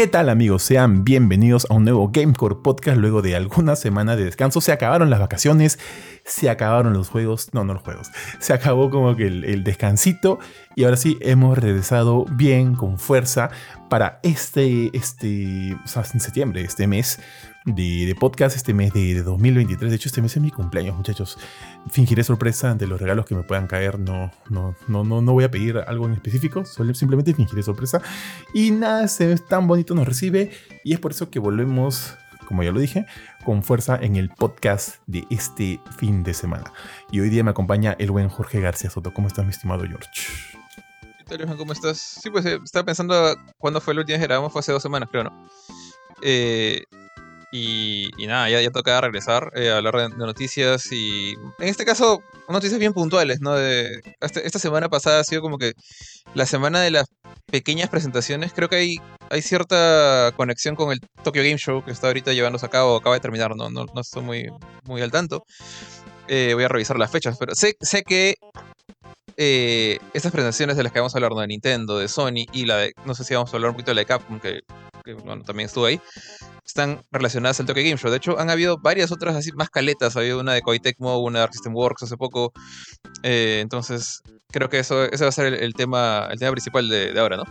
¿Qué tal amigos? Sean bienvenidos a un nuevo Gamecore Podcast luego de alguna semana de descanso. Se acabaron las vacaciones, se acabaron los juegos, no, no los juegos, se acabó como que el, descansito y ahora sí hemos regresado bien, con fuerza para este, este, o sea, en septiembre, este mes de, podcast, este mes de, 2023. De hecho, este mes es mi cumpleaños, muchachos. Fingiré sorpresa ante los regalos que me puedan caer. No, no, no, no, no voy a pedir algo en específico, solo simplemente fingiré sorpresa. Y nada, se tan bonito nos recibe y es por eso que volvemos como ya lo dije, con fuerza en el podcast de este fin de semana. Y hoy día me acompaña el buen Jorge García Soto. ¿Cómo estás, mi estimado George? ¿Qué tal, ¿Cómo estás? Sí, pues eh, estaba pensando cuándo fue el último que grabamos, fue hace dos semanas, creo, ¿no? Eh, y, nada, ya, ya toca regresar eh, a hablar de, noticias y en este caso noticias bien puntuales, ¿no? De, este, esta, semana pasada ha sido como que la semana de las pequeñas presentaciones. Creo que hay, hay cierta conexión con el Tokyo Game Show que está ahorita llevándose a cabo, acaba de terminar, no, no, no estoy muy, muy al tanto. Eh, voy a revisar las fechas, pero sé, sé que eh, estas presentaciones de las que vamos a hablar, de Nintendo, de Sony y la de, no sé si vamos a hablar un poquito de la de Capcom, que, bueno, también estuvo ahí, están relacionadas al Tokyo Game Show. De hecho, han habido varias otras así más caletas. Ha habido una de Koei Tecmo, una de Arc System Works hace poco. Eh, entonces, creo que eso, ese va a ser el, tema, el tema principal de, ahora, ¿no?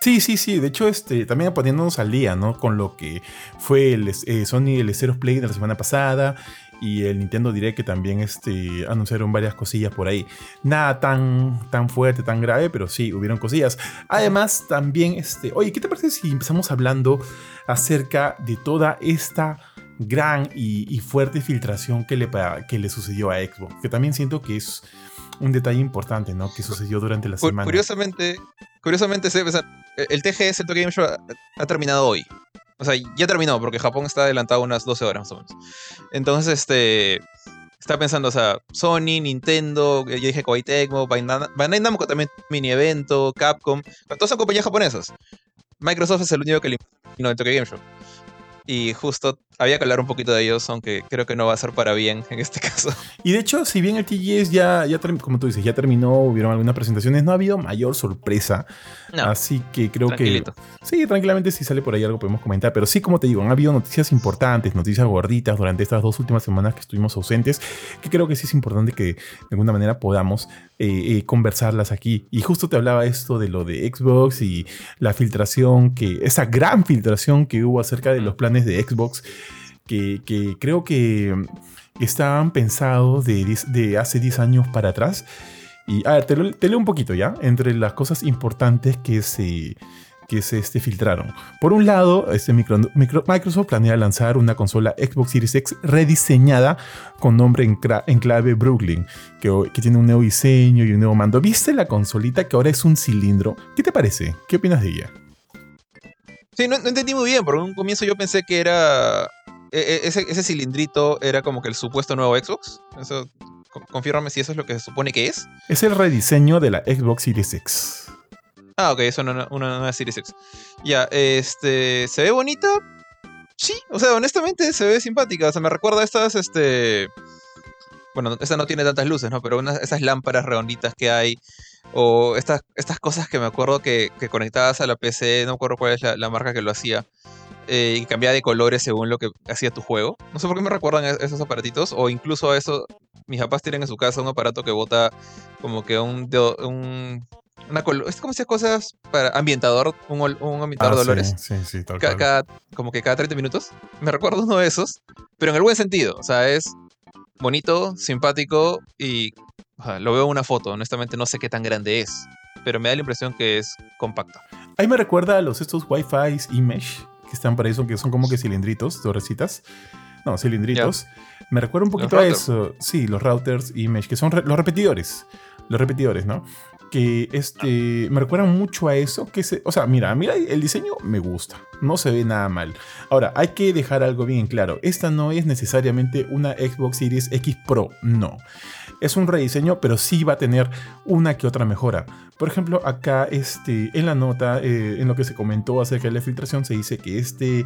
Sí, sí, sí. De hecho, este, también poniéndonos al día, ¿no? Con lo que fue el eh, Sony, el Zero Play de la semana pasada y el Nintendo Direct que también este, anunciaron varias cosillas por ahí. Nada tan, tan fuerte, tan grave, pero sí, hubieron cosillas. Además, también, este, oye, ¿qué te parece si empezamos hablando acerca de toda esta gran y, fuerte filtración que le, que le sucedió a Xbox? Que también siento que es un detalle importante, ¿no? Que sucedió durante la semana. Curiosamente, curiosamente, el TGS, el Tokyo Game Show, ha terminado hoy. O sea, ya terminó, porque Japón está adelantado unas 12 horas más o menos. Entonces, este. Está pensando, o sea, Sony, Nintendo, yo dije Koei Tecmo, Bandai Namco también mini evento, Capcom, todas son compañías japonesas. Microsoft es el único que eliminó el Tokyo Game Show. Y justo había que hablar un poquito de ellos, aunque creo que no va a ser para bien en este caso. Y de hecho, si bien el TGS ya, ya como tú dices, ya terminó, hubieron algunas presentaciones, no ha habido mayor sorpresa. así que creo que. Sí, tranquilamente, si sale por ahí algo podemos comentar. Pero sí, como te digo, han habido noticias importantes, noticias gorditas durante estas dos últimas semanas que estuvimos ausentes, que creo que sí es importante que de alguna manera podamos eh, eh, conversarlas aquí. Y justo te hablaba esto de lo de Xbox y la filtración, que esa gran filtración que hubo acerca de los planes de Xbox que, creo que estaban pensados de, hace 10 años para atrás. Y a ver, te, leo un poquito ya, entre las cosas importantes que se, que se este, filtraron. Por un lado, este Microsoft planea lanzar una consola Xbox Series X rediseñada con nombre en, clave Brooklyn, que, que, tiene un nuevo diseño y un nuevo mando. ¿Viste la consolita que ahora es un cilindro? ¿Qué te parece? ¿Qué opinas de ella? Sí, no, no entendí muy bien, porque en un comienzo yo pensé que era e, e, ese, cilindrito era como que el supuesto nuevo Xbox. Eso, confírmame si eso es lo que se supone que es. Es el rediseño de la Xbox Series X. Ah, ok, eso no una, una, Series X. Ya, este. ¿Se ve bonita? Sí, o sea, honestamente se ve simpática. O sea, me recuerda a estas, este. Bueno, esta no tiene tantas luces, ¿no? Pero esas lámparas redonditas que hay. O estas, estas cosas que me acuerdo que, que conectabas a la PC, no me acuerdo cuál es la marca que lo hacía eh, y cambiaba de colores según lo que hacía tu juego. No sé por qué me recuerdan esos aparatitos, o incluso eso, mis papás tienen en su casa un aparato que bota como que un, un una es como si cosas para ambientador, un, un ambientador de ah, dolores. Sí, sí, sí cada, como que cada 30 minutos. Me recuerdo uno de esos, pero en el buen sentido. O sea, es bonito, simpático y lo veo en una foto. Honestamente no sé qué tan grande es, pero me da la impresión que es compacto. Ahí me recuerda a los estos Wi-Fi y mesh están para eso, que son como que cilindritos, torrecitas. No, cilindritos. Me recuerda un poquito a eso. Sí, los routers y mesh, que son los repetidores. Los repetidores, ¿no? Que este, me recuerdan mucho a eso. Que se, o sea, mira, mira, el diseño me gusta. No se ve nada mal. Ahora, hay que dejar algo bien claro. Esta no es necesariamente una Xbox Series X Pro. No. Es un rediseño, pero sí va a tener una que otra mejora. Por ejemplo, acá este, en la nota, eh, en lo que se comentó acerca de la filtración, se dice que este,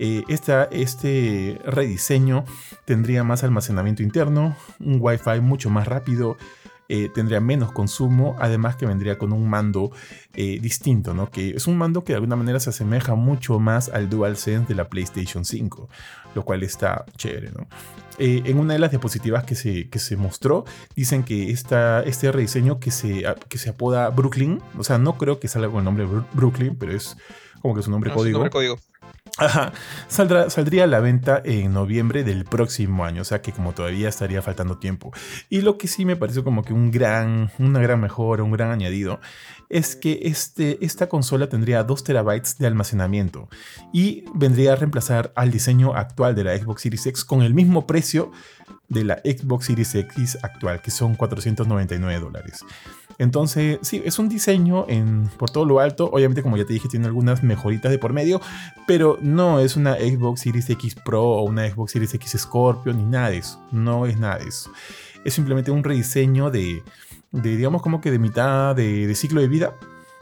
eh, este rediseño tendría más almacenamiento interno, un Wi-Fi mucho más rápido, eh, tendría menos consumo, además que vendría con un mando eh, distinto, ¿no? Que es un mando que de alguna manera se asemeja mucho más al DualSense de la PlayStation 5, lo cual está chévere, ¿no? Eh, en una de las diapositivas que se, que se mostró, dicen que esta, este rediseño que se, que se apoda Brooklyn, o sea, no creo que salga con el nombre Brooklyn, pero es como que su nombre código. nombre código. Ajá. Saldrá, saldría a la venta en noviembre del próximo año, o sea que como todavía estaría faltando tiempo. Y lo que sí me pareció como que un gran, una gran mejora, un gran añadido, es que este, esta consola tendría 2 terabytes de almacenamiento y vendría a reemplazar al diseño actual de la Xbox Series X con el mismo precio de la Xbox Series X actual, que son 499 dólares. Entonces, sí, es un diseño en, por todo lo alto. Obviamente, como ya te dije, tiene algunas mejoritas de por medio, pero no es una Xbox Series X Pro o una Xbox Series X Scorpio, ni nada de eso. No es nada de eso. Es simplemente un rediseño de, de digamos, como que de mitad de, ciclo de vida.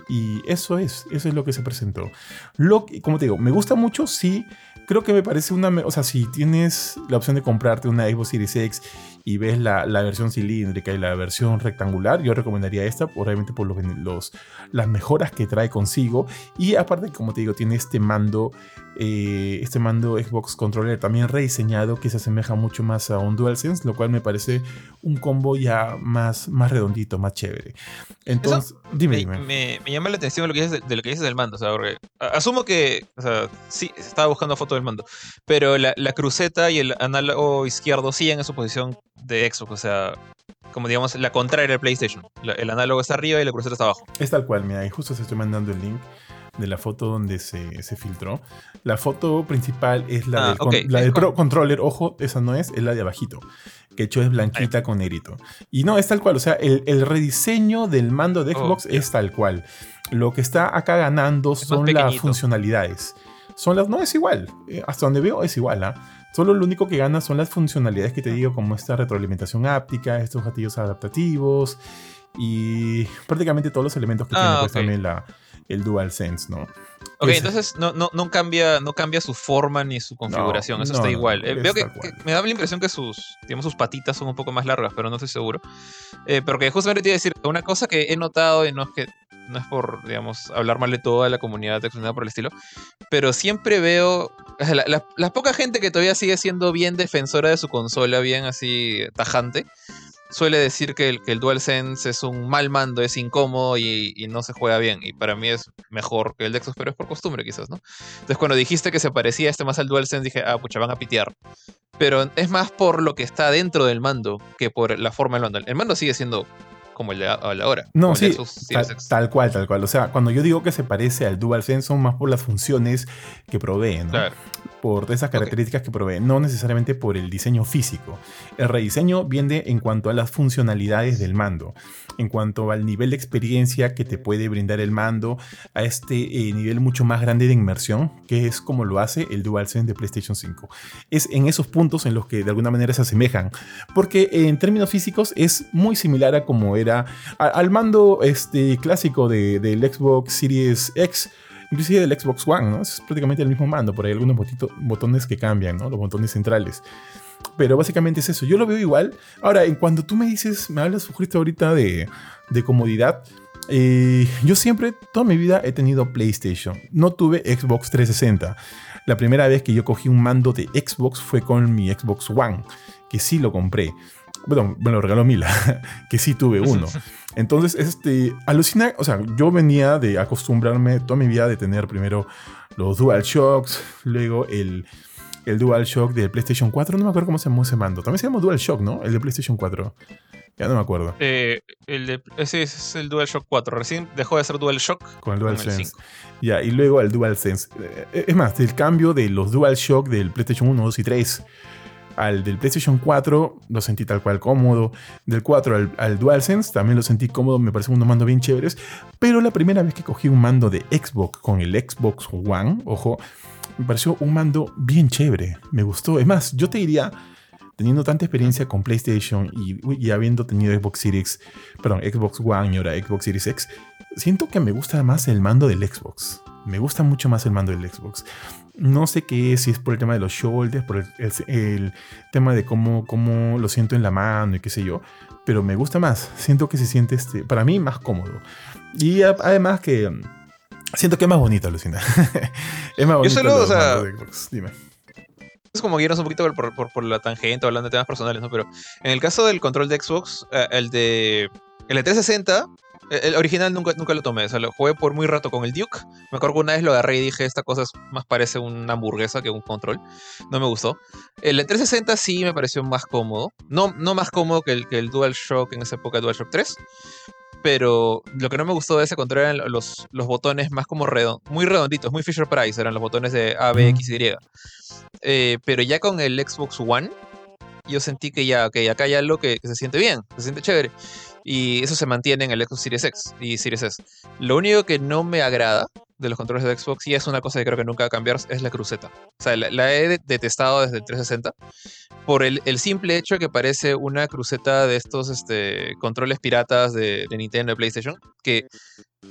Y eso es, eso es lo que se presentó. Lo como te digo, me gusta mucho, sí. Creo que me parece una. O sea, si tienes la opción de comprarte una Xbox Series X y ves la, versión cilíndrica y la versión rectangular, yo recomendaría esta, obviamente por los, las mejoras que trae consigo. Y aparte, como te digo, tiene este mando, eh, este mando Xbox Controller también rediseñado que se asemeja mucho más a un DualSense, lo cual me parece un combo ya más, más redondito, más chévere. Entonces, dime, me, dime. Me, llama la atención lo que dices de, lo que dices del mando, o sea, porque asumo que, o sea, sí, estaba buscando foto del mando, pero la, la cruceta y el análogo izquierdo siguen en su posición de Xbox, o sea, como digamos la contraria del PlayStation. el análogo está arriba y la cruceta está abajo. Es tal cual, mira, y justo se estoy mandando el link de la foto donde se, filtró. La foto principal es la, ah, del, la del Pro Controller, ojo, esa no es, es la de abajito, que hecho es blanquita con negrito. Y no, es tal cual, o sea, el, rediseño del mando de oh, Xbox es tal cual. Lo que está acá ganando son las funcionalidades. Son las, no es igual, eh, hasta donde veo es igual, ¿ah? Solo lo único que gana son las funcionalidades que te digo, como esta retroalimentación áptica, estos gatillos adaptativos y prácticamente todos los elementos que tiene ah, pues, también la, el DualSense, ¿no? Ok, entonces no, no, no, cambia, no cambia su forma ni su configuración, eso está igual. Eh, veo que, me da la impresión que sus, digamos, sus patitas son un poco más largas, pero no estoy seguro. Eh, pero que justamente te iba a decir, una cosa que he notado, y no es que no es por, digamos, hablar mal de toda la comunidad de por el estilo, pero siempre veo la, poca gente que todavía sigue siendo bien defensora de su consola, bien así tajante, suele decir que el, que DualSense es un mal mando, es incómodo y, no se juega bien. Y para mí es mejor que el de Xbox, pero es por costumbre quizás, ¿no? Entonces cuando dijiste que se parecía este más al DualSense, dije, ah, pucha, van a pitear. Pero es más por lo que está dentro del mando que por la forma del mando. El mando sigue siendo como el de ahora. No, sí, tal, cual, tal cual. O sea, cuando yo digo que se parece al DualSense son más por las funciones que provee, ¿no? Claro por esas características que provee, no necesariamente por el diseño físico. El rediseño viene en cuanto a las funcionalidades del mando, en cuanto al nivel de experiencia que te puede brindar el mando, a este eh, nivel mucho más grande de inmersión, que es como lo hace el DualSense de PlayStation 5. Es en esos puntos en los que de alguna manera se asemejan, porque en términos físicos es muy similar a como era al mando este, clásico de, del Xbox Series X inclusive del Xbox One. Es prácticamente el mismo mando, por ahí algunos botones que cambian. Los botones centrales. Pero básicamente es eso, yo lo veo igual. Ahora, en cuando tú me dices, me hablas justo ahorita de, de comodidad, eh, yo siempre, toda mi vida he tenido PlayStation. No tuve Xbox 360. La primera vez que yo cogí un mando de Xbox fue con mi Xbox One, que sí lo compré. Bueno, me lo regaló Mila, que sí tuve uno. Entonces, este, alucina, o sea, yo venía de acostumbrarme toda mi vida de tener primero los Dual Shocks, luego el, el Dual Shock del PlayStation 4, no me acuerdo cómo se llama ese mando. También se llama Dual Shock, ¿no? El de PlayStation 4. Ya no me acuerdo. Eh, el de, ese es el Dual Shock 4. Recién dejó de ser Dual Shock. Con el Dual Sense. Ya, y luego el Dual Sense. Eh, es más, el cambio de los Dual Shock del PlayStation 1, 2 y 3 al del PlayStation 4 lo sentí tal cual cómodo. Del 4 al, al, DualSense también lo sentí cómodo, me parece unos mandos bien chéveres. Pero la primera vez que cogí un mando de Xbox con el Xbox One, ojo, me pareció un mando bien chévere. Me gustó. Es más, yo te diría, teniendo tanta experiencia con PlayStation y, y habiendo tenido Xbox Series, perdón, Xbox One y ahora Xbox Series X, siento que me gusta más el mando del Xbox. me gusta mucho más el mando del Xbox. No sé qué es, si es por el tema de los shoulders, por el, tema de cómo, cómo lo siento en la mano y qué sé yo, pero me gusta más. Siento que se siente, este, para mí, más cómodo. Y además que mm, siento que es más bonito, Lucina. es más bonito. Yo solo, o sea, Dime. Es como guiarnos un poquito por, la tangente, hablando de temas personales, ¿no? Pero en el caso del control de Xbox, eh, el de el de 360 el original nunca, nunca lo tomé, o sea, lo jugué por muy rato con el Duke. Me acuerdo que una vez lo agarré y dije, esta cosa más parece una hamburguesa que un control. No me gustó. El 360 sí me pareció más cómodo. No, no más cómodo que el, que el DualShock en esa época, DualShock 3. Pero lo que no me gustó de ese control eran los, los botones más como muy redonditos, muy Fisher Price, eran los botones de A, B, X, Y. Eh, pero ya con el Xbox One, yo sentí que ya, ok, acá hay algo que, que se siente bien, se siente chévere. Y eso se mantiene en el Xbox Series X y Series S. Lo único que no me agrada de los controles de Xbox, y es una cosa que creo que nunca va a cambiar, es la cruceta. O sea, la, he detestado desde el 360 por el, simple hecho que parece una cruceta de estos este, controles piratas de, Nintendo y PlayStation, que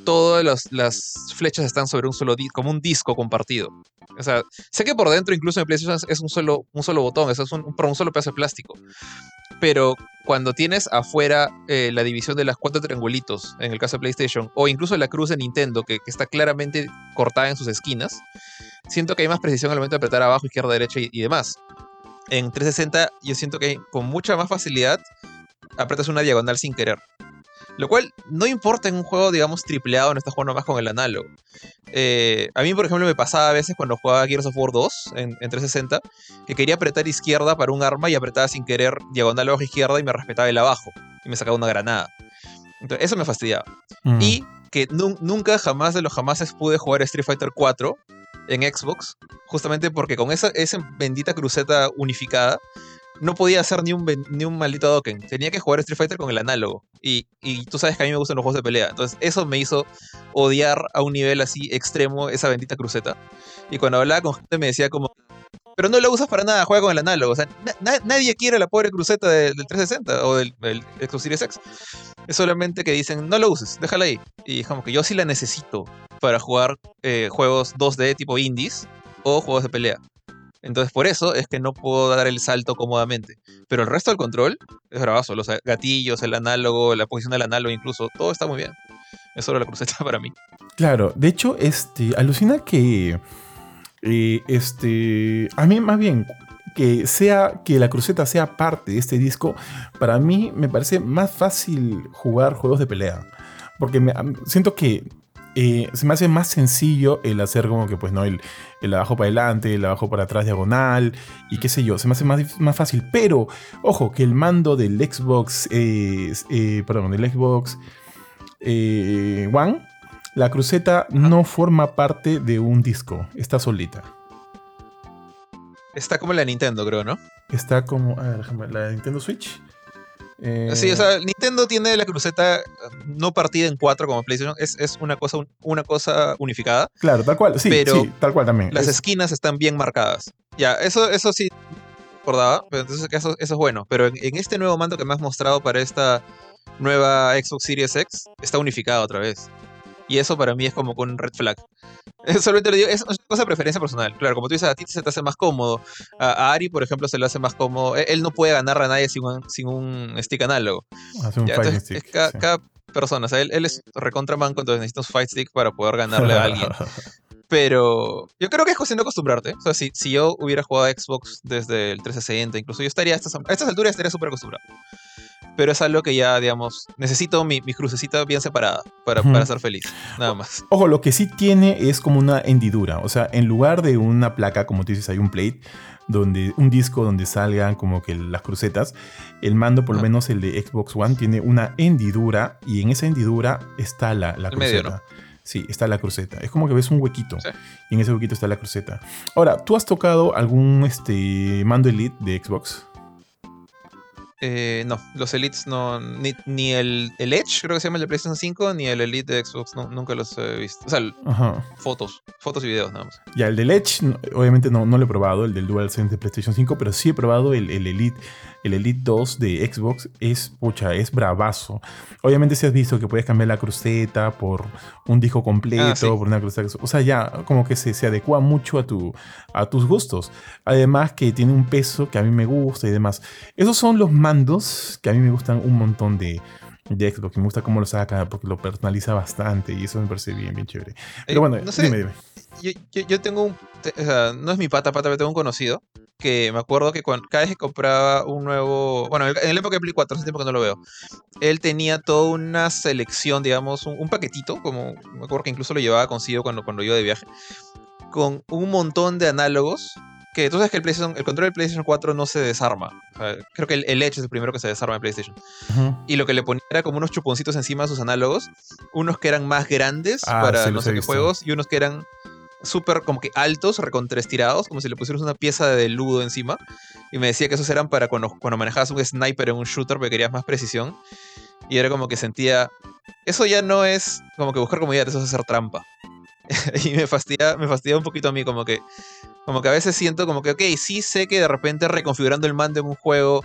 todas las flechas están sobre un solo disco, como un disco compartido. O sea, sé que por dentro, incluso en PlayStation, es un solo, un solo botón, es un, un solo pedazo de plástico. Pero cuando tienes afuera eh, la división de las cuatro triangulitos, en el caso de PlayStation, o incluso la cruz de Nintendo, que, está claramente cortada en sus esquinas, siento que hay más precisión al momento de apretar abajo, izquierda, derecha y, y demás. En 360 yo siento que con mucha más facilidad apretas una diagonal sin querer. Lo cual no importa en un juego, digamos, tripleado, no estás jugando más con el análogo. Eh, a mí, por ejemplo, me pasaba a veces cuando jugaba Gears of War 2 en, 360, que quería apretar izquierda para un arma y apretaba sin querer diagonal abajo izquierda y me respetaba el abajo. Y me sacaba una granada. Entonces, eso me fastidiaba. Mm. Y que nunca, jamás de los jamases pude jugar Street Fighter 4 en Xbox, justamente porque con esa, esa bendita cruceta unificada no podía hacer ni un, ni un maldito Dokken. Tenía que jugar Street Fighter con el análogo. Y, y, tú sabes que a mí me gustan los juegos de pelea. Entonces, eso me hizo odiar a un nivel así extremo esa bendita cruceta. Y cuando hablaba con gente me decía como. Pero no la usas para nada, juega con el análogo. O sea, nadie quiere la pobre cruceta del 360 o del, del Xbox X. Es solamente que dicen, no la uses, déjala ahí. Y como que yo sí la necesito para jugar eh, juegos 2D tipo indies o juegos de pelea. Entonces, por eso es que no puedo dar el salto cómodamente. Pero el resto del control es bravazo. Los gatillos, el análogo, la posición del análogo, incluso, todo está muy bien. Es solo la cruceta para mí. Claro, de hecho, este, alucina que. Eh, este. A mí, más bien, que sea que la cruceta sea parte de este disco, para mí me parece más fácil jugar juegos de pelea. Porque me, siento que eh, se me hace más sencillo el hacer como que, pues, ¿no? El, el abajo para adelante, el abajo para atrás diagonal y qué sé yo. Se me hace más, más fácil. Pero, ojo, que el mando del Xbox, eh, perdón, del Xbox eh, One, la cruceta no forma parte de un disco. Está solita. Está como la Nintendo, creo, ¿no? Está como, a ver, la Nintendo Switch. Eh, sí, o sea, Nintendo tiene la cruceta no partida en cuatro como PlayStation, es, una, cosa, una cosa unificada. Claro, tal cual, sí, pero tal cual también. Las esquinas están bien marcadas. Ya, eso, eso sí recordaba, pero entonces eso, eso es bueno. Pero en, este nuevo mando que me has mostrado para esta nueva Xbox Series X, está unificada otra vez. Y eso para mí es como con un red flag. Solamente lo digo, es una cosa de preferencia personal. Claro, como tú dices, a ti se te hace más cómodo. A, Ari, por ejemplo, se le hace más cómodo. E, él no puede ganar a nadie sin un, sin un stick análogo. Hace un stick, cada, persona, o sea, él, es recontra manco, entonces necesita un fight stick para poder ganarle a alguien. Pero yo creo que es cuestión de acostumbrarte. O sea, si, si yo hubiera jugado a Xbox desde el 360, incluso yo estaría a estas, a estas alturas estaría súper acostumbrado pero es algo que ya, digamos, necesito mi, mi crucecita bien separada para, para, ser feliz, nada más. Ojo, lo que sí tiene es como una hendidura, o sea, en lugar de una placa, como tú dices, hay un plate, donde un disco donde salgan como que las crucetas, el mando, por lo menos el de Xbox One, tiene una hendidura y en esa hendidura está la, la cruceta. Sí, está la cruceta. Es como que ves un huequito. Y en ese huequito está la cruceta. Ahora, ¿tú has tocado algún este, mando Elite de Xbox? Eh, no, los Elites no. Ni, el, el, Edge, creo que se llama el de PlayStation 5, ni el Elite de Xbox, nunca los he visto. O sea, fotos, fotos y videos nada más. Ya, el del Edge, obviamente no, no lo he probado, el del DualSense de PlayStation 5, pero sí he probado el, el Elite el Elite 2 de Xbox es, pucha, es bravazo. Obviamente si has visto que puedes cambiar la cruceta por un disco completo, ah, por una cruceta, o sea, ya como que se, se adecua mucho a, tu, a tus gustos. Además que tiene un peso que a mí me gusta y demás. Esos son los mandos que a mí me gustan un montón de, de Xbox. Me gusta cómo lo saca porque lo personaliza bastante y eso me parece bien, bien chévere. Pero bueno, dime, dime. Yo, yo, tengo un. O sea, no es mi pata, pata, pero tengo un conocido que me acuerdo que cuando, cada vez que compraba un nuevo. Bueno, en la época de Play 4, hace tiempo que no lo veo. Él tenía toda una selección, digamos, un, paquetito, como me acuerdo que incluso lo llevaba consigo cuando, cuando iba de viaje, con un montón de análogos. Que tú sabes que el, el control del PlayStation 4 no se desarma. creo que el, el, Edge es el primero que se desarma en PlayStation. Y lo que le ponía era como unos chuponcitos encima de sus análogos. Unos que eran más grandes ah, para no sé qué juegos y unos que eran súper como que altos, recontraestirados, como si le pusieras una pieza de ludo encima. Y me decía que esos eran para cuando, cuando manejabas un sniper en un shooter porque querías más precisión. Y era como que sentía. Eso ya no es como que buscar comodidad, eso es hacer trampa. y me fastidia, me fastidia un poquito a mí, como que. Como que a veces siento como que, ok, sí sé que de repente reconfigurando el mando en un juego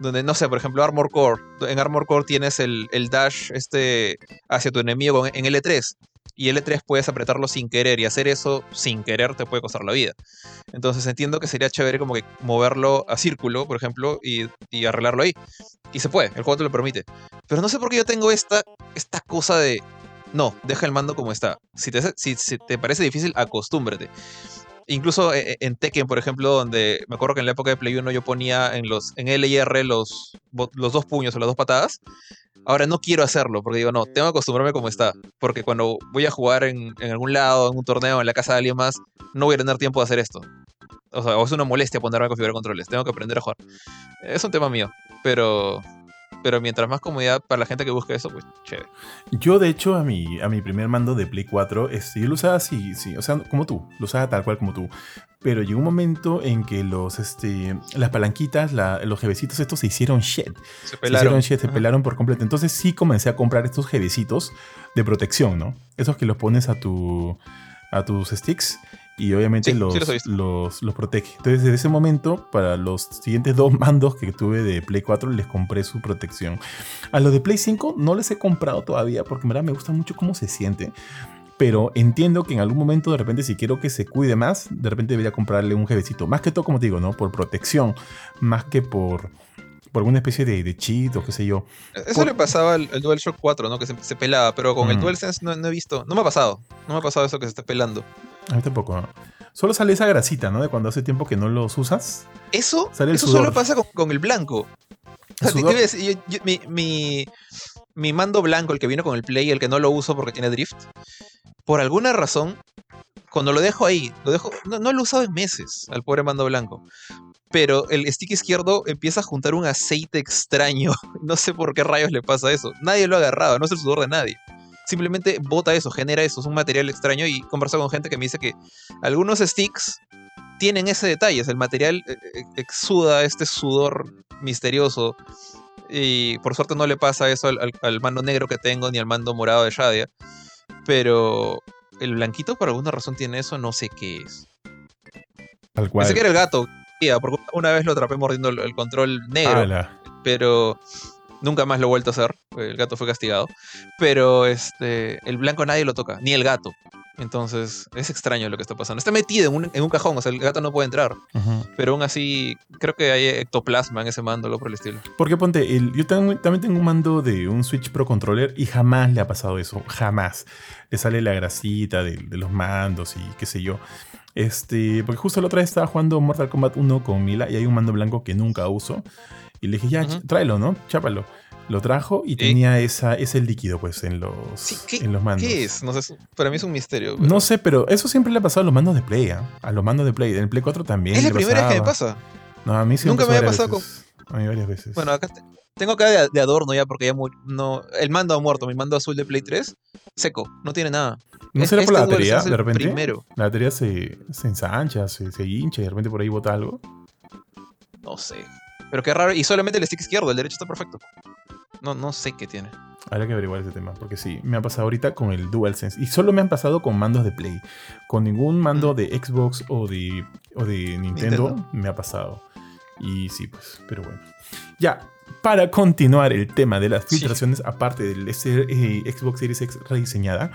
donde, no sé, por ejemplo, Armor Core. En Armor Core tienes el, el dash este hacia tu enemigo en L3 y L3 puedes apretarlo sin querer y hacer eso sin querer te puede costar la vida. Entonces entiendo que sería chévere como que moverlo a círculo, por ejemplo, y, arreglarlo ahí. Y se puede, el juego te lo permite. Pero no sé por qué yo tengo esta, esta cosa de... No, deja el mando como está. Si te, si, te parece difícil, acostúmbrate. Incluso eh, en Tekken, por ejemplo, donde me acuerdo que en la época de Play 1 yo ponía en los en L y R los, los dos puños o las dos patadas. Ahora no quiero hacerlo porque digo, no, tengo que acostumbrarme como está. Porque cuando voy a jugar en, algún lado, en un torneo, en la casa de alguien más, no voy a tener tiempo de hacer esto. O sea, es una molestia ponerme a configurar controles. Tengo que aprender a jugar. Es un tema mío. Pero pero mientras más comodidad para la gente que busque eso, pues chévere. Yo, de hecho, a mi, a mi primer mando de Play 4, este, yo lo usaba así, sí, o sea, como tú, lo usaba tal cual como tú. Pero llegó un momento en que los, este, las palanquitas, los jevecitos estos se hicieron shit. Se pelaron. Se hicieron se pelaron por completo. Entonces sí comencé a comprar estos jevecitos de protección, ¿no? Esos que los pones a, tu, a tus sticks y obviamente los, los, los, protege. Entonces, desde ese momento, para los siguientes dos mandos que tuve de Play 4, les compré su protección. A los de Play 5 no les he comprado todavía porque en verdad me gusta mucho cómo se siente. Pero entiendo que en algún momento, de repente, si quiero que se cuide más, de repente debería comprarle un jevecito. Más que todo, como te digo, ¿no? Por protección. Más que por por alguna especie de, de, cheat o qué sé yo. Eso le pasaba al, DualShock 4, ¿no? Que se, pelaba, pero con el DualSense no, no, he visto, no me ha pasado, no me ha pasado eso que se está pelando. A mí tampoco. Solo sale esa grasita, ¿no? De cuando hace tiempo que no los usas. Eso, eso solo pasa con, el blanco. mi, mi, mando blanco, el que vino con el Play, el que no lo uso porque tiene drift, por alguna razón, cuando lo dejo ahí, lo dejo, no, no lo he usado en meses, al pobre mando blanco. Pero el stick izquierdo empieza a juntar un aceite extraño. No sé por qué rayos le pasa eso. Nadie lo ha agarrado, no es el sudor de nadie simplemente bota eso, genera eso, es un material extraño y converso con gente que me dice que algunos sticks tienen ese detalle, el material eh, eh, exuda este sudor misterioso y por suerte no le pasa eso al, mando negro que tengo ni al mando morado de Shadia, pero el blanquito por alguna razón tiene eso, no sé qué es. Tal cual. Pensé que era el gato, porque una vez lo atrapé mordiendo el, control negro, pero Nunca más lo he vuelto a hacer. El gato fue castigado. Pero este, el blanco nadie lo toca, ni el gato. Entonces es extraño lo que está pasando. Está metido en un, cajón, o sea, el gato no puede entrar. Pero aún así, creo que hay ectoplasma en ese mando, lo por el estilo. Porque ponte, yo también tengo un mando de un Switch Pro Controller y jamás le ha pasado eso. Jamás. Le sale la grasita de, los mandos y qué sé yo. Este, porque justo la otra vez estaba jugando Mortal Kombat 1 con Mila y hay un mando blanco que nunca uso. Y le dije, ya, tráelo, ¿no? Chápalo. Lo trajo y tenía esa, ese líquido, pues, en los, en los mandos. ¿Qué es? No sé, para mí es un misterio. No sé, pero eso siempre le ha pasado a los mandos de Play, ¿eh? A los mandos de Play. En el Play 4 también. Es la primera vez que me pasa. No, a mí sí Nunca me había pasado con. A mí varias veces. Bueno, acá tengo acá de, adorno ya porque ya no. El mando ha muerto, mi mando azul de Play 3, seco, no tiene nada. ¿No será por la este batería? De repente. Primero. La batería se, se ensancha, se, se hincha y de repente por ahí bota algo. No sé. Pero qué raro. Y solamente el stick izquierdo, el derecho está perfecto. No, no sé qué tiene. Habrá que averiguar ese tema, porque sí, me ha pasado ahorita con el DualSense. Y solo me han pasado con mandos de Play. Con ningún mando mm. de Xbox o de, de Nintendo, me ha pasado. Y sí, pues, pero bueno. Ya, para continuar el tema de las filtraciones, aparte del eh, Xbox Series X rediseñada,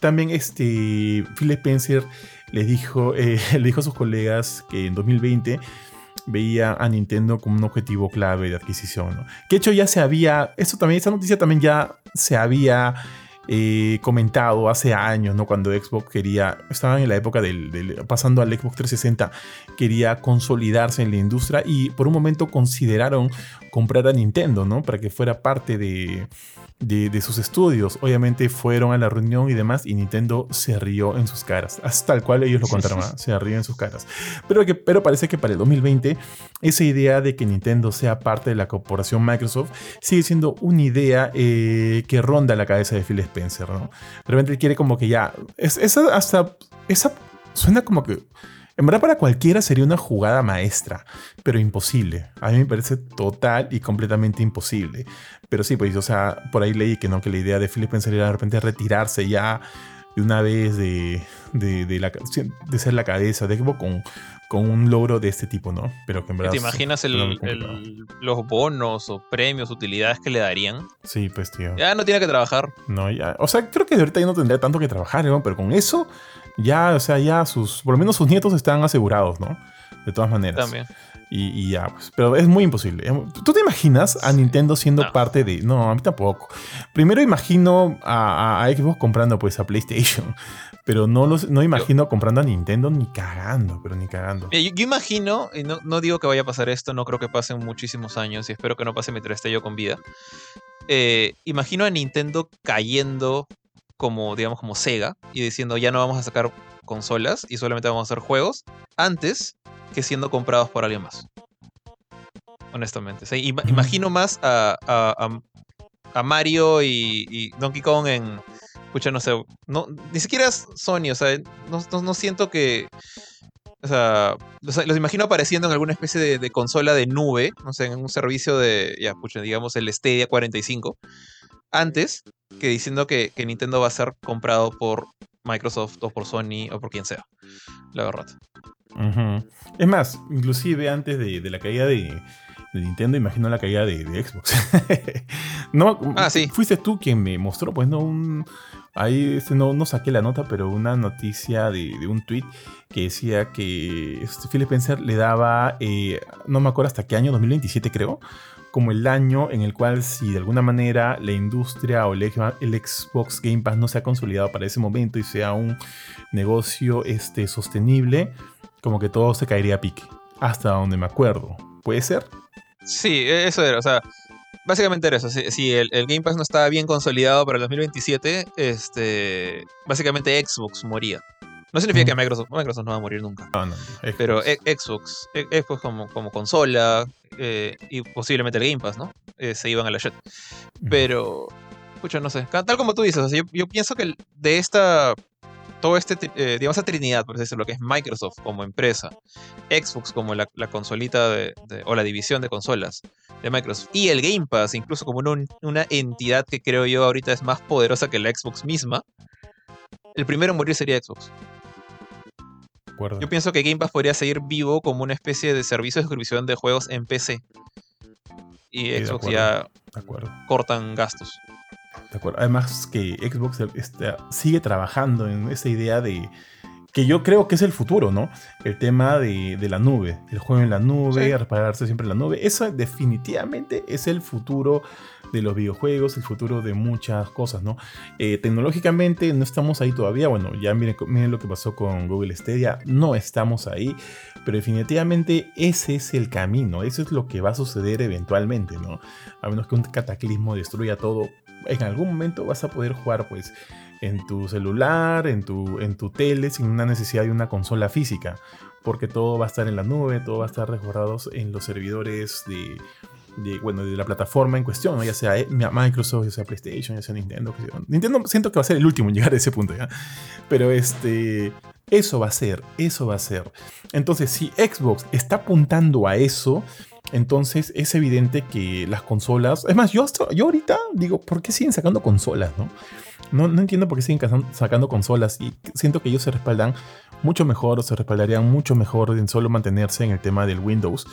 también este Phil Spencer le dijo, eh, le dijo a sus colegas que en 2020 veía a Nintendo como un objetivo clave de adquisición. ¿no? Que hecho ya se había, eso también, esa noticia también ya se había eh, comentado hace años, ¿no? Cuando Xbox quería, estaban en la época del, pasando al Xbox 360, quería consolidarse en la industria y por un momento consideraron comprar a Nintendo, ¿no? Para que fuera parte de, de, sus estudios. Obviamente fueron a la reunión y demás y Nintendo se rió en sus caras. Hasta tal cual ellos lo contaron, ¿ah? se rió en sus caras. Pero, pero parece que para el 2020 esa idea de que Nintendo sea parte de la corporación Microsoft sigue siendo una idea eh, que ronda la cabeza de Phil Spencer, ¿no? Realmente quiere como que ya... esa hasta... Esa suena como que en verdad para cualquiera sería una jugada maestra, pero imposible. A mí me parece total y completamente imposible. Pero sí, pues, o sea, por ahí leí que no, que la idea de Philip sería de repente retirarse ya de una vez de, de, la, de ser la cabeza de Xbox con, con un logro de este tipo, ¿no? Pero que en verdad... ¿Te imaginas los bonos o premios, utilidades que le darían? Sí, pues, tío. Ya no tiene que trabajar. No, ya. O sea, creo que de ahorita ya no tendría tanto que trabajar, ¿no? Pero con eso ya, o sea, ya sus, por lo menos sus nietos están asegurados, ¿no? De todas maneras. También. Y, ya, pues. Pero es muy imposible. ¿Tú te imaginas a Nintendo siendo parte de.? No, a mí tampoco. Primero imagino a, Xbox comprando pues a PlayStation. Pero no, los, no imagino comprando a Nintendo ni cagando, pero ni cagando. Yo, imagino, y no, no, digo que vaya a pasar esto, no creo que pasen muchísimos años y espero que no pase mientras esté yo con vida. Eh, imagino a Nintendo cayendo como, digamos, como Sega y diciendo ya no vamos a sacar consolas y solamente vamos a hacer juegos antes que siendo comprados por alguien más. Honestamente. imagino más a, a, Mario y, Donkey Kong en. Escucha, no sé. No, ni siquiera Sony, o sea, no, siento que. O sea, los, imagino apareciendo en alguna especie de, de, consola de nube, no sé, en un servicio de, ya, escucha, digamos el Stadia 45, antes que diciendo que, Nintendo va a ser comprado por Microsoft o por Sony o por quien sea. La verdad. Es más, inclusive antes de, la caída de, Nintendo, imagino la caída de, Xbox. no, ah, sí. Fuiste tú quien me mostró, pues no, un, ahí este, no, no saqué la nota, pero una noticia de, un tweet que decía que este, Phil Spencer le daba, eh, no me acuerdo hasta qué año, 2027 creo, como el año en el cual si de alguna manera la industria o el, Xbox Game Pass no se ha consolidado para ese momento y sea un negocio este, sostenible, como que todo se caería a pique. Hasta donde me acuerdo. ¿Puede ser? Sí, e-, eso era. O sea, básicamente era eso. Si, el, Game Pass no estaba bien consolidado para el 2027, este, básicamente Xbox moría. No significa que Microsoft, Microsoft no va a morir nunca. No, Pero Xbox, Xbox como, como consola eh, y posiblemente el Game Pass, ¿no? Eh, se iban a la shit. Pero, escucha, no sé. Tal como tú dices, yo, pienso que de esta todo este, eh, digamos, esa trinidad, por decirlo, lo que es Microsoft como empresa, Xbox como la, consolita de, o la división de consolas de Microsoft, y el Game Pass, incluso como una entidad que creo yo ahorita es más poderosa que la Xbox misma, el primero en morir sería Xbox. Yo pienso que Game Pass podría seguir vivo como una especie de servicio de suscripción de juegos en PC. Y Xbox ya cortan gastos. De acuerdo. Además que Xbox este, sigue trabajando en esa idea de que yo creo que es el futuro, ¿no? El tema de, la nube, el juego en la nube, repararse siempre en la nube. Eso definitivamente es el futuro de los videojuegos, el futuro de muchas cosas, ¿no? Eh, tecnológicamente no estamos ahí todavía, bueno, ya miren, miren lo que pasó con Google Stadia, no estamos ahí, pero definitivamente ese es el camino, eso es lo que va a suceder eventualmente, ¿no? A menos que un cataclismo destruya todo, en algún momento vas a poder jugar, pues, en tu celular, en tu, en tu tele, sin una necesidad de una consola física, porque todo va a estar en la nube, todo va a estar resguardado en los servidores de de, bueno, de la plataforma en cuestión, ya sea eh, Microsoft, ya sea PlayStation, ya sea Nintendo. Nintendo siento que va a ser el último en llegar a ese punto, ¿ya? Pero este, eso va a ser, eso va a ser. Entonces, si Xbox está apuntando a eso, Entonces es evidente que las consolas, es más, yo, yo ahorita digo, ¿por qué siguen sacando consolas? No, no entiendo por qué siguen sacando consolas y siento que ellos se respaldan mucho mejor o se respaldarían mucho mejor en solo mantenerse en el tema del Windows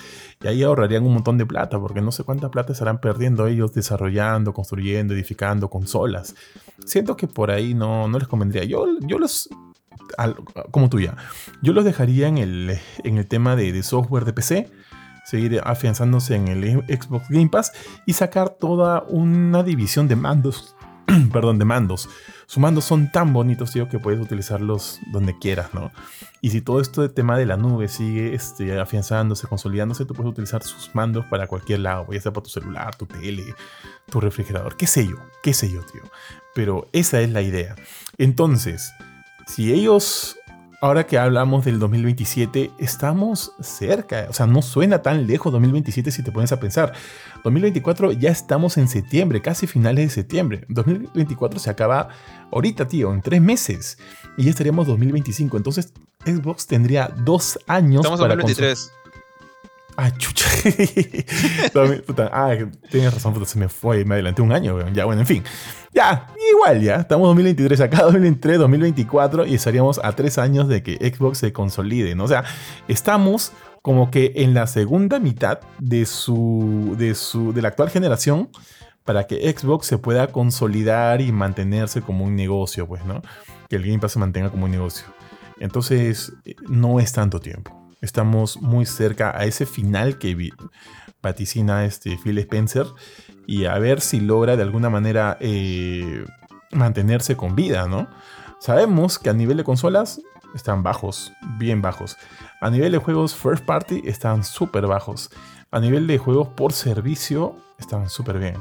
y ahí ahorrarían un montón de plata porque no sé cuánta plata estarán perdiendo ellos desarrollando, construyendo, edificando consolas. Siento que por ahí no, no les convendría. Yo, yo los como tuya. Yo los dejaría en el, en el tema de, de, software de PC, seguir afianzándose en el Xbox Game Pass y sacar toda una división de mandos perdón, de mandos. Sus mandos son tan bonitos, tío, que puedes utilizarlos donde quieras, ¿no? Y si todo esto de tema de la nube sigue este, afianzándose, consolidándose, tú puedes utilizar sus mandos para cualquier lado, ya sea para tu celular, tu tele, tu refrigerador, qué sé yo, qué sé yo, tío. Pero esa es la idea. Entonces, si ellos ahora que hablamos del 2027, estamos cerca. O sea, no suena tan lejos 2027 si te pones a pensar. 2024 ya estamos en septiembre, casi finales de septiembre. 2024 se acaba ahorita, tío, en tres meses. Y ya estaríamos 2025. Entonces, Xbox tendría dos años estamos para... 2023. Ah, chucha. ah, tienes razón, se me fue, me adelanté un año, Ya, bueno, en fin. Ya, igual ya. Estamos 2023 acá, 2023, 2024 y estaríamos a tres años de que Xbox se consolide, ¿no? O sea, estamos como que en la segunda mitad de su, de su, de la actual generación para que Xbox se pueda consolidar y mantenerse como un negocio, pues, ¿no? Que el Game Pass se mantenga como un negocio. Entonces, no es tanto tiempo. Estamos muy cerca a ese final que vaticina este Phil Spencer y a ver si logra de alguna manera eh, mantenerse con vida, ¿no? Sabemos que a nivel de consolas están bajos, bien bajos. A nivel de juegos first party están súper bajos. A nivel de juegos por servicio están súper bien,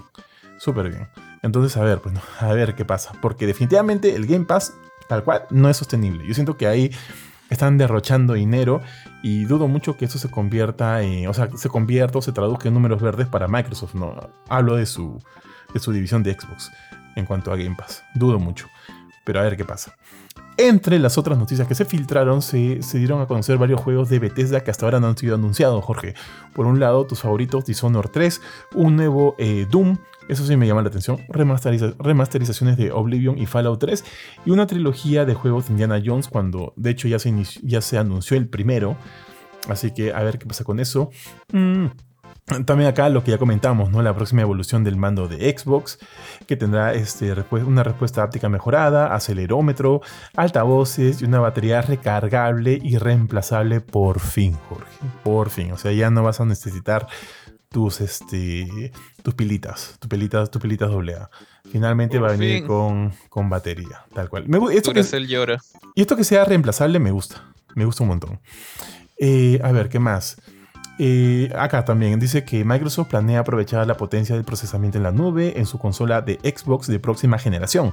súper bien. Entonces, a ver, pues, a ver qué pasa. Porque definitivamente el Game Pass, tal cual, no es sostenible. Yo siento que ahí están derrochando dinero y dudo mucho que eso se convierta en, o sea, se convierta o se traduzca en números verdes para Microsoft, ¿no? Hablo de su, de su división de Xbox en cuanto a Game Pass. Dudo mucho. Pero a ver qué pasa. Entre las otras noticias que se filtraron, se, se, dieron a conocer varios juegos de Bethesda que hasta ahora no han sido anunciados, Jorge. Por un lado, tus favoritos Dishonored 3, un nuevo eh, Doom, eso sí me llama la atención, remasterizaciones de Oblivion y Fallout 3, y una trilogía de juegos de Indiana Jones, cuando de hecho ya se, ya se anunció el primero. Así que a ver qué pasa con eso. Mm. También acá lo que ya comentamos, ¿no? La próxima evolución del mando de Xbox, que tendrá este, una respuesta áptica mejorada, acelerómetro, altavoces y una batería recargable y reemplazable por fin, Jorge. Por fin. O sea, ya no vas a necesitar tus, este, tus pilitas, tus pilitas, tus pilitas A. Finalmente va a venir con, con, batería, tal cual. Me, esto que, y esto que sea reemplazable me gusta, me gusta un montón. Eh, a ver, ¿qué más? Eh, acá también dice que Microsoft planea aprovechar la potencia del procesamiento en la nube en su consola de Xbox de próxima generación,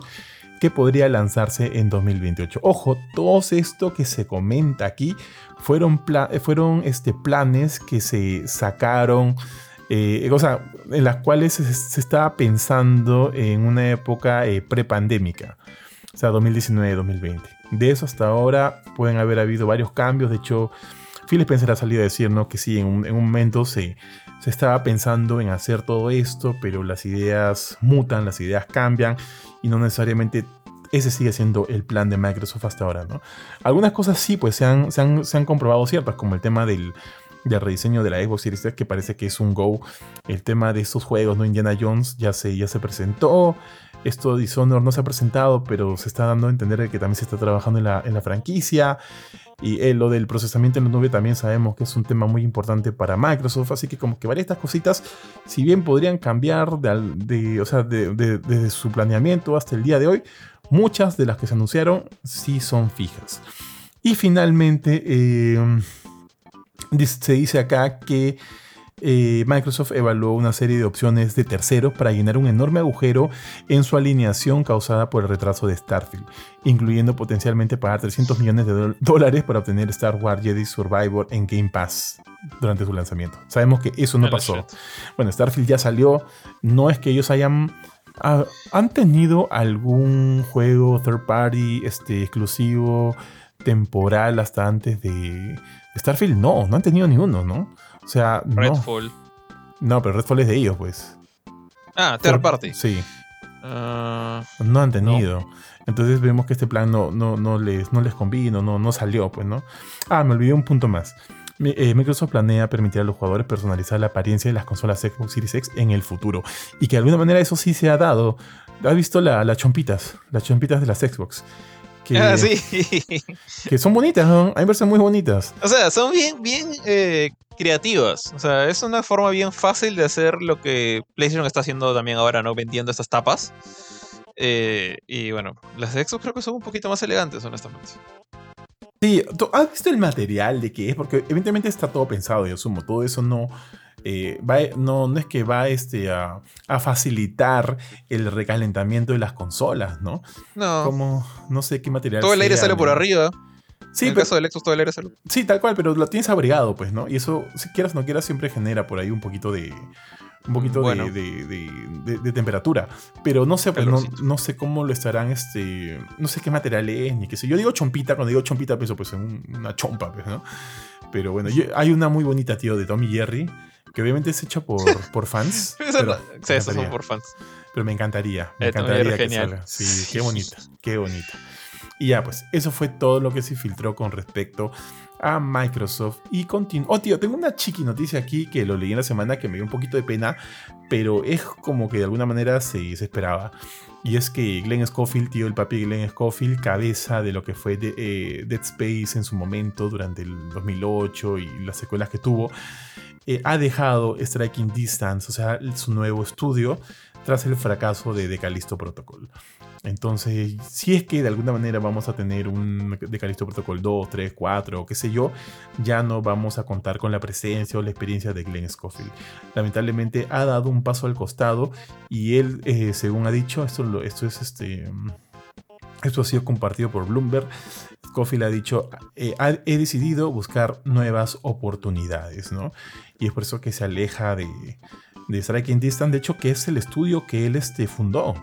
que podría lanzarse en 2028. Ojo, todo esto que se comenta aquí fueron, fueron este, planes que se sacaron, eh, o sea, en las cuales se, estaba pensando en una época eh, prepandémica, o sea, 2019-2020. De eso hasta ahora pueden haber habido varios cambios, de hecho Phil Spencer ha salido a decir ¿no? que sí, en un, momento se, se estaba pensando en hacer todo esto, pero las ideas mutan, las ideas cambian y no necesariamente ese sigue siendo el plan de Microsoft hasta ahora. ¿no? Algunas cosas sí, pues se han, se han, comprobado ciertas, como el tema del, rediseño de la Xbox Series X, que parece que es un go. El tema de estos juegos, ¿no? Indiana Jones ya se, ya se presentó. Esto Dishonored no se ha presentado, pero se está dando a entender que también se está trabajando en la, en la franquicia. Y eh, lo del procesamiento en la nube también sabemos que es un tema muy importante para Microsoft, así que como que varias estas cositas, si bien podrían cambiar de, o sea, desde su planeamiento hasta el día de hoy, muchas de las que se anunciaron sí son fijas. Y finalmente, eh, se dice acá que eh, Microsoft evaluó una serie de opciones de terceros para llenar un enorme agujero en su alineación causada por el retraso de Starfield, incluyendo potencialmente pagar 300 millones de dólares para obtener Star Wars Jedi Survivor en Game Pass durante su lanzamiento. Sabemos que eso no pasó. Bueno, Starfield ya salió, no es que ellos hayan... Ah, ¿Han tenido algún juego third party este, exclusivo temporal hasta antes de Starfield? No, no han tenido ni uno, ¿no? O sea, Redfall. No, pero Redfall es de ellos, pues. Ah, third party. Sí. Ah, no han tenido. Entonces vemos que este plan no, no, no, les, no les convino, no, no salió, pues, ¿no? Ah, me olvidé un punto más. Eh, Microsoft planea permitir a los jugadores personalizar la apariencia de las consolas Xbox Series X en el futuro. Y que de alguna manera eso sí se ha dado. ¿Has visto las chompitas? Las chompitas de las Xbox. Que, ah, sí. que son bonitas, ¿no? Hay versiones muy bonitas. O sea, son bien, bien eh, creativas. O sea, es una forma bien fácil de hacer lo que PlayStation está haciendo también ahora, ¿no? Vendiendo estas tapas. Eh, y bueno, las de Xbox creo que son un poquito más elegantes, honestamente. Sí, ¿has visto el material de qué es? Porque evidentemente está todo pensado, yo asumo, todo eso no, eh, va, no, no es que va este, a, facilitar el recalentamiento de las consolas, ¿no? No. Como, no sé qué material. Todo el aire sale por arriba. Sí, en el caso del todo el aire sale. Sí, tal cual, pero lo tienes abrigado, pues, ¿no? Y eso, si quieras o no quieras, siempre genera por ahí un poquito de, un poquito de, temperatura. Pero no sé, pues no, sé cómo lo estarán, este, no sé qué material es, ni qué sé. Yo digo chompita, cuando digo chompita pienso pues en una chompa, pues, ¿no? Pero bueno, hay una muy bonita, tío, de Tommy Jerry, que obviamente es hecha por, por fans. sí, esas son por fans. Pero me encantaría, me encantaría que salga. Sí, qué bonita, qué bonita. Y ya, pues, eso fue todo lo que se filtró con respecto a Microsoft y continúa. Oh, tío, tengo una chiqui noticia aquí que lo leí en la semana que me dio un poquito de pena, pero es como que de alguna manera se, esperaba. Y es que Glenn Schofield, tío, el papi Glenn Schofield, cabeza de lo que fue eh, Dead Space en su momento durante el 2008 y las secuelas que tuvo, eh, ha dejado Striking Distance, o sea, su nuevo estudio, tras el fracaso de The Callisto Protocol. Entonces, si es que de alguna manera vamos a tener un de Callisto Protocol 2, 3, 4 o qué sé yo, ya no vamos a contar con la presencia o la experiencia de Glenn Scofield. Lamentablemente ha dado un paso al costado y él, eh, según ha dicho, esto, esto es este... Esto ha sido compartido por Bloomberg. Scofield ha dicho, eh, he decidido buscar nuevas oportunidades, ¿no? Y es por eso que se aleja de, de Striking Distance, de hecho que es el estudio que él este, fundó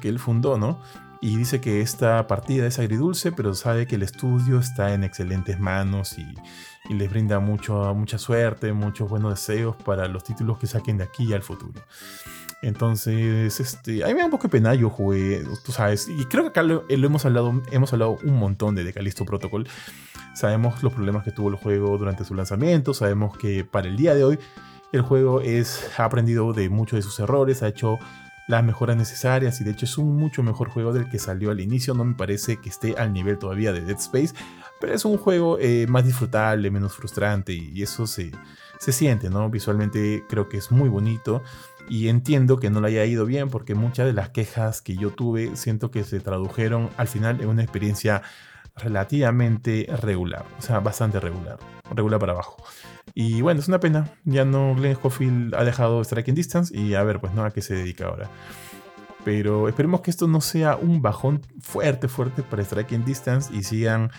que, él fundó, ¿no? Y dice que esta partida es agridulce, pero sabe que el estudio está en excelentes manos y, les brinda mucho, mucha suerte, muchos buenos deseos para los títulos que saquen de aquí al futuro. Entonces, este, a mí me da un poco de pena, yo jugué, tú sabes, y creo que acá lo, hemos, hablado, hemos hablado un montón de, de Callisto Protocol. Sabemos los problemas que tuvo el juego durante su lanzamiento, sabemos que para el día de hoy el juego es, ha aprendido de muchos de sus errores, ha hecho las mejoras necesarias y de hecho es un mucho mejor juego del que salió al inicio. No me parece que esté al nivel todavía de Dead Space, pero es un juego eh, más disfrutable, menos frustrante y eso se, se siente, ¿no? Visualmente creo que es muy bonito y entiendo que no le haya ido bien porque muchas de las quejas que yo tuve siento que se tradujeron al final en una experiencia relativamente regular, o sea, bastante regular, regular para abajo. Y bueno, es una pena. Ya no, Glenn Schofield ha dejado Striking Distance y a ver, pues no, a qué se dedica ahora. Pero esperemos que esto no sea un bajón fuerte, fuerte para Striking Distance y sigan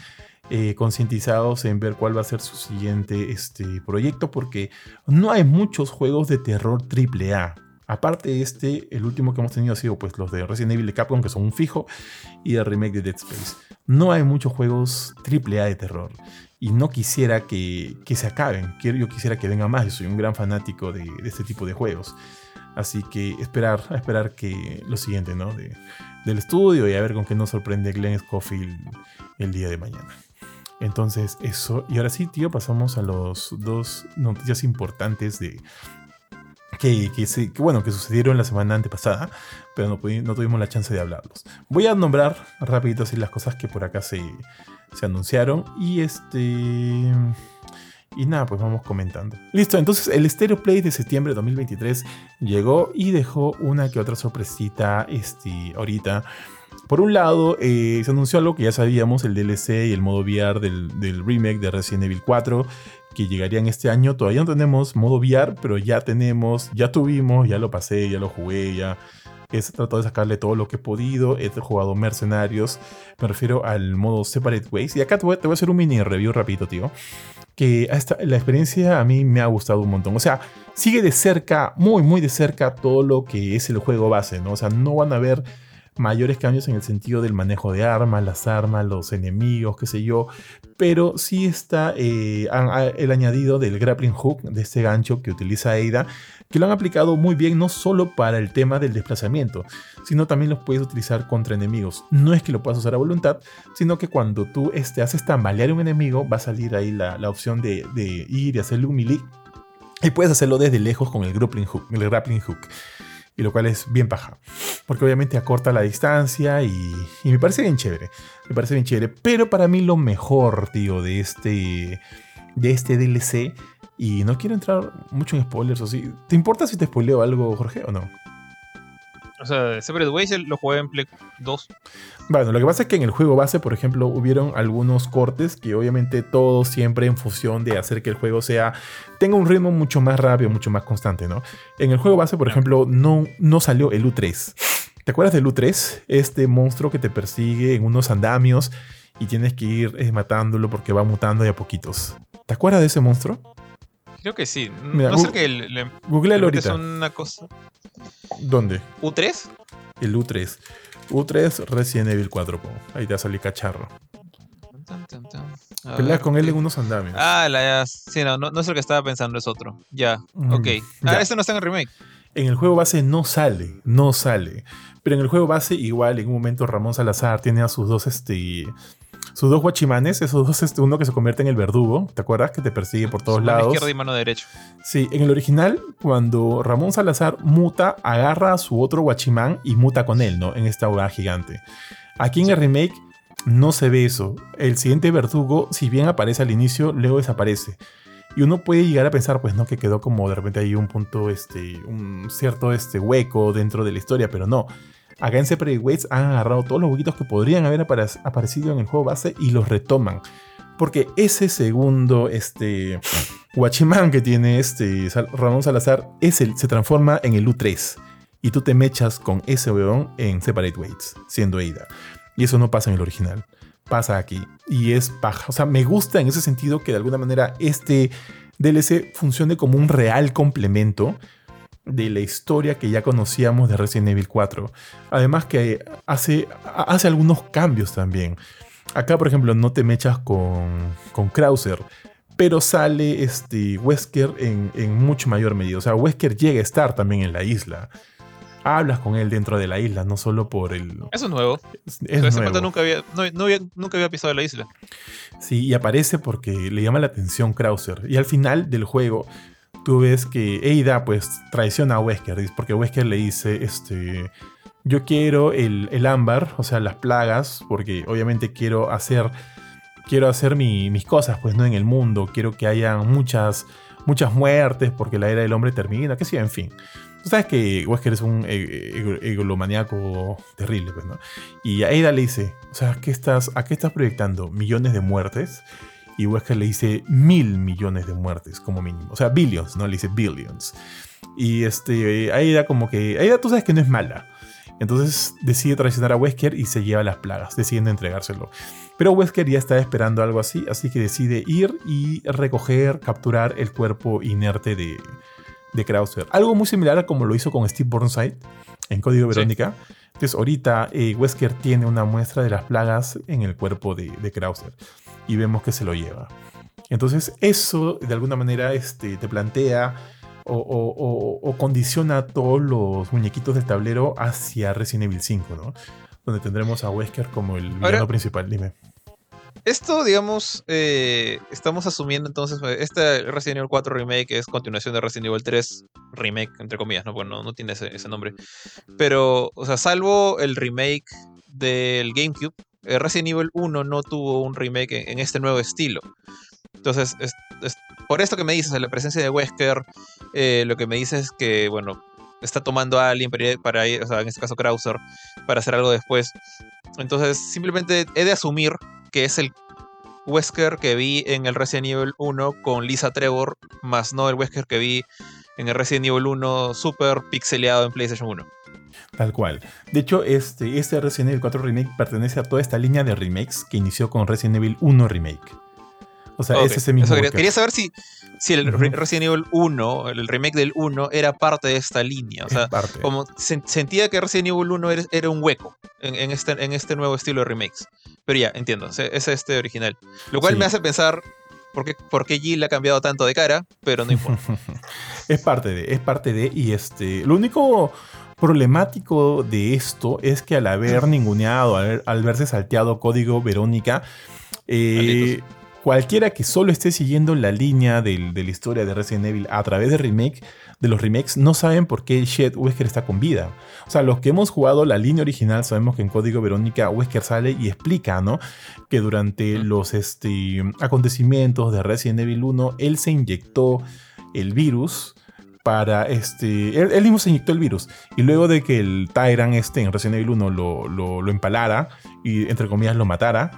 eh, concientizados en ver cuál va a ser su siguiente este, proyecto, porque no hay muchos juegos de terror AAA. Aparte de este, el último que hemos tenido ha sido pues, los de Resident Evil de Capcom, que son un fijo, y el remake de Dead Space. No hay muchos juegos AAA de terror y no quisiera que, se acaben. Yo quisiera que venga más. Yo soy un gran fanático de, este tipo de juegos. Así que esperar, esperar que lo siguiente, ¿no? del estudio y a ver con qué nos sorprende Glenn Schofield el día de mañana. Entonces, eso. Y ahora sí, tío, pasamos a los dos noticias importantes de. Que, que, bueno, que sucedieron la semana antepasada, pero no, no tuvimos la chance de hablarlos. Voy a nombrar rapidito así las cosas que por acá se, se anunciaron y este... Y nada, pues vamos comentando. Listo, entonces el Stereo Play de septiembre de 2023 llegó y dejó una que otra sorpresita este, ahorita. Por un lado, eh, se anunció algo que ya sabíamos, el DLC y el modo VR del, remake de Resident Evil 4, que llegarían este año. Todavía no tenemos modo VR, pero ya tenemos, ya tuvimos, ya lo pasé, ya lo jugué, ya he tratado de sacarle todo lo que he podido. He jugado Mercenarios. Me refiero al modo Separate Ways. Y acá te voy, a hacer un mini review rapidito, tío. Que la experiencia a mí me ha gustado un montón. O sea, sigue de cerca, muy, muy de cerca todo lo que es el juego base, ¿no? O sea, no van a ver mayores cambios en el sentido del manejo de armas, las armas, los enemigos, qué sé yo, pero sí está eh, el añadido del grappling hook, de este gancho que utiliza Ada, que lo han aplicado muy bien no solo para el tema del desplazamiento, sino también lo puedes utilizar contra enemigos. No es que lo puedas usar a voluntad, sino que cuando tú este, haces tambalear un enemigo, va a salir ahí la, opción de, ir y hacerle un melee. Y puedes hacerlo desde lejos con el grappling hook. El grappling hook y lo cual es bien paja. Porque obviamente acorta la distancia y, me parece bien chévere. Me parece bien chévere. Pero para mí lo mejor, tío, de este, de este DLC, y no quiero entrar mucho en spoilers o sí. ¿Te importa si te spoileo algo, Jorge, o no? O sea, Separate Ways lo jugué en Play 2. Bueno, lo que pasa es que en el juego base, por ejemplo, hubieron algunos cortes que obviamente todo siempre en función de hacer que el juego sea tenga un ritmo mucho más rápido, mucho más constante, ¿no? En el juego base, por ejemplo, no, no salió el U3. ¿Te acuerdas del U3? Este monstruo que te persigue en unos andamios y tienes que ir eh, matándolo porque va mutando de a poquitos. ¿Te acuerdas de ese monstruo? Creo que sí. no sé que le, Googlealo ahorita. Es una cosa. ¿Dónde? ¿U3? El U3. U3 Resident Evil 4. Ahí te salido cacharro. Peleas con él en unos andamios. Ah, la, sí, no, no, es el que estaba pensando, es otro. Ya, mm, ok. Ah, este no está en el remake. En el juego base no sale, no sale. Pero en el juego base, igual, en un momento Ramón Salazar tiene a sus dos este, sus dos guachimanes, esos dos, este, uno que se convierte en el verdugo, ¿te acuerdas? Que te persigue por todos lados. Mano izquierda y mano derecha. Sí, en el original, cuando Ramón Salazar muta, agarra a su otro guachimán y muta con él, ¿no? En esta hogar gigante. Aquí en el remake no se ve eso. El siguiente verdugo, si bien aparece al inicio, luego desaparece. Y uno puede llegar a pensar, pues no, que quedó como de repente ahí un punto, este, un cierto este, hueco dentro de la historia, pero no. Acá en Separate Ways han agarrado todos los huequitos que podrían haber aparecido en el juego base y los retoman. Porque ese segundo este, Guachimán que tiene este Ramón Salazar se transforma en el U3. Y tú te mechas con ese weón en Separate Ways, siendo Ada. Y eso no pasa en el original. Pasa aquí. Y es paja. O sea, me gusta en ese sentido que de alguna manera este DLC funcione como un real complemento de la historia que ya conocíamos de Resident Evil 4. Además que hace, hace algunos cambios también. Acá, por ejemplo, no te mechas con, con Krauser, pero sale este Wesker en, en, mucho mayor medida. O sea, Wesker llega a estar también en la isla. Hablas con él dentro de la isla, no solo por el... Eso es nuevo. Es, nuevo. Nunca, había, nunca había pisado la isla. Sí, y aparece porque le llama la atención Krauser. Y al final del juego tú ves que Eida pues traiciona a Wesker, porque Wesker le dice, este, yo quiero el, ámbar, o sea, las plagas, porque obviamente quiero hacer, quiero hacer mis cosas, pues, ¿no? En el mundo, quiero que haya muchas, muchas muertes, porque la era del hombre termina, que sí, en fin. Tú sabes que Wesker es un e, e, egolomaníaco terrible, pues, ¿no? Y a Eida le dice, o sea, ¿qué estás, ¿a qué estás proyectando? ¿Millones de muertes? Y Wesker le dice mil millones de muertes como mínimo. O sea, billions, ¿no? Le dice billions. Y este, Aida como que... Aida tú sabes que no es mala. Entonces decide traicionar a Wesker y se lleva las plagas, decidiendo entregárselo. Pero Wesker ya está esperando algo así, así que decide ir y recoger, capturar el cuerpo inerte de, de Krauser. Algo muy similar a como lo hizo con Steve Burnside en Código Verónica. Entonces ahorita eh, Wesker tiene una muestra de las plagas en el cuerpo de, de Krauser y vemos que se lo lleva. Entonces eso de alguna manera este, te plantea o, condiciona a todos los muñequitos del tablero hacia Resident Evil 5, ¿no? Donde tendremos a Wesker como el villano principal. Dime. Esto, digamos, eh, estamos asumiendo entonces, este Resident Evil 4 Remake es continuación de Resident Evil 3 Remake, entre comillas, ¿no? Bueno, no, tiene ese, ese, nombre. Pero, o sea, salvo el remake del GameCube, eh, Resident Evil 1 no tuvo un remake en, este nuevo estilo. Entonces, por esto que me dices, la presencia de Wesker, eh, lo que me dices es que, bueno, está tomando a alguien para ir, o sea, en este caso Krauser, para hacer algo después. Entonces, simplemente he de asumir que es el Wesker que vi en el Resident Evil 1 con Lisa Trevor, más no el Wesker que vi en el Resident Evil 1 super pixeleado en PlayStation 1. Tal cual. De hecho, este, este Resident Evil 4 Remake pertenece a toda esta línea de remakes que inició con Resident Evil 1 Remake. O sea, es ese mismo. quería, saber si, si el Resident Evil 1, el remake del 1, era parte de esta línea. O sea, como sentía que Resident Evil 1 era, un hueco en, este, en este nuevo estilo de remakes. Pero ya, entiendo, es este original. Lo cual me hace pensar por qué, por qué Jill ha cambiado tanto de cara, pero no importa. es parte de, es parte de, y este, lo único problemático de esto es que al haber ninguneado, al, al verse salteado código Verónica, eh, cualquiera que solo esté siguiendo la línea de la historia de Resident Evil a través de remake, de los remakes, no saben por qué Shed Wesker está con vida. O sea, los que hemos jugado la línea original sabemos que en código Verónica Wesker sale y explica, ¿no? Que durante los este, acontecimientos de Resident Evil 1, él se inyectó el virus para este. Él, mismo se inyectó el virus. Y luego de que el Tyrant este en Resident Evil 1 lo, lo, empalara y entre comillas lo matara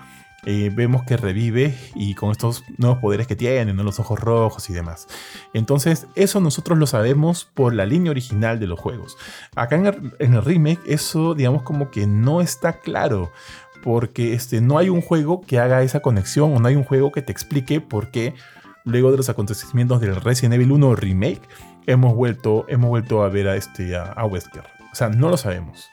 eh, vemos que revive y con estos nuevos poderes que tiene, los ojos rojos y demás. Entonces, eso nosotros lo sabemos por la línea original de los juegos. Acá en el, remake, eso, digamos, como que no está claro. Porque este, no hay un juego que haga esa conexión o no hay un juego que te explique por qué luego de los acontecimientos del Resident Evil 1 Remake hemos vuelto, hemos vuelto a ver a, este, a Wesker. O sea, no lo sabemos.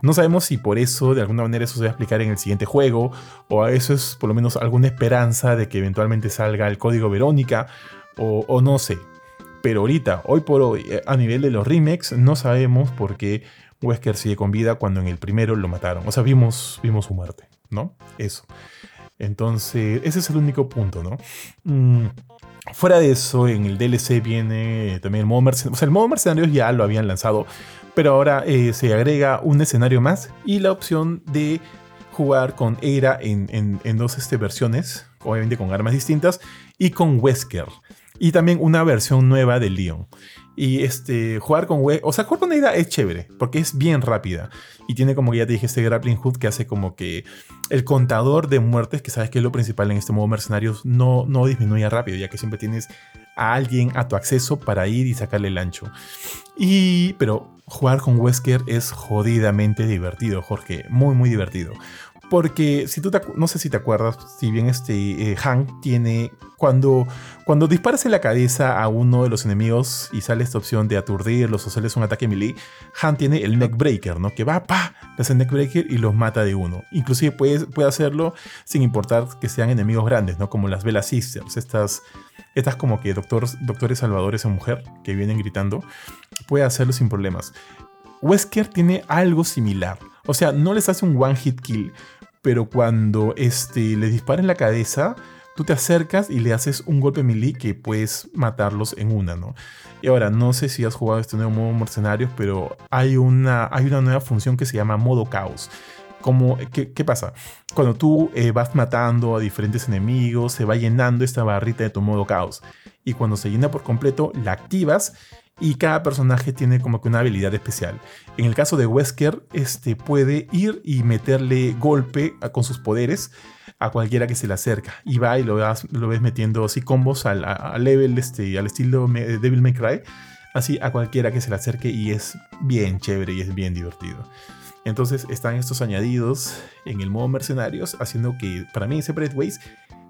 No sabemos si por eso, de alguna manera, eso se va a explicar en el siguiente juego, o a eso es por lo menos alguna esperanza de que eventualmente salga el código Verónica, o, no sé. Pero ahorita, hoy por hoy, eh, a nivel de los remakes, no sabemos por qué Wesker sigue con vida cuando en el primero lo mataron. O sea, vimos, vimos su muerte, ¿no? Eso. Entonces, ese es el único punto, ¿no? Mm, fuera de eso, en el DLC viene también el modo mercenario. O sea, el modo mercenarios ya lo habían lanzado pero ahora eh, se agrega un escenario más y la opción de jugar con Eira en, dos este, versiones, obviamente con armas distintas, y con Wesker. Y también una versión nueva de Leon. Y este, jugar con o sea, jugar con Eira es chévere, porque es bien rápida. Y tiene como ya te dije, este grappling hook que hace como que el contador de muertes, que sabes que es lo principal en este modo mercenarios, no, no disminuye rápido, ya que siempre tienes a alguien a tu acceso para ir y sacarle el ancho. Y, pero jugar con Wesker es jodidamente divertido, Jorge. Muy, muy divertido. Porque si tú no sé si te acuerdas, si bien este eh, Hank tiene cuando cuando disparas en la cabeza a uno de los enemigos y sale esta opción de aturdirlos o hacerles un ataque melee, Hank tiene el neckbreaker, ¿no? Que va, pa, hace el neckbreaker y los mata de uno. Inclusive puede, puede hacerlo sin importar que sean enemigos grandes, ¿no? Como las Bella Sisters, estas estas como que doctores, doctores salvadores en mujer que vienen gritando, puede hacerlo sin problemas. Wesker tiene algo similar. O sea, no les hace un one hit kill, pero cuando este, les dispara en la cabeza, tú te acercas y le haces un golpe melee que puedes matarlos en una, ¿no? Y ahora, no sé si has jugado este nuevo modo mercenarios, pero hay una, hay una nueva función que se llama modo caos como, ¿qué, pasa? Cuando tú eh, vas matando a diferentes enemigos, se va llenando esta barrita de tu modo caos. Y cuando se llena por completo, la activas y cada personaje tiene como que una habilidad especial. En el caso de Wesker, este puede ir y meterle golpe con sus poderes a cualquiera que se le acerca. Y va y lo, lo ves metiendo así combos al, level, este, al estilo Devil May Cry. Así a cualquiera que se le acerque y es bien chévere y es bien divertido. Entonces están estos añadidos en el modo mercenarios, haciendo que para mí Separate Ways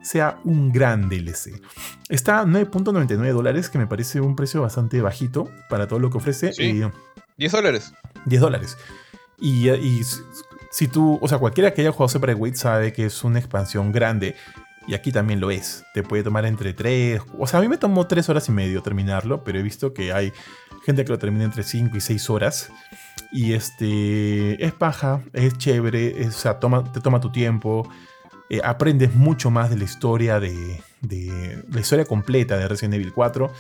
sea un gran DLC. Está a 9.99 dólares, que me parece un precio bastante bajito para todo lo que ofrece. Sí. 10 dólares. 10 dólares. Y, si tú, o sea, cualquiera que haya jugado Separate sabe que es una expansión grande. Y aquí también lo es. Te puede tomar entre 3. O sea, a mí me tomó 3 horas y medio terminarlo, pero he visto que hay gente que lo termina entre 5 y 6 horas. Y este es paja, es chévere, o sea, toma, te toma tu tiempo, eh, aprendes mucho más de la historia de, la historia completa de Resident Evil 4.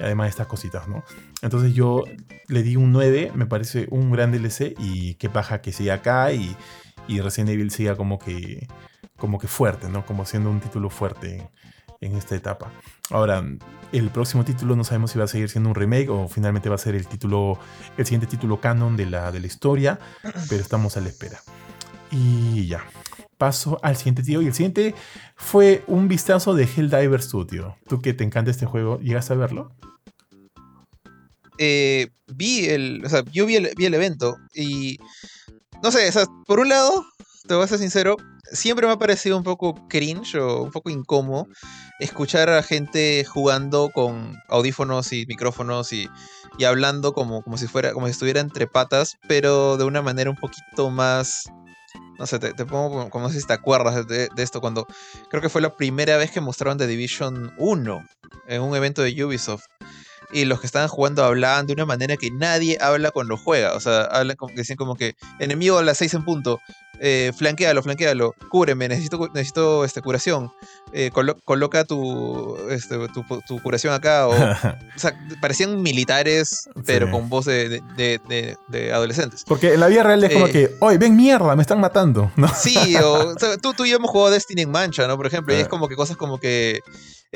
Y además de estas cositas, ¿no? Entonces yo le di un 9, me parece un gran DLC y qué paja que siga acá y, y Resident Evil siga como que, como que fuerte, ¿no? Como siendo un título fuerte en esta etapa. Ahora, el próximo título no sabemos si va a seguir siendo un remake o finalmente va a ser el título, el siguiente título canon de la, de la historia, pero estamos a la espera. Y ya, paso al siguiente tío. Y el siguiente fue un vistazo de Helldiver Studio. Tú que te encanta este juego, ¿llegaste a verlo? Eh, vi el, o sea, yo vi el, vi el evento y no sé, o sea, por un lado te voy a ser sincero, siempre me ha parecido un poco cringe o un poco incómodo escuchar a gente jugando con audífonos y micrófonos y, hablando como, como si fuera, como si estuviera entre patas, pero de una manera un poquito más. No sé, te, pongo como, si te acuerdas de, esto cuando creo que fue la primera vez que mostraron The Division 1 en un evento de Ubisoft y los que estaban jugando hablaban de una manera que nadie habla cuando juega. O sea, hablan como, decían como que enemigo a las 6 en punto, eh, flanquealo, flanquealo, cúbreme, necesito, necesito este, curación, eh, coloca tu, este, tu, curación acá. O, sea, parecían militares, pero con voz de, de, adolescentes. Porque en la vida real es como eh, que, oye, ven mierda, me están matando. ¿no? Sí, o, tú, tú y yo hemos jugado Destiny en mancha, ¿no? Por ejemplo, y es como que cosas como que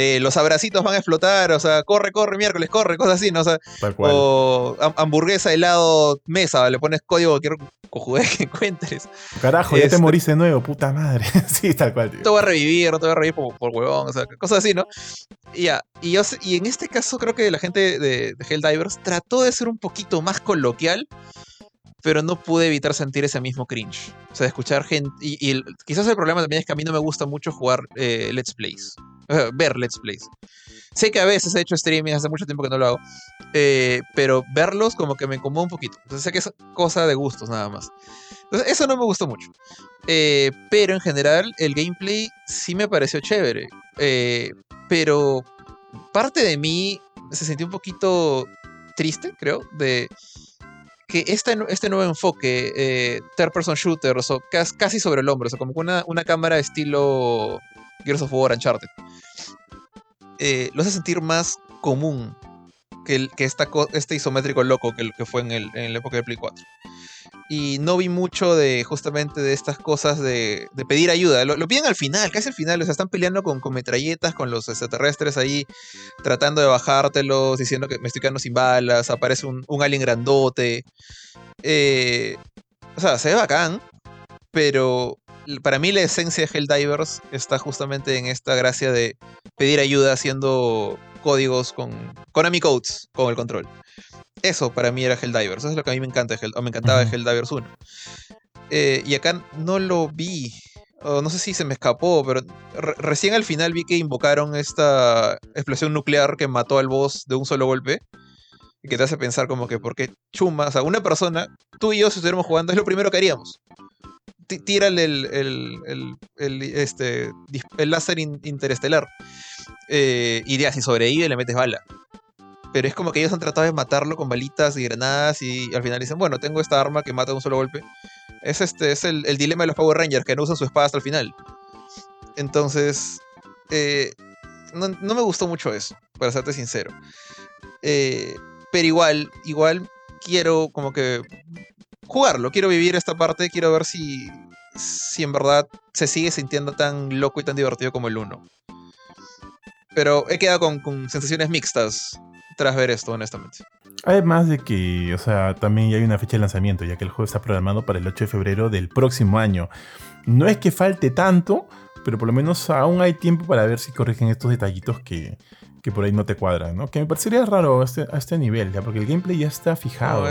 eh, los abracitos van a explotar, o sea, corre, corre, miércoles, corre, cosas así, ¿no? O, sea, o hamburguesa, helado, mesa, le pones código cualquier cojude que encuentres. Carajo, ya te este, morís de nuevo, puta madre. sí, tal cual, tío. Te voy a revivir, no te voy a revivir por, huevón, o sea, cosas así, ¿no? Y ya, y, yo, y en este caso creo que la gente de, de Helldivers trató de ser un poquito más coloquial pero no pude evitar sentir ese mismo cringe. O sea, escuchar gente. Y, quizás el problema también es que a mí no me gusta mucho jugar eh, Let's Plays. ver Let's Plays. Sé que a veces he hecho streaming, hace mucho tiempo que no lo hago. Eh, pero verlos como que me incomoda un poquito. Entonces sé que es cosa de gustos nada más. Eso no me gustó mucho. Eh, pero en general el gameplay sí me pareció chévere. pero parte de mí se sintió un poquito triste, creo, de que este, este nuevo enfoque, eh, third person shooter, o casi sobre el hombro, o sea, como una, una cámara estilo Gears of War Uncharted, eh, lo hace sentir más común que, esta, este isométrico loco que, que fue en, el, en la época de Play 4 y no vi mucho de justamente de estas cosas de, pedir ayuda. Lo, piden al final, casi al final. O sea, están peleando con, con, metralletas, con los extraterrestres ahí, tratando de bajártelos, diciendo que me estoy quedando sin balas. Aparece un, un alien grandote. Eh, o sea, se ve bacán, pero para mí la esencia de Helldivers está justamente en esta gracia de pedir ayuda haciendo códigos con Konami Codes con el control. Eso para mí era Helldivers. Eso es lo que a mí me encanta o me encantaba de Helldivers 1. Eh, y acá no lo vi. No sé si se me escapó, pero recién al final vi que invocaron esta explosión nuclear que mató al boss de un solo golpe. Y que te hace pensar como que, ¿por qué chuma? O sea, una persona, tú y yo si estuviéramos jugando, es lo primero que haríamos. Tírale el, el, este, el láser interestelar. Eh, y ya, si sobrevive, le metes bala pero es como que ellos han tratado de matarlo con balitas y granadas y al final dicen, bueno, tengo esta arma que mata de un solo golpe. Es, este, es el, dilema de los Power Rangers, que no usan su espada hasta el final. Entonces, eh, no, me gustó mucho eso, para serte sincero. Eh, pero igual, igual quiero como que jugarlo, quiero vivir esta parte, quiero ver si, si en verdad se sigue sintiendo tan loco y tan divertido como el 1. Pero he quedado con, con sensaciones mixtas tras ver esto, honestamente. Además de que, o sea, también ya hay una fecha de lanzamiento, ya que el juego está programado para el 8 de febrero del próximo año. No es que falte tanto, pero por lo menos aún hay tiempo para ver si corrigen estos detallitos que, por ahí no te cuadran, ¿no? Que me parecería raro a este, este nivel, ya, porque el gameplay ya está fijado.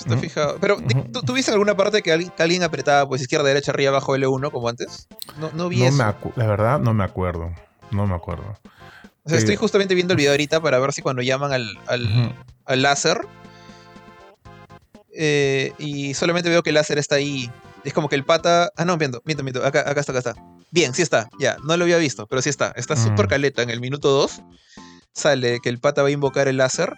Está fijado. Pero, ¿tú, viste alguna parte que alguien, apretaba, pues izquierda, derecha, arriba, abajo, L1, como antes? No, no vi eso. la verdad, no me acuerdo. No me acuerdo estoy justamente viendo el video ahorita para ver si cuando llaman al, al, láser. Eh, y solamente veo que el láser está ahí. Es como que el pata. Ah, no, miento, miento, miento. Acá, acá está, acá está. Bien, sí está. Ya, no lo había visto, pero sí está. Está súper caleta. En el minuto 2 sale que el pata va a invocar el láser.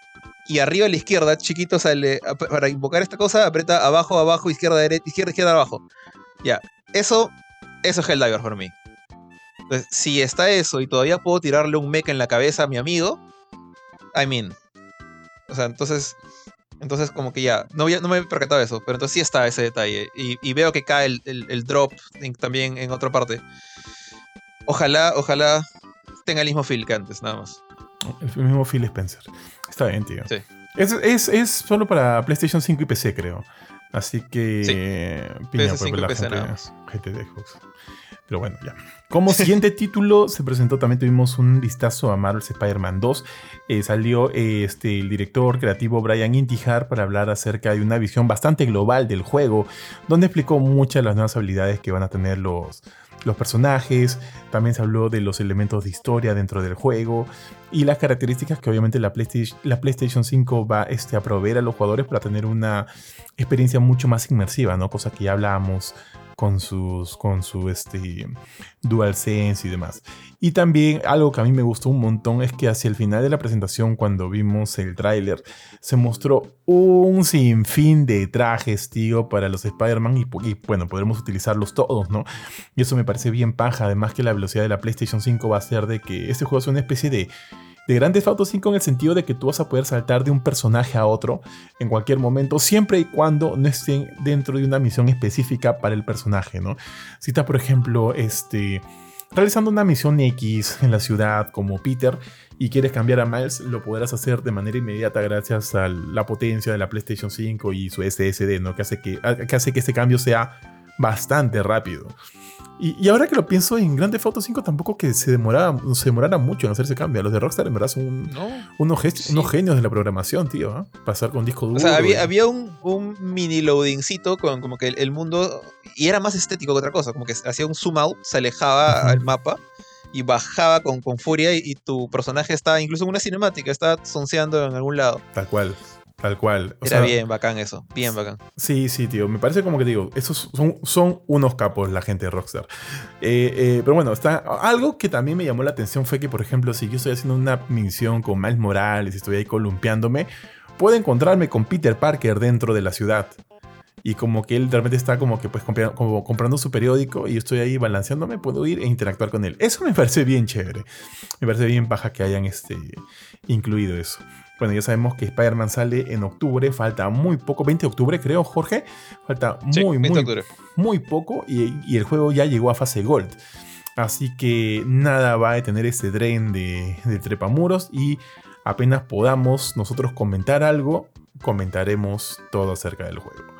Y arriba a la izquierda, chiquito, sale. Para invocar esta cosa, aprieta abajo, abajo, izquierda, derecha, izquierda, izquierda, abajo. Ya. Eso. Eso es Helldiver por mí. Entonces, si está eso y todavía puedo tirarle un mecha en la cabeza a mi amigo, I mean. O sea, entonces. Entonces, como que ya. No, no me he percatado eso, pero entonces sí está ese detalle. Y, veo que cae el, drop también en otra parte. Ojalá, ojalá tenga el mismo feel que antes, nada más. El mismo feel Spencer. Está bien, tío. Sí. Es, es, solo para PlayStation 5 y PC, creo. Así que. Sí. PS5 y PC nada más. GT de Xbox. Pero bueno, ya. Como siguiente título, se presentó, también tuvimos un vistazo a Marvel's Spider-Man 2. Eh, salió este, el director creativo Brian Intihar para hablar acerca de una visión bastante global del juego, donde explicó muchas de las nuevas habilidades que van a tener los, los personajes, también se habló de los elementos de historia dentro del juego y las características que obviamente la PlayStation, la PlayStation 5 va este, a proveer a los jugadores para tener una experiencia mucho más inmersiva, ¿no? Cosa que ya hablábamos con, sus, con su este, DualSense y demás. Y también algo que a mí me gustó un montón es que hacia el final de la presentación, cuando vimos el tráiler, se mostró un sinfín de trajes, tío, para los Spider-Man y, y, bueno, podremos utilizarlos todos, ¿no? Y eso me parece bien paja, además que la velocidad de la PlayStation 5 va a ser de que este juego sea una especie de de Grand Theft Auto 5 en el sentido de que tú vas a poder saltar de un personaje a otro en cualquier momento, siempre y cuando no estén dentro de una misión específica para el personaje, ¿no? Si estás, por ejemplo, este, realizando una misión X en la ciudad como Peter y quieres cambiar a Miles, lo podrás hacer de manera inmediata gracias a la potencia de la PlayStation 5 y su SSD, ¿no? Que hace que, que, hace que este cambio sea bastante rápido. Y, ahora que lo pienso, en Grand Theft Auto 5 tampoco que se demorara, se demorara mucho en hacerse cambio. Los de Rockstar en verdad son unos, genios de la programación, tío. ¿eh? Pasar con disco duro. O sea, había, un, mini loadingcito con como que el, mundo... Y era más estético que otra cosa. Como que hacía un zoom out, se alejaba al mapa y bajaba con, con furia y, y, tu personaje estaba incluso en una cinemática, estaba sonceando en algún lado. Tal cual. Tal cual. Era bien bacán eso, bien bacán. Sí, sí, tío. Me parece como que digo, esos son, son unos capos la gente de Rockstar. Eh, eh, pero bueno, está, algo que también me llamó la atención fue que, por ejemplo, si yo estoy haciendo una misión con Miles Morales y estoy ahí columpiándome, puedo encontrarme con Peter Parker dentro de la ciudad. Y como que él realmente está como que pues como comprando su periódico y yo estoy ahí balanceándome, puedo ir e interactuar con él. Eso me parece bien chévere. Me parece bien baja que hayan este, incluido eso. Bueno, ya sabemos que Spider-Man sale en octubre, falta muy poco, 20 de octubre creo, Jorge. Falta muy, muy, muy poco y, el juego ya llegó a fase Gold. Así que nada va a detener ese tren de, trepamuros y apenas podamos nosotros comentar algo, comentaremos todo acerca del juego.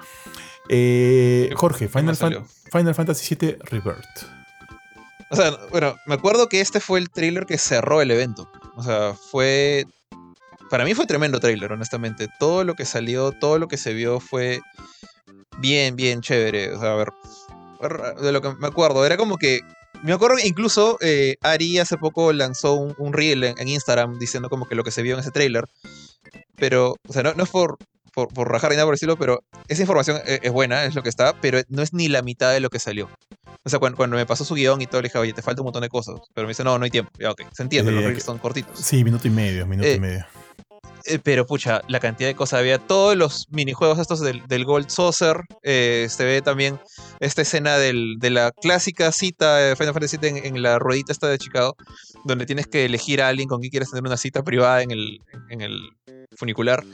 Eh, Jorge, Final, Final Fantasy VII Rebirth. O sea, bueno, me acuerdo que este fue el trailer que cerró el evento. O sea, fue para mí fue tremendo trailer, honestamente. Todo lo que salió, todo lo que se vio fue bien, bien chévere. O sea, a ver, de lo que me acuerdo, era como que. Me acuerdo que incluso eh, Ari hace poco lanzó un, reel en, Instagram diciendo como que lo que se vio en ese trailer. Pero, o sea, no, es por, por, rajar ni nada por decirlo, pero esa información es, es, buena, es lo que está, pero no es ni la mitad de lo que salió. O sea, cuando, me pasó su guion y todo, le dije, oye, te falta un montón de cosas. Pero me dice, no, no hay tiempo. Ya, ok, se entiende, los reels son cortitos. Sí, minuto y medio, minuto y eh, medio. Eh, pero pucha, la cantidad de cosas había. Todos los minijuegos estos del, Gold Saucer. Eh, se ve también esta escena del, de la clásica cita de Final Fantasy VII en, la ruedita esta de Chicago, donde tienes que elegir a alguien con quien quieres tener una cita privada en el, en el funicular.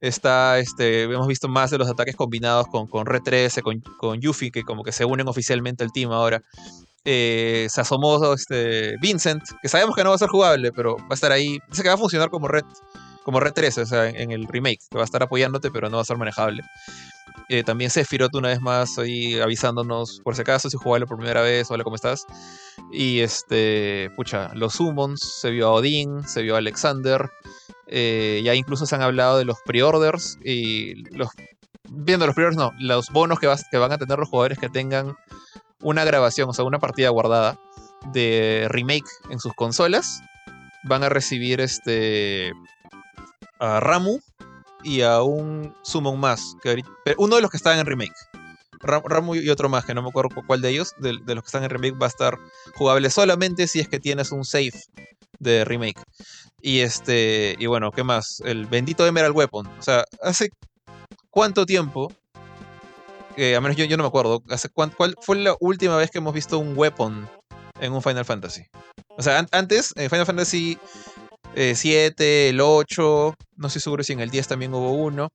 Está, este, hemos visto más de los ataques combinados con, con Red 13, con, con Yuffie, que como que se unen oficialmente al team ahora. Eh, se asomó este, Vincent, que sabemos que no va a ser jugable, pero va a estar ahí. Dice que va a funcionar como Red como Red 13, o sea, en, el remake, que va a estar apoyándote, pero no va a ser manejable. Eh, también Sephiroth una vez más ahí avisándonos, por si acaso, si jugarlo por primera vez, hola, ¿cómo estás? Y este, pucha, los summons, se vio a Odin, se vio a Alexander, eh, ya incluso se han hablado de los pre-orders y los... Viendo los pre-orders, no, los bonos que, que van a tener los jugadores que tengan una grabación, o sea, una partida guardada de remake en sus consolas, van a recibir este a Ramu y a un Summon más. Que uno de los que están en remake. Ramu y otro más, que no me acuerdo cuál de ellos, de, los que están en remake, va a estar jugable solamente si es que tienes un save de remake. Y este. Y bueno, ¿qué más? El bendito Emerald Weapon. O sea, hace cuánto tiempo. a menos yo, no me acuerdo. Hace ¿Cuál fue la última vez que hemos visto un weapon en un Final Fantasy? O sea, antes, en Final Fantasy 7, eh, el 8, no estoy seguro si en el 10 también hubo uno.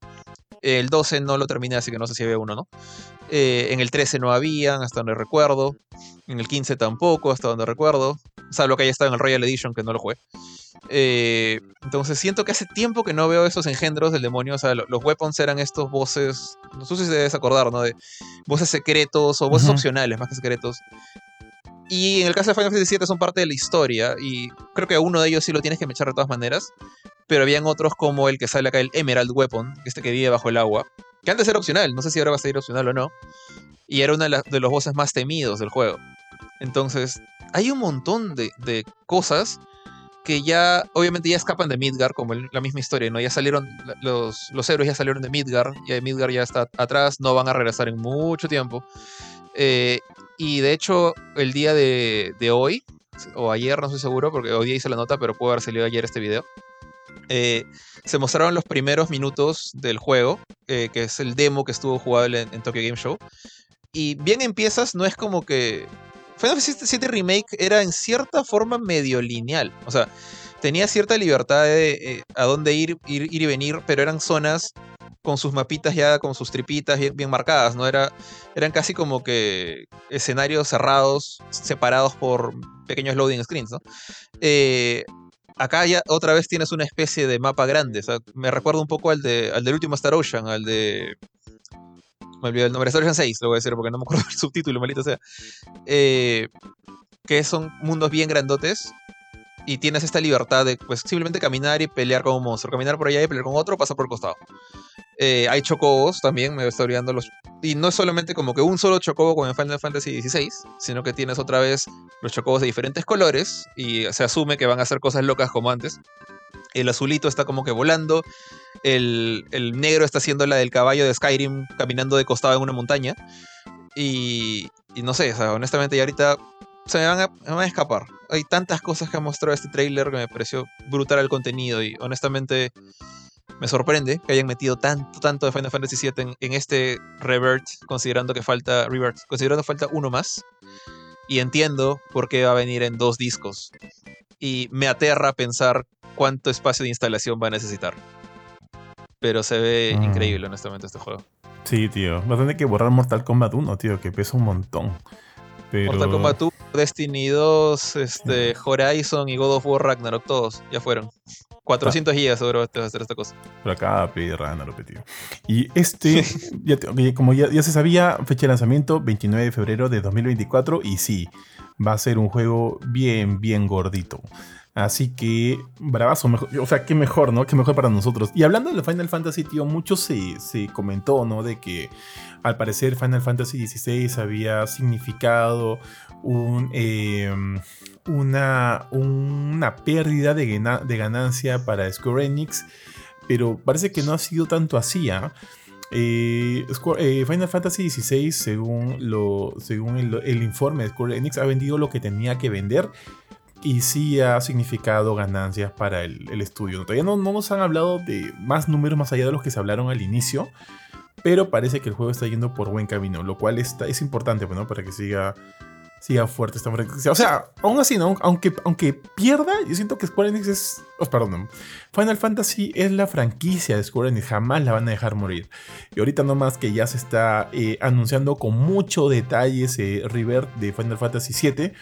El 12 no lo terminé, así que no sé si había uno, ¿no? Eh, en el 13 no habían, hasta donde recuerdo. En el 15 tampoco, hasta donde recuerdo. Salvo que haya estado en el Royal Edition, que no lo jugué. Eh, entonces siento que hace tiempo que no veo esos engendros del demonio. O sea, los, weapons eran estos voces. No sé si se debes acordar, ¿no? De voces secretos o voces opcionales más que secretos Y en el caso de Final Fantasy VII son parte de la historia. Y creo que uno de ellos sí lo tienes que mechar de todas maneras. Pero habían otros como el que sale acá, el Emerald Weapon, este que vive bajo el agua. Que antes era opcional, no sé si ahora va a ser opcional o no. Y era uno de, los bosses más temidos del juego. Entonces, hay un montón de, cosas que ya, obviamente, ya escapan de Midgar, como la misma historia, ¿no? Ya salieron, los, los héroes ya salieron de Midgar, ya Midgar ya está atrás, no van a regresar en mucho tiempo. Eh, y de hecho, el día de, hoy, o ayer, no estoy seguro, porque hoy día hice la nota, pero puede haber salido ayer este video. Eh, se mostraron los primeros minutos del juego, eh, que es el demo que estuvo jugable en, Tokyo Game Show. Y bien empiezas, no es como que Final Fantasy VII Remake era en cierta forma medio lineal. O sea, tenía cierta libertad de a dónde ir, ir, y venir, pero eran zonas con sus mapitas ya, con sus tripitas bien, marcadas, ¿no? Era, eran casi como que escenarios cerrados, separados por pequeños loading screens, ¿no? Eh, acá ya otra vez tienes una especie de mapa grande. Me recuerda un poco al, de, al del último Star Ocean, al de me olvidé el nombre, Star 6, lo voy a decir porque no me acuerdo el subtítulo, malito sea. Eh, que son mundos bien grandotes y tienes esta libertad de pues simplemente caminar y pelear con un monstruo, caminar por allá y pelear con otro, pasar por el costado. Eh, hay chocobos también, me estoy olvidando los... Y no es solamente como que un solo chocobo como en Final Fantasy XVI, sino que tienes otra vez los chocobos de diferentes colores y se asume que van a hacer cosas locas como antes. El azulito está como que volando, el, negro está haciendo la del caballo de Skyrim caminando de costado en una montaña. Y, no sé, honestamente, y ahorita se me van, a, escapar. Hay tantas cosas que ha mostrado este trailer que me pareció brutal el contenido y honestamente me sorprende que hayan metido tanto, tanto de Final Fantasy VII en, este Revert, considerando que falta Revert, considerando que falta uno más. Y entiendo por qué va a venir en dos discos. Y me aterra pensar cuánto espacio de instalación va a necesitar pero se ve mm. increíble, honestamente, este juego. Sí, tío. Va a tener que borrar Mortal Kombat 1, tío, que pesa un montón. Mortal Kombat 1, Destiny 2, este, Horizon y God of War Ragnarok, todos ya fueron. 400 gigas seguro te va a hacer esta cosa. Pero acá Ragnarok, tío. Y este, como ya, ya, se sabía, fecha de lanzamiento 29 de febrero de 2024. Y sí, va a ser un juego bien, bien gordito. Así que, bravazo, mejor, o sea, qué mejor, ¿no? Qué mejor para nosotros. Y hablando de Final Fantasy, tío, mucho se, se comentó, ¿no? De que al parecer Final Fantasy XVI había significado em, una, una pérdida de, ganancia para Square Enix, pero parece que no ha sido tanto así, ¿ah? eh, eh, Final Fantasy XVI, según, según el, informe de Square Enix, ha vendido lo que tenía que vender y sí ha significado ganancias para el, estudio. Todavía no, nos han hablado de más números más allá de los que se hablaron al inicio, pero parece que el juego está yendo por buen camino, lo cual está, es importante pues, para que siga, siga fuerte esta franquicia. O sea, aún así, ¿no? aunque, aunque pierda, yo siento que Square Enix es... Oh, perdón, Final Fantasy es la franquicia de Square Enix, jamás la van a dejar morir. Y ahorita nomás que ya se está eh, anunciando con mucho detalle ese River de Final Fantasy VII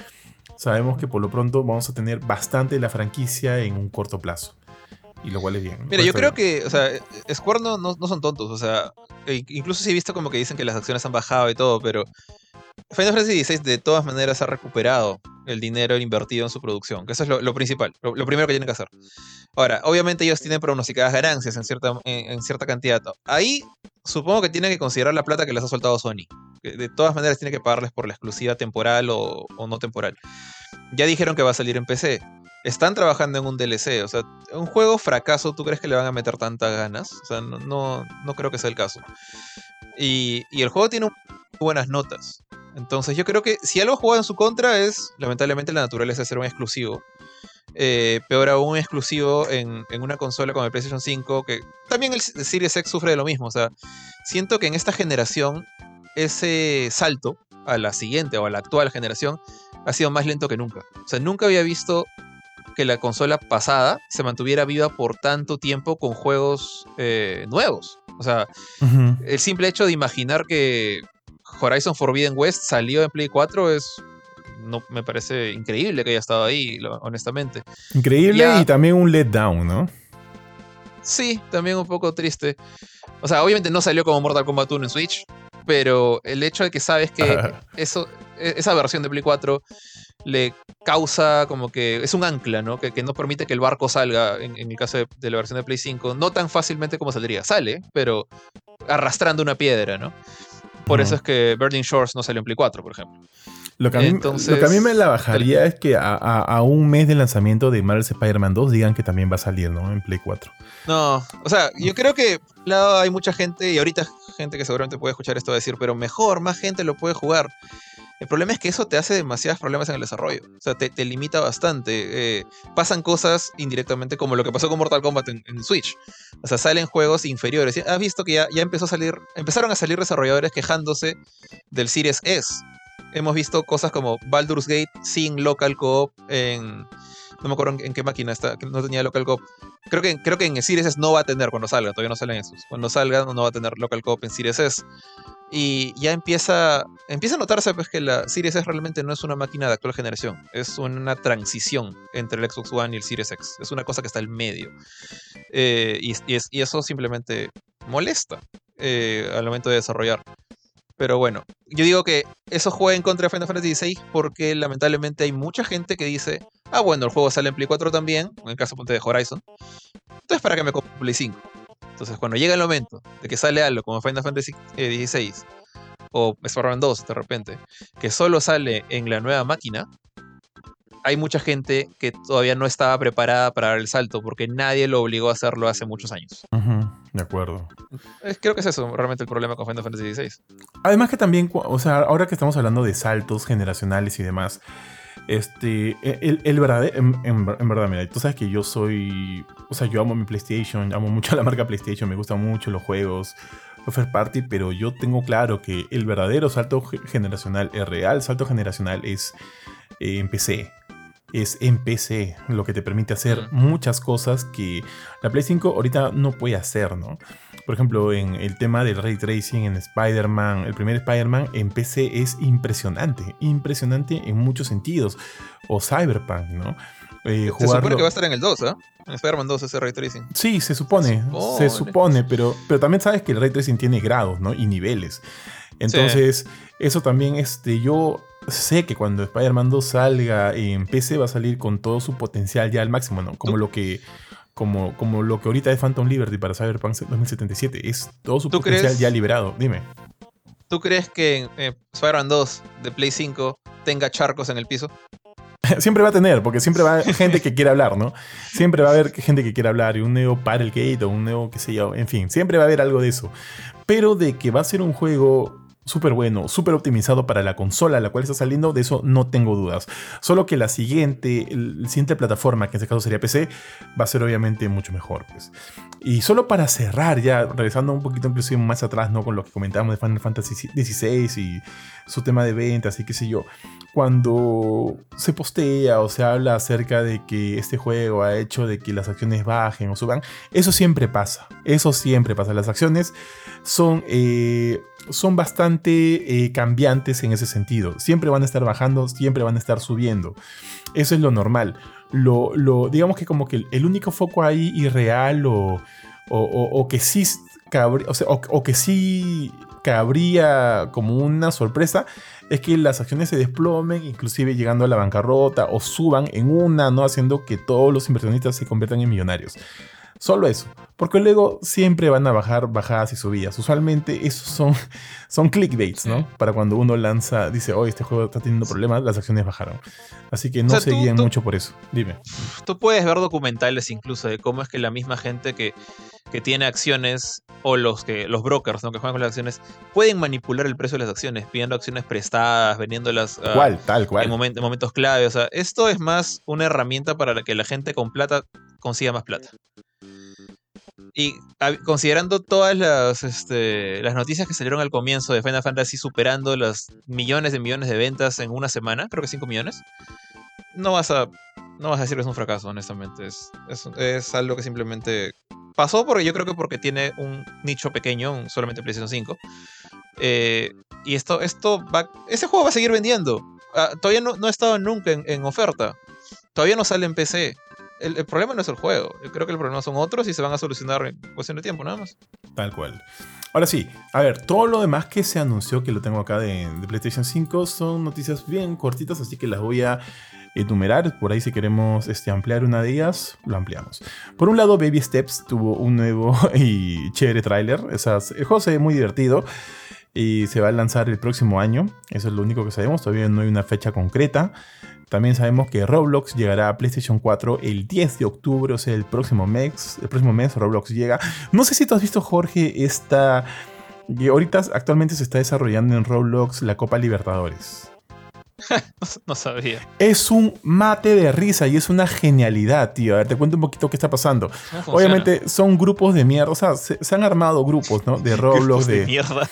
sabemos que por lo pronto vamos a tener bastante la franquicia en un corto plazo. Y lo cual es bien. Mira, yo creo que, o sea, Square no, no, son tontos, o sea, e incluso si he visto como que dicen que las acciones han bajado y todo, pero Final Fantasy XVI de todas maneras ha recuperado el dinero invertido en su producción, que eso es lo, principal, lo, primero que tienen que hacer. Ahora, obviamente ellos tienen pronosticadas ganancias en cierta, en, cierta cantidad. Ahí supongo que tienen que considerar la plata que les ha soltado Sony. Que de todas maneras tiene que pagarles por la exclusiva temporal o, no temporal. Ya dijeron que va a salir en PC. Están trabajando en un DLC. O sea, un juego fracaso, ¿tú crees que le van a meter tantas ganas? O sea, no, no, creo que sea el caso. Y, el juego tiene buenas notas. Entonces yo creo que si algo juega en su contra es, lamentablemente, la naturaleza de ser un exclusivo. Eh, peor aún exclusivo en, una consola como el PlayStation 5, que también el Series X sufre de lo mismo. O sea, siento que en esta generación ese salto a la siguiente o a la actual generación ha sido más lento que nunca. O sea, nunca había visto que la consola pasada se mantuviera viva por tanto tiempo con juegos eh, nuevos. O sea, el simple hecho de imaginar que Horizon Forbidden West salió en Play 4 es no me parece increíble que haya estado ahí, honestamente. Increíble y también un letdown, ¿no? Sí, también un poco triste. O sea, obviamente no salió como Mortal Kombat 1 en Switch, pero el hecho de que sabes que eso, e, esa versión de Play 4 le causa como que es un ancla, ¿no? Que, no permite que el barco salga, en, el caso de, la versión de Play 5, no tan fácilmente como saldría. Sale, pero arrastrando una piedra, ¿no? Por eso es que Burning Shores no salió en Play 4, por ejemplo. Lo que, a mí, me la bajaría es que a, un mes de lanzamiento de Marvel's Spider-Man 2 digan que también va a salir, ¿no? En Play 4. No, o sea, yo creo que lado hay mucha gente, y ahorita gente que seguramente puede escuchar esto decir, pero mejor, más gente lo puede jugar. El problema es que eso te hace demasiados problemas en el desarrollo. O sea, te, limita bastante. Eh, pasan cosas indirectamente como lo que pasó con Mortal Kombat en, Switch. O sea, salen juegos inferiores. Has visto que ya, ya empezó a salir, empezaron a salir desarrolladores quejándose del Series S hemos visto cosas como Baldur's Gate sin local co-op en. No me acuerdo en, qué máquina está, que no tenía local co-op. Creo que, creo que en Series no va a tener cuando salga, todavía no salen esos. Cuando salga no va a tener local co-op en Series S. Y ya empieza, empieza a notarse pues, que la Series S realmente no es una máquina de actual generación, es una transición entre el Xbox One y el Series X. Es una cosa que está al medio. Eh, y, y, eso simplemente molesta eh, al momento de desarrollar. Pero bueno, yo digo que eso juega en contra de Final Fantasy XVI porque lamentablemente hay mucha gente que dice, ah bueno, el juego sale en Play 4 también, en el caso de Horizon, entonces para que me compre Play 5. Entonces cuando llega el momento de que sale algo como Final Fantasy XVI o Spider-Man 2 de repente, que solo sale en la nueva máquina, hay mucha gente que todavía no estaba preparada para dar el salto porque nadie lo obligó a hacerlo hace muchos años. de acuerdo. Creo que es eso realmente el problema con Final Fantasy XVI. Además que también, o sea, ahora que estamos hablando de saltos generacionales y demás, este, e, el, el verdadero, en, verdad, mira, tú sabes que yo soy, o sea, yo amo mi PlayStation, amo mucho la marca PlayStation, me gustan mucho los juegos, los first party, pero yo tengo claro que el verdadero salto generacional, el real salto generacional es eh, en PC es en PC, lo que te permite hacer muchas cosas que la Play 5 ahorita no puede hacer, ¿no? Por ejemplo, en el tema del ray tracing en Spider-Man, el primer Spider-Man en PC es impresionante, impresionante en muchos sentidos. O Cyberpunk, ¿no? Eh, se supone que va a estar en el 2, ¿eh? En Spider-Man 2 ese ray tracing. Sí, se supone, se supone, pero, pero también sabes que el ray tracing tiene grados, ¿no? Y niveles. Entonces, eso también, este, yo sé que cuando Spider-Man 2 salga en PC va a salir con todo su potencial ya al máximo, ¿no? Como lo que como, como lo que ahorita es Phantom Liberty para Cyberpunk 2077, es todo su potencial ya liberado. Dime. ¿Tú crees que eh, Spider-Man 2 de Play 5 tenga charcos en el piso? siempre va a tener, porque siempre va a haber gente que quiera hablar, ¿no? Siempre va a haber gente que quiera hablar, y un Neo Gate o un Neo, qué sé yo, en fin, siempre va a haber algo de eso. Pero de que va a ser un juego súper bueno, súper optimizado para la consola a la cual está saliendo, de eso no tengo dudas. Solo que la siguiente, el, siguiente plataforma, que en este caso sería PC, va a ser obviamente mucho mejor. Pues. Y solo para cerrar, ya regresando un poquito inclusive más atrás, ¿no? Con lo que comentábamos de Final Fantasy XVI y su tema de ventas y qué sé yo. Cuando se postea o se habla acerca de que este juego ha hecho de que las acciones bajen o suban, eso siempre pasa. Eso siempre pasa. Las acciones son, eh, son bastante eh, cambiantes en ese sentido. Siempre van a estar bajando, siempre van a estar subiendo. Eso es lo normal. Lo, digamos que como que el, único foco ahí irreal o, o, que sí o, que sí cabría como una sorpresa es que las acciones se desplomen, inclusive llegando a la bancarrota o suban en una, ¿no? Haciendo que todos los inversionistas se conviertan en millonarios. Solo eso. Porque luego siempre van a bajar bajadas y subidas. Usualmente esos son, son clickbaits, ¿no? Para cuando uno lanza, dice, oh, este juego está teniendo problemas, las acciones bajaron. Así que no se guían mucho por eso. Dime. Tú puedes ver documentales incluso de cómo es que la misma gente que, que tiene acciones o los que los brokers ¿no? que juegan con las acciones pueden manipular el precio de las acciones, pidiendo acciones prestadas, vendiéndolas uh, tal cual. En, en, momentos clave. O sea, esto es más una herramienta para que la gente con plata consiga más plata. Y considerando todas las, este, las noticias que salieron al comienzo de Final Fantasy superando los millones de millones de ventas en una semana, creo que 5 millones, no vas a, no vas a decir que es un fracaso, honestamente. Es, es, algo que simplemente pasó porque yo creo que porque tiene un nicho pequeño, solamente PlayStation 5. Eh, y esto, esto va, ese juego va a seguir vendiendo. Ah, todavía no, no ha estado nunca en, en oferta. Todavía no sale en PC el, problema no es el juego. Yo creo que el problema son otros y se van a solucionar en cuestión de tiempo, nada más. Tal cual. Ahora sí, a ver, todo lo demás que se anunció, que lo tengo acá de, PlayStation 5, son noticias bien cortitas, así que las voy a enumerar. Por ahí si queremos este, ampliar una de ellas, lo ampliamos. Por un lado, Baby Steps tuvo un nuevo y chévere tráiler. El juego se ve muy divertido y se va a lanzar el próximo año. Eso es lo único que sabemos, todavía no hay una fecha concreta. También sabemos que Roblox llegará a PlayStation 4 el 10 de octubre, o sea, el próximo mes. El próximo mes Roblox llega. No sé si tú has visto, Jorge, esta... ahorita actualmente se está desarrollando en Roblox la Copa Libertadores. no sabía. Es un mate de risa y es una genialidad, tío. A ver, te cuento un poquito qué está pasando. Obviamente son grupos de mierda. O sea, se, han armado grupos, ¿no? De Roblox. de, mierda.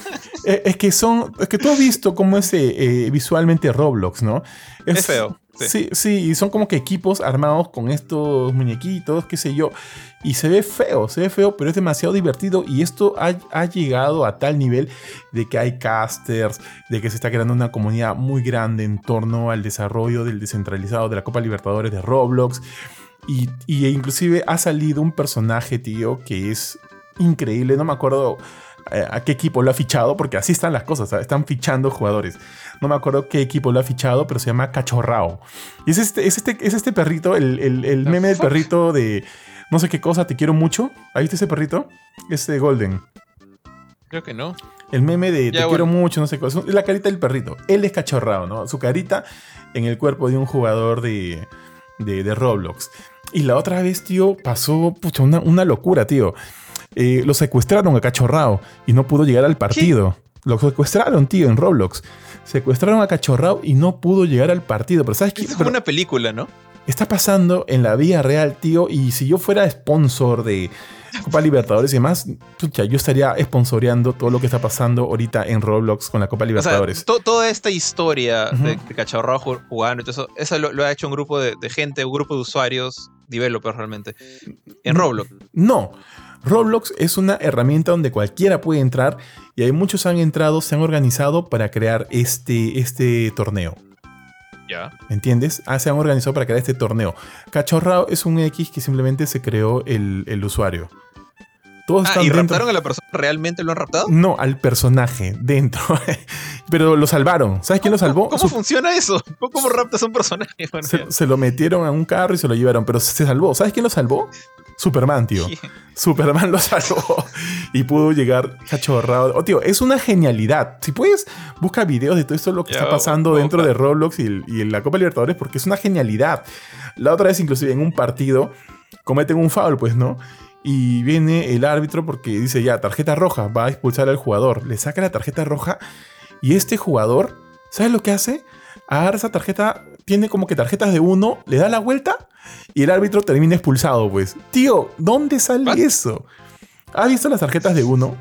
Eh, es que son. Es que tú has visto cómo es eh, visualmente Roblox, ¿no? es feo. Sí. sí, y son como que equipos armados con estos muñequitos, qué sé yo. Y se ve feo, se ve feo, pero es demasiado divertido. Y esto ha, llegado a tal nivel de que hay casters, de que se está creando una comunidad muy grande en torno al desarrollo del descentralizado de la Copa Libertadores de Roblox. Y, y inclusive ha salido un personaje, tío, que es increíble. No me acuerdo eh, a qué equipo lo ha fichado, porque así están las cosas, están fichando jugadores. No me acuerdo qué equipo lo ha fichado, pero se llama Cachorrao. Y es este, es este, es este perrito, el, el, meme del perrito de no sé qué cosa, te quiero mucho. ¿Ahí está ese perrito? Este Golden. Creo que no. El meme de te quiero mucho, no sé qué cosa. Es la carita del perrito. Él es cachorrao, ¿no? Su carita en el cuerpo de un jugador de, de, Roblox. Y la otra vez, tío, pasó pucha, una, una locura, tío. Eh, lo secuestraron a Cachorrao y no pudo llegar al partido. Lo secuestraron, tío, en Roblox. Secuestraron a Cachorrao y no pudo llegar al partido. Pero ¿sabes qué? Es como una película, ¿no? Está pasando en la vida real, tío. Y si yo fuera sponsor de Copa Libertadores y demás, yo estaría sponsoreando todo lo que está pasando ahorita en Roblox con la Copa Libertadores. toda esta historia de, Cachorrao jugando y todo eso, eso lo, ha hecho un grupo de, de gente, un grupo de usuarios, developers realmente, en Roblox. No. Roblox es una herramienta donde cualquiera puede entrar y hay muchos han entrado, se han organizado para crear este, este torneo. Ya. ¿Me entiendes? Ah, se han organizado para crear este torneo. Cachorrao es un X que simplemente se creó el, usuario. Todos ah, ¿Y raptaron a la persona? ¿Realmente lo han raptado? No, al personaje dentro. Pero lo salvaron. ¿Sabes quién lo salvó? ¿Cómo funciona eso? ¿Cómo raptas a un personaje? se, se, lo metieron a un carro y se lo llevaron, pero se salvó. ¿Sabes quién lo salvó? Superman, tío. Superman lo salvó y pudo llegar cachorrado. Oh, tío, es una genialidad. Si puedes, busca videos de todo esto lo que está pasando dentro de Roblox y, en la Copa Libertadores porque es una genialidad. La otra vez, inclusive en un partido, cometen un foul, pues, ¿no? Y viene el árbitro porque dice ya, tarjeta roja, va a expulsar al jugador. Le saca la tarjeta roja y este jugador, ¿sabes lo que hace? Agarra esa tarjeta, tiene como que tarjetas de uno, le da la vuelta y el árbitro termina expulsado, pues. Tío, ¿dónde sale eso? ¿Has visto las tarjetas de uno?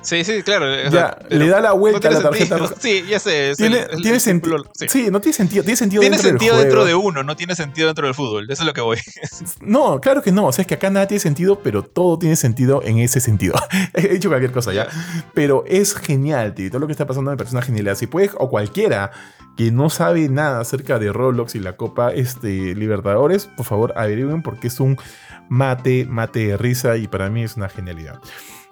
Sí, sí, claro. ya, le da la vuelta a la tarjeta roja. Sí, ya sé. Tiene, sentido. Sí. no tiene sentido. Tiene sentido, tiene dentro, sentido dentro de uno, no tiene sentido dentro del fútbol. Eso es lo que voy. no, claro que no. O sea, es que acá nada tiene sentido, pero todo tiene sentido en ese sentido. He dicho cualquier cosa ya. Pero es genial, tío. Todo lo que está pasando me parece una genialidad. Si puedes, o cualquiera que no sabe nada acerca de Roblox y la Copa este, Libertadores, por favor averigüen porque es un mate, mate de risa y para mí es una genialidad.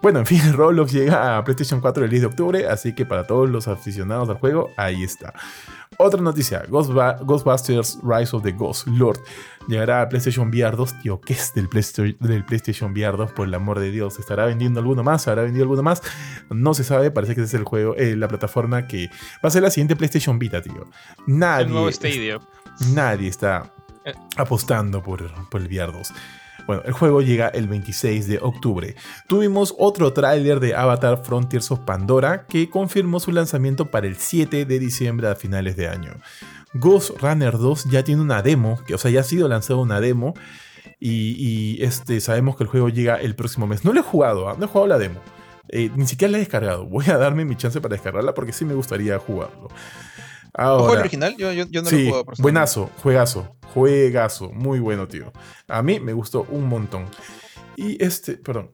Bueno, en fin, Roblox llega a PlayStation 4 el 10 de octubre, así que para todos los aficionados al juego, ahí está. Otra noticia, Ghostbusters Rise of the Ghost Lord llegará a PlayStation VR 2. Tío, ¿qué es del, PlayStation VR 2? Por el amor de Dios, ¿estará vendiendo alguno más? ¿Habrá vendido alguno más? No se sabe, parece que ese es el juego, eh, la plataforma que va a ser la siguiente PlayStation Vita, tío. Nadie, nadie está eh. apostando por, por el VR 2. Bueno, el juego llega el 26 de octubre. Tuvimos otro tráiler de Avatar Frontiers of Pandora que confirmó su lanzamiento para el 7 de diciembre a finales de año. Ghost Runner 2 ya tiene una demo, que, o sea, ya ha sido lanzado una demo. Y, este, sabemos que el juego llega el próximo mes. No lo he jugado, ¿ah? no he jugado la demo. Eh, ni siquiera la he descargado. Voy a darme mi chance para descargarla porque sí me gustaría jugarlo. ¿Juego original? Yo, no lo juego. Buenazo, juegazo. Juegazo, muy bueno, tío. A mí me gustó un montón. Y este, perdón.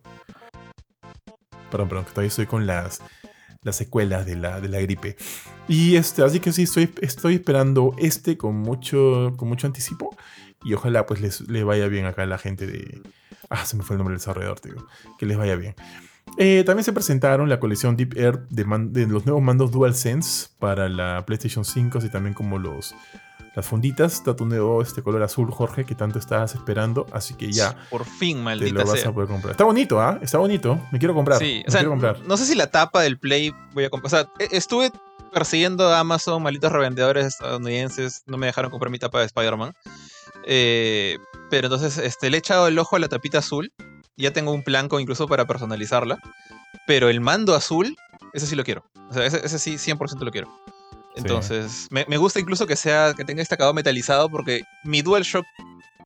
Perdón, perdón, que todavía estoy con las, las secuelas de la, de la gripe. Y este, así que sí, estoy, estoy esperando este con mucho, con mucho anticipo. Y ojalá pues les, le vaya bien acá a la gente de... Ah, se me fue el nombre del desarrollador, tío. Que les vaya bien. Eh, también se presentaron la colección Deep Air de, los nuevos mandos DualSense para la PlayStation 5, así también como los, las funditas. Está tu nuevo este color azul, Jorge, que tanto estabas esperando. Así que ya. Por fin, maldita te lo vas a poder comprar. Está bonito, ¿ah? Está bonito. Me quiero comprar. Sí, o sea, No sé si la tapa del Play voy a comprar. O sea, e, estuve persiguiendo a Amazon, malditos revendedores estadounidenses. No me dejaron comprar mi tapa de Spider-Man. Eh, pero entonces este, le he echado el ojo a la tapita azul. Ya tengo un blanco incluso para personalizarla. Pero el mando azul, ese sí lo quiero. O sea, ese, ese sí, 100% lo quiero. Entonces, me, gusta incluso que sea que tenga este acabado metalizado porque mi DualShock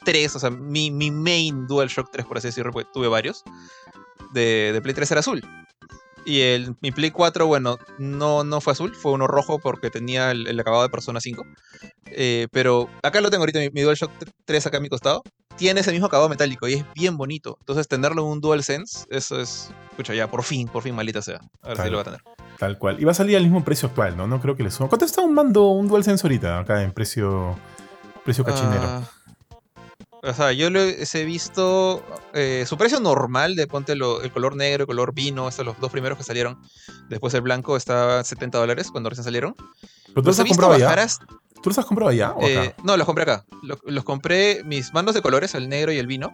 3, o sea, mi, mi main DualShock 3, por así decirlo, porque tuve varios, de, de Play 3 era azul. Y el, mi Play 4, bueno, no, no fue azul, fue uno rojo porque tenía el, acabado de Persona 5. Eh, pero acá lo tengo ahorita, mi, DualShock 3 acá a mi costado. Tiene ese mismo acabado metálico y es bien bonito. Entonces, tenerlo en un DualSense, eso es. Escucha, ya, por fin, por fin, malita sea. A ver si lo va a tener. Tal cual. Y va a salir al mismo precio actual, ¿no? No creo que le suba. ¿Cuánto está un mando, un DualSense ahorita acá en precio, precio cachinero? Ah, o sea, yo lo he visto. Eh, su precio normal de ponte el color negro, el color vino, estos los dos primeros que salieron. Después el blanco estaba 70 dólares cuando recién salieron. ¿Pero tú los, has comprado allá? ¿Tú los has comprado allá? Eh, no, los compré acá. Los, compré, mis mandos de colores, el negro y el vino,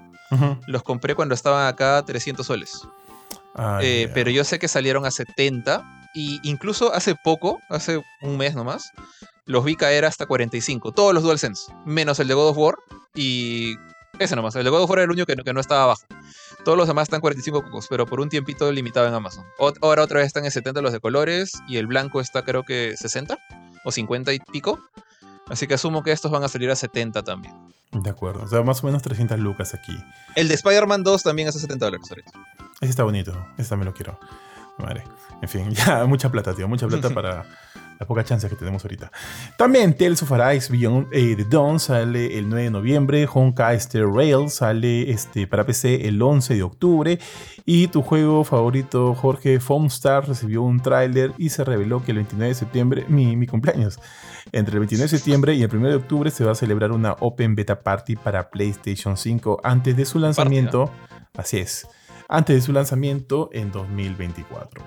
los compré cuando estaban acá 300 soles. Eh, pero yo sé que salieron a 70 y incluso hace poco, hace un mes nomás, los vi caer hasta 45. Todos los DualSense, menos el de God of War y ese nomás. El de God of War era el único que no, estaba abajo. Todos los demás están 45 cocos, pero por un tiempito limitado en Amazon. ahora otra vez están en 70 los de colores y el blanco está creo que 60 o 50 y pico. Así que asumo que estos van a salir a 70 también. De acuerdo, o sea, más o menos 300 lucas aquí. El de Spider-Man 2 también es a 70 dólares ahorita. Ese está bonito, ese también lo quiero. Vale. En fin, ya mucha plata, tío, mucha plata para la poca chance que tenemos ahorita. También Tales of Arise Beyond eh, the Dawn sale el 9 de noviembre, Honkai Star Rail sale este, para PC el 11 de octubre y tu juego favorito Jorge Foamstar recibió un tráiler y se reveló que el 29 de septiembre, mi, mi cumpleaños, entre el 29 de septiembre y el 1 de octubre se va a celebrar una Open Beta Party para PlayStation 5 antes de su lanzamiento. Así es antes de su lanzamiento en 2024.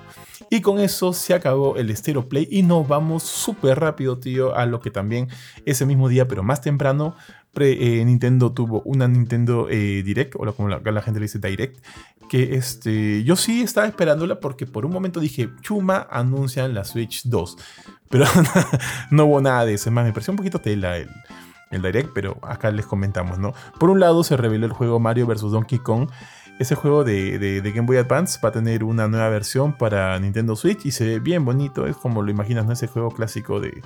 Y con eso se acabó el Stereo Play y nos vamos súper rápido, tío, a lo que también ese mismo día, pero más temprano, eh, Nintendo tuvo una Nintendo eh, Direct, o como la, gente le dice Direct, que este, yo sí estaba esperándola porque por un momento dije, chuma, anuncian la Switch 2. Pero no hubo nada de eso. Es más, me pareció un poquito tela el, el Direct, pero acá les comentamos, ¿no? Por un lado se reveló el juego Mario vs. Donkey Kong ese juego de, Game Boy Advance va a tener una nueva versión para Nintendo Switch y se ve bien bonito. Es como lo imaginas, ¿no? Ese juego clásico de,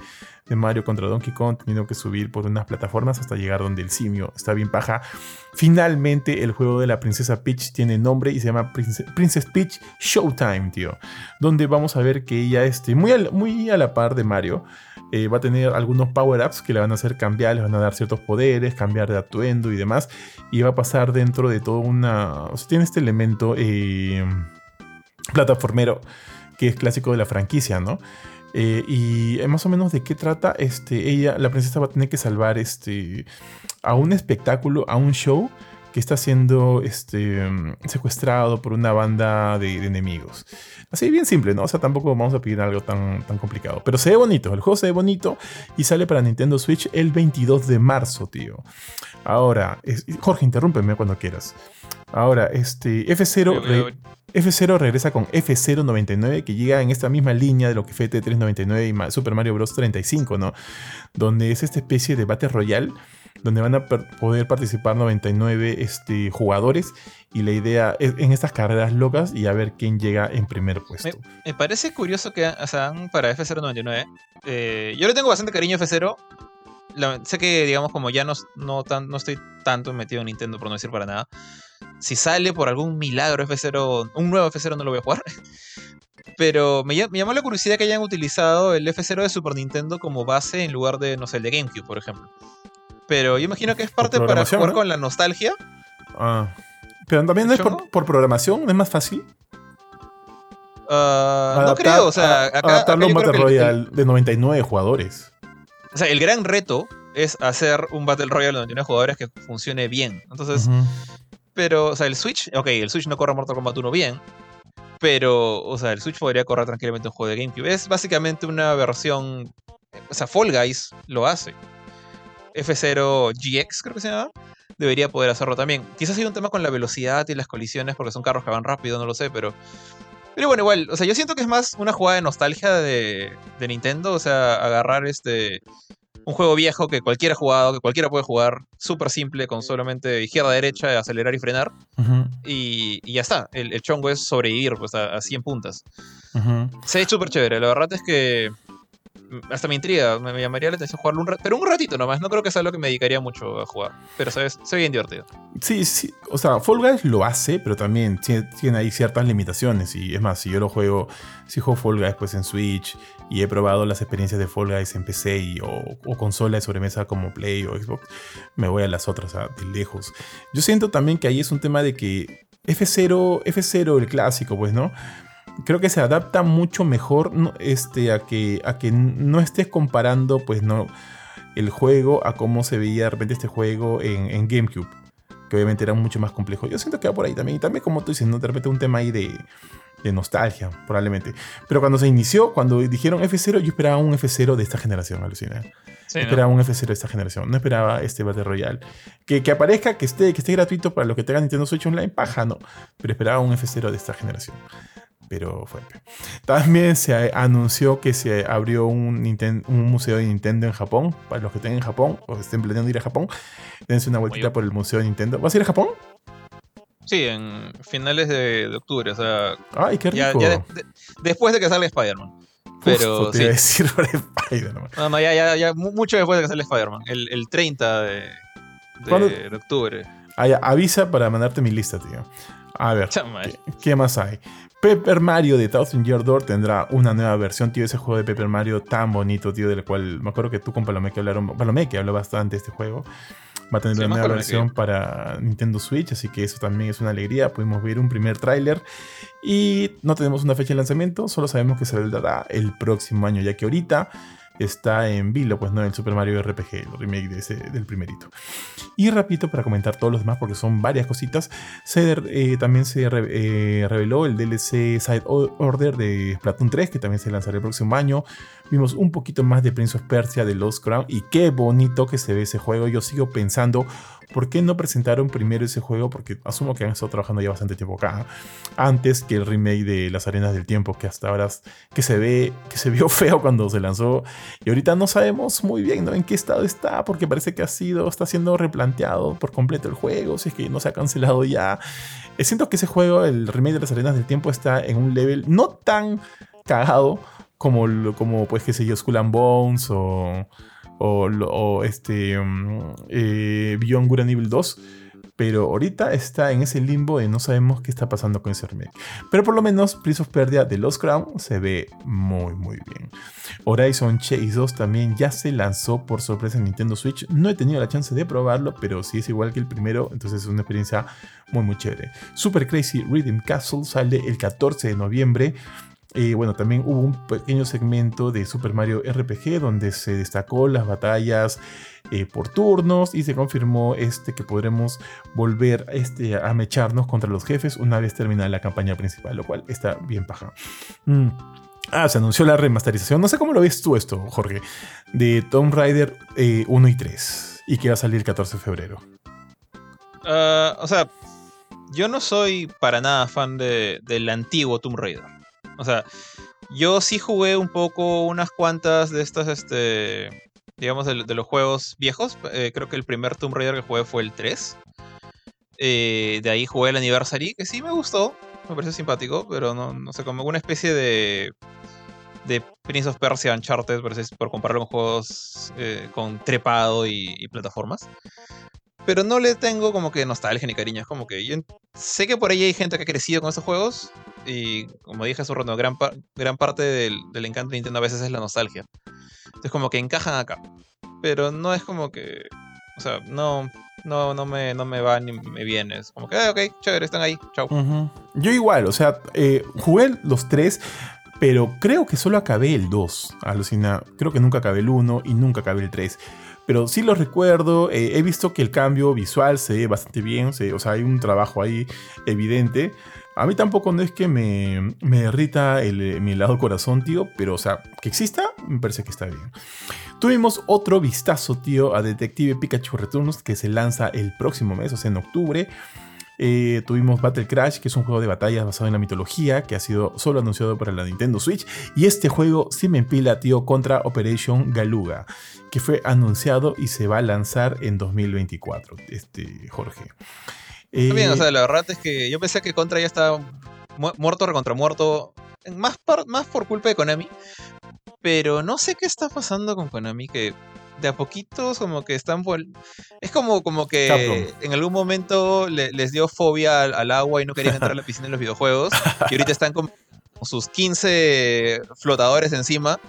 Mario contra Donkey Kong, teniendo que subir por unas plataformas hasta llegar donde el simio está bien paja. Finalmente, el juego de la Princesa Peach tiene nombre y se llama Princess, Peach Showtime, tío. Donde vamos a ver que ella esté muy, muy a la par de Mario. Eh, va a tener algunos power-ups que le van a hacer cambiar, le van a dar ciertos poderes, cambiar de atuendo y demás. Y va a pasar dentro de toda una... Tiene este elemento eh, plataformero que es clásico de la franquicia, ¿no? Eh, y más o menos de qué trata, este, ella, la princesa va a tener que salvar este, a un espectáculo, a un show que está siendo este, secuestrado por una banda de, enemigos. Así bien simple, ¿no? O sea, tampoco vamos a pedir algo tan, tan complicado. Pero se ve bonito, el juego se ve bonito y sale para Nintendo Switch el 22 de marzo, tío. Ahora, Jorge, interrúmpeme cuando quieras. Ahora, este F0, F0 regresa con F099 que llega en esta misma línea de lo que fue T399 y Super Mario Bros. 35, ¿no? Donde es esta especie de Battle Royale donde van a poder participar 99 este, jugadores y la idea es en estas carreras locas y a ver quién llega en primer puesto. Me, parece curioso que o sea, para F099, eh, yo le tengo bastante cariño a F0. sé que, digamos, como ya no, no, tan, no estoy tanto metido en Nintendo, por no decir para nada. Si sale por algún milagro F0, un nuevo F0 no lo voy a jugar. Pero me, me, llamó la curiosidad que hayan utilizado el F0 de Super Nintendo como base en lugar de, no sé, el de GameCube, por ejemplo pero yo imagino que es parte para jugar con la nostalgia. Ah. Pero también no es por, programación, es más fácil. Uh, no creo, o sea, acá, adaptarlo a un Battle Royale de 99 jugadores. O sea, el gran reto es hacer un Battle Royale de 99 jugadores que funcione bien. Entonces, pero, o sea, el Switch, ok, el Switch no corre Mortal Kombat 1 bien, Pero, o sea, el Switch podría correr tranquilamente un juego de GameCube. Es básicamente una versión. O sea, Fall Guys lo hace. F0 GX, creo que se llama. Debería poder hacerlo también. Quizás hay un tema con la velocidad y las colisiones, porque son carros que van rápido, no lo sé, pero. Pero bueno, igual, o sea, yo siento que es más una jugada de nostalgia de, de Nintendo, o sea, agarrar este un juego viejo que cualquiera ha jugado, que cualquiera puede jugar, súper simple, con solamente izquierda-derecha, acelerar y frenar. y, ya está. El, chongo es sobrevivir pues, a, 100 puntas. Se ve súper chévere. La verdad es que hasta me intriga, me, llamaría la atención jugarlo un ratito, pero un ratito nomás, no creo que sea lo que me dedicaría mucho a jugar, pero se ve bien divertido. Sí, sí, o sea, Fall Guys lo hace, pero también tiene, ahí ciertas limitaciones, y es más, si yo lo juego, si juego Fall Guys pues en Switch, y he probado las experiencias de Fall Guys en PC y, o, consola de sobremesa como Play o Xbox, me voy a las otras, a, de lejos. Yo siento también que ahí es un tema de que F0, F0, el clásico, pues, ¿no? Creo que se adapta mucho mejor este, a, que, a que no estés comparando pues no el juego a cómo se veía de repente este juego en, GameCube. Que obviamente era mucho más complejo. Yo siento que va por ahí también. Y también como tú dices, ¿no? de repente un tema ahí de, de nostalgia, probablemente. Pero cuando se inició, cuando dijeron F0, yo esperaba un F0 de esta generación, alucina. esperaba un F0 de esta generación. No esperaba este Battle Royale. Que, que, aparezca, que esté, que esté gratuito para los que tengan Nintendo Switch Online, paja, no. Pero esperaba un F0 de esta generación pero fue. También se anunció que se abrió un, un, museo de Nintendo en Japón. Para los que estén en Japón o estén planeando ir a Japón, dense una vueltita por el museo de Nintendo. ¿Vas a ir a Japón? Sí, en finales de, octubre, o sea. ¡Ay, qué rico! después de que salga Spider-Man. Pero. te sí. iba a decir Spider-Man. No, no, ya, ya, ya, mucho después de que salga Spider-Man. El, el 30 de, de, octubre. Ah, avisa para mandarte mi lista, tío. A ver, ¿qué, más hay? Paper Mario de Thousand Year Door tendrá una nueva versión, tío. Ese juego de Paper Mario tan bonito, tío, del cual me acuerdo que tú con Palomé que hablaron. Palomé que habló bastante de este juego. Va a tener una nueva versión para Nintendo Switch, así que eso también es una alegría. Pudimos ver un primer tráiler y no tenemos una fecha de lanzamiento, solo sabemos que se saldrá el próximo año, ya que ahorita está en vilo, pues no, el Super Mario RPG, el remake de del primerito. Y repito, para comentar todos los demás, porque son varias cositas, eh, también se eh, reveló el DLC Side Order de Splatoon 3, que también se lanzará el próximo año. Vimos un poquito más de Prince of Persia de Lost Crown, y qué bonito que se ve ese juego. Yo sigo pensando ¿Por qué no presentaron primero ese juego? Porque asumo que han estado trabajando ya bastante tiempo acá. Antes que el remake de Las Arenas del Tiempo, que hasta ahora que se ve, que se vio feo cuando se lanzó. Y ahorita no sabemos muy bien en qué estado está, porque parece que ha sido, está siendo replanteado por completo el juego, si es que no se ha cancelado ya. Eh, siento que ese juego, el remake de Las Arenas del Tiempo, está en un level no tan cagado como, como pues, qué sé yo, Skull and Bones o o, este um, eh, Beyond Good and Evil 2. Pero ahorita está en ese limbo de no sabemos qué está pasando con ese remake. Pero por lo menos Prince of Persia de Lost Crown se ve muy muy bien. Horizon Chase 2 también ya se lanzó por sorpresa en Nintendo Switch. No he tenido la chance de probarlo, pero si es igual que el primero, entonces es una experiencia muy muy chévere. Super Crazy Rhythm Castle sale el 14 de noviembre. Y bueno, también hubo un pequeño segmento de Super Mario RPG donde se destacó las batallas eh, por turnos y se confirmó este, que podremos volver este, a mecharnos contra los jefes una vez terminada la campaña principal, lo cual está bien paja. Mm. Ah, se anunció la remasterización. No sé cómo lo ves tú esto, Jorge, de Tomb Raider 1 eh, y 3 y que va a salir el 14 de febrero. Ah, o sea, yo no soy para nada fan de, del antiguo Tomb Raider. O sea, yo sí jugué un poco unas cuantas de estas, este, digamos, de, los juegos viejos. Eh, creo que el primer Tomb Raider que jugué fue el 3. Eh, de ahí jugué el Anniversary, que sí me gustó, me pareció simpático, pero no, no sé, como una especie de, de Prince of Persia Uncharted, por, por compararlo con juegos eh, con trepado y, plataformas. Pero no le tengo como que nostalgia ni cariño. Es como que yo sé que por ahí hay gente que ha crecido con estos juegos y como dije hace un rato, gran, gran parte del, encanto de Nintendo a veces es la nostalgia. Entonces como que encajan acá. Pero no es como que... O sea, no, no, no, me, no me va ni me viene. Es como que, ah, ok, chévere, están ahí, chao. Yo igual, o sea, eh, jugué los tres, pero creo que solo acabé el 2. Alucina, creo que nunca acabé el 1 y nunca acabé el 3 pero sí lo recuerdo. Eh, he visto que el cambio visual se ve bastante bien, o sea, hay un trabajo ahí evidente. A mí tampoco no es que me, me derrita el, mi helado corazón, tío, pero o sea, que exista, me parece que está bien. Tuvimos otro vistazo, tío, a Detective Pikachu Returns que se lanza el próximo mes, o sea, en octubre. Eh, tuvimos Battle Crash, que es un juego de batallas basado en la mitología, que ha sido solo anunciado para la Nintendo Switch. Y este juego sí me empila, tío, contra Operation Galuga, que fue anunciado y se va a lanzar en 2024, este, Jorge. También, o eh, sea, la verdad es que yo pensé que Contra ya estaba muerto, recontra muerto, más más por culpa de Konami. Pero no sé qué está pasando con Konami, que de a poquitos como que están es como como que en algún momento les dio fobia al, agua y no querían entrar a la piscina en los videojuegos y ahorita están con sus 15 flotadores encima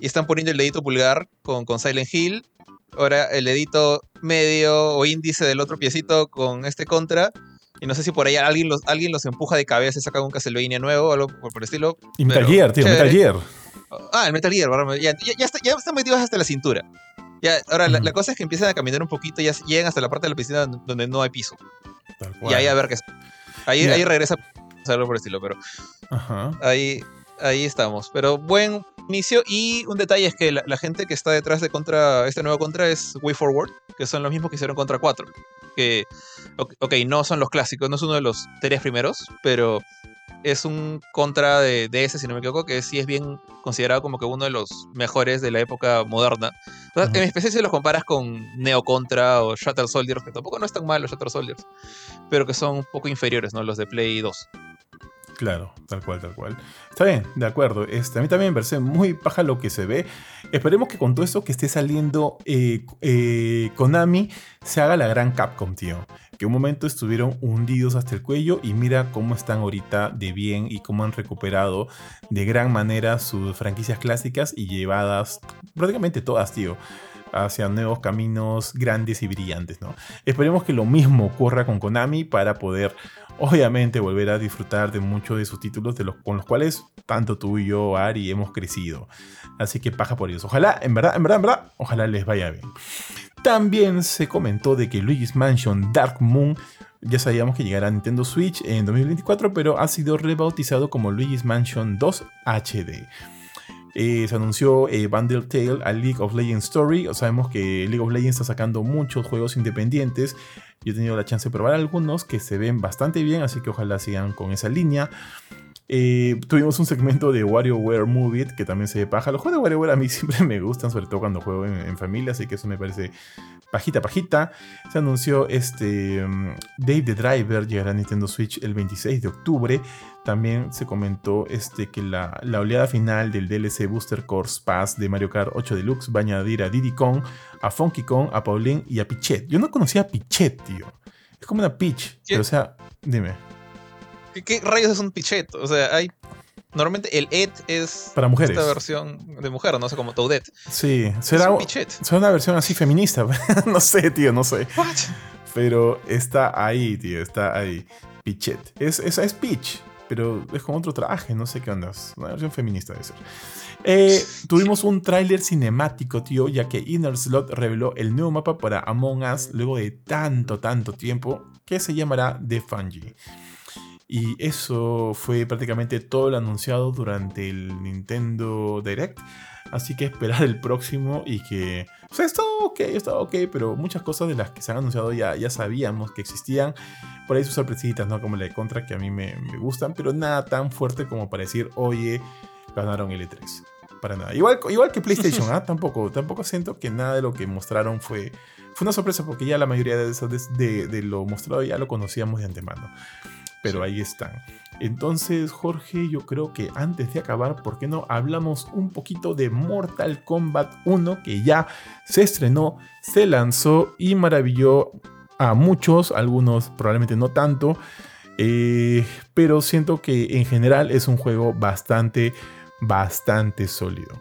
y están poniendo el dedito pulgar con, con Silent Hill ahora el dedito medio o índice del otro piecito con este contra y no sé si por ahí alguien los, alguien los empuja de cabeza y saca un Castlevania nuevo o algo por, el estilo. Y Metal Gear, tío, Metal Gear. Ah, el Metal Gear, ya, ya, ya, están metidos hasta la cintura. Ya, ahora, la, cosa es que empiezan a caminar un poquito y ya llegan hasta la parte de la piscina donde no hay piso. Y ahí a ver qué es. Ahí, ahí regresa algo por el estilo, pero. Ahí, ahí estamos. Pero buen inicio. Y un detalle es que la, gente que está detrás de contra este nuevo contra es Way Forward, que son los mismos que hicieron contra 4. Que, ok, no son los clásicos, no es uno de los tres primeros, pero es un contra de, ese, si no me equivoco, que sí es bien considerado como que uno de los mejores de la época moderna. En especial si los comparas con Neo Contra o Shutter Soldiers, que tampoco no están mal los Shutter Soldiers, pero que son un poco inferiores, ¿no? Los de Play 2. Claro, tal cual, tal cual. Está bien, de acuerdo. Este, a mí también me parece muy paja lo que se ve. Esperemos que con todo esto que esté saliendo eh, eh, Konami se haga la gran Capcom, tío. Que un momento estuvieron hundidos hasta el cuello y mira cómo están ahorita de bien y cómo han recuperado de gran manera sus franquicias clásicas y llevadas prácticamente todas, tío hacia nuevos caminos grandes y brillantes, ¿no? Esperemos que lo mismo ocurra con Konami para poder obviamente volver a disfrutar de muchos de sus títulos de los, con los cuales tanto tú y yo, Ari, hemos crecido. Así que paja por ellos. Ojalá, en verdad, en verdad, en verdad, ojalá les vaya bien. También se comentó de que Luigi's Mansion Dark Moon ya sabíamos que llegará a Nintendo Switch en 2024, pero ha sido rebautizado como Luigi's Mansion 2 HD. Eh, se anunció eh, Bundle Tale a League of Legends Story. Sabemos que League of Legends está sacando muchos juegos independientes. Yo he tenido la chance de probar algunos que se ven bastante bien, así que ojalá sigan con esa línea. Eh, tuvimos un segmento de WarioWare Movie que también se ve paja. Los juegos de WarioWare a mí siempre me gustan, sobre todo cuando juego en, familia, así que eso me parece pajita, pajita. Se anunció este um, Dave the Driver llegará a Nintendo Switch el 26 de octubre. También se comentó este, que la, oleada final del DLC Booster Course Pass de Mario Kart 8 Deluxe va a añadir a Diddy Kong, a Funky Kong, a Pauline y a Pichet. Yo no conocía a Pichet, tío. Es como una Peach, pero o sea, dime. ¿Qué, rayos es un pichet? O sea, hay. Normalmente el et es. Para mujeres. Esta versión de mujer, no sé, como Toadette. Sí, será. Un será una versión así feminista. no sé, tío, no sé. What? Pero está ahí, tío, está ahí. Pichet. Es, esa es Peach, pero es con otro traje, no sé qué onda. Una versión feminista de ser. Eh, tuvimos un tráiler cinemático, tío, ya que Inner Slot reveló el nuevo mapa para Among Us luego de tanto, tanto tiempo, que se llamará The Fungi. Y eso fue prácticamente todo lo anunciado durante el Nintendo Direct. Así que esperar el próximo y que... O sea, está ok, está ok, pero muchas cosas de las que se han anunciado ya, ya sabíamos que existían. Por ahí sus sorpresitas, ¿no? Como la de Contra, que a mí me, gustan, pero nada tan fuerte como para decir, oye, ganaron el E3. Para nada. Igual, igual que PlayStation, ¿ah? Tampoco, tampoco siento que nada de lo que mostraron fue, fue una sorpresa porque ya la mayoría de, de, de lo mostrado ya lo conocíamos de antemano pero ahí están. Entonces, Jorge, yo creo que antes de acabar, ¿por qué no hablamos un poquito de Mortal Kombat 1 que ya se estrenó, se lanzó y maravilló a muchos, algunos probablemente no tanto, eh, pero siento que en general es un juego bastante, bastante sólido.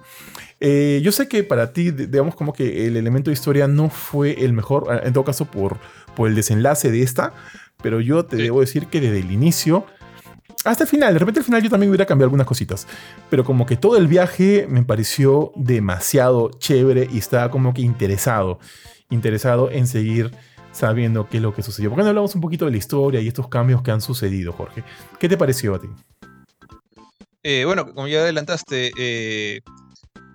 Eh, yo sé que para ti, digamos como que el elemento de historia no fue el mejor, en todo caso por, por el desenlace de esta, pero yo te debo decir que desde el inicio hasta el final, de repente al final yo también hubiera cambiado algunas cositas, pero como que todo el viaje me pareció demasiado chévere y estaba como que interesado, interesado en seguir sabiendo qué es lo que sucedió. ¿Por qué no hablamos un poquito de la historia y estos cambios que han sucedido, Jorge? ¿Qué te pareció a ti? Eh, bueno, como ya adelantaste, eh,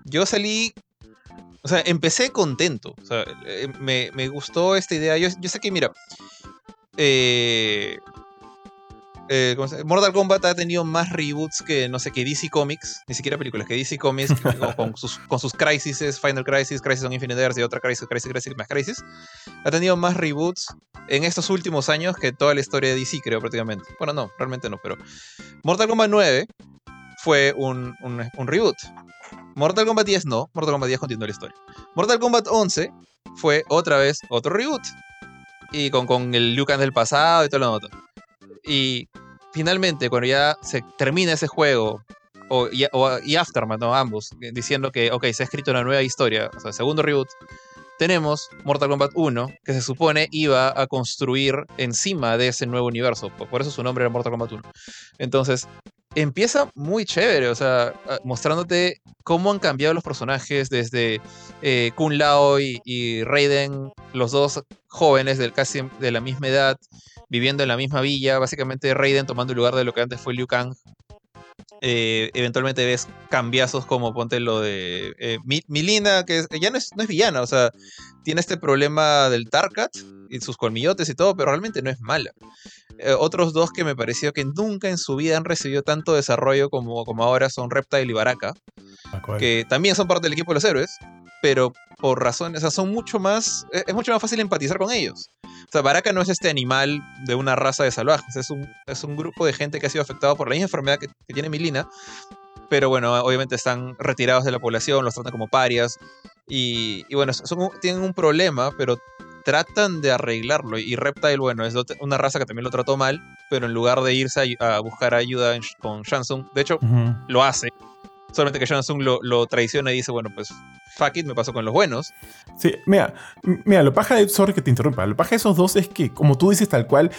yo salí. O sea, empecé contento. O sea, eh, me, gustó esta idea. Yo, yo sé que, mira. Eh, eh, Mortal Kombat ha tenido más reboots que, no sé, que DC Comics, ni siquiera películas, que DC Comics con, sus, con Final Crisis, Crisis on Infinite Earths y otra Crisis, Crisis, Crisis, más Crisis, ha tenido más reboots en estos últimos años que toda la historia de DC, creo, prácticamente. Bueno, no, realmente no, pero Mortal Kombat 9 fue un, un, reboot. Mortal Kombat 10 no, Mortal Kombat 10 continuó la historia. Mortal Kombat 11 fue otra vez otro reboot. Y con, con el Liu Kang del pasado y todo lo otro. Y finalmente, cuando ya se termina ese juego, o, y, Aftermath, ¿no? ambos, eh, diciendo que, ok, se ha escrito una nueva historia, o sea, segundo reboot, tenemos Mortal Kombat 1, que se supone iba a construir encima de ese nuevo universo. Por eso su nombre era Mortal Kombat 1. Entonces, empieza muy chévere, o sea, mostrándote cómo han cambiado los personajes desde eh, Kun Lao y, Raiden, los dos jóvenes del casi de la misma edad, viviendo en la misma villa, básicamente Raiden tomando el lugar de lo que antes fue Liu Kang. Eh, eventualmente ves cambiazos como ponte lo de eh, Milina, que ya no es, no es villana, o sea, tiene este problema del Tarkat y sus colmillotes y todo, pero realmente no es mala. Eh, otros dos que me pareció que nunca en su vida han recibido tanto desarrollo como, como ahora son Reptile y Baraka, que también son parte del equipo de los héroes, pero por razones, o sea, son mucho más, e, es mucho más fácil empatizar con ellos. O sea, Baraka no es este animal de una raza de salvajes, es un, es un grupo de gente que ha sido afectado por la misma enfermedad que, tiene Milina, pero bueno, obviamente están retirados de la población, los tratan como parias, y, y bueno, son, tienen un problema, pero tratan de arreglarlo. Y Reptile, bueno, es una raza que también lo trató mal, pero en lugar de irse a, buscar ayuda con Shansung, de hecho, lo hace. Solamente que Shansung lo, lo traiciona y dice, bueno, pues fuck it, me pasó con los buenos. Sí, mira, mira, lo paja de, sorry que te interrumpa, lo paja de esos dos es que, como tú dices tal cual,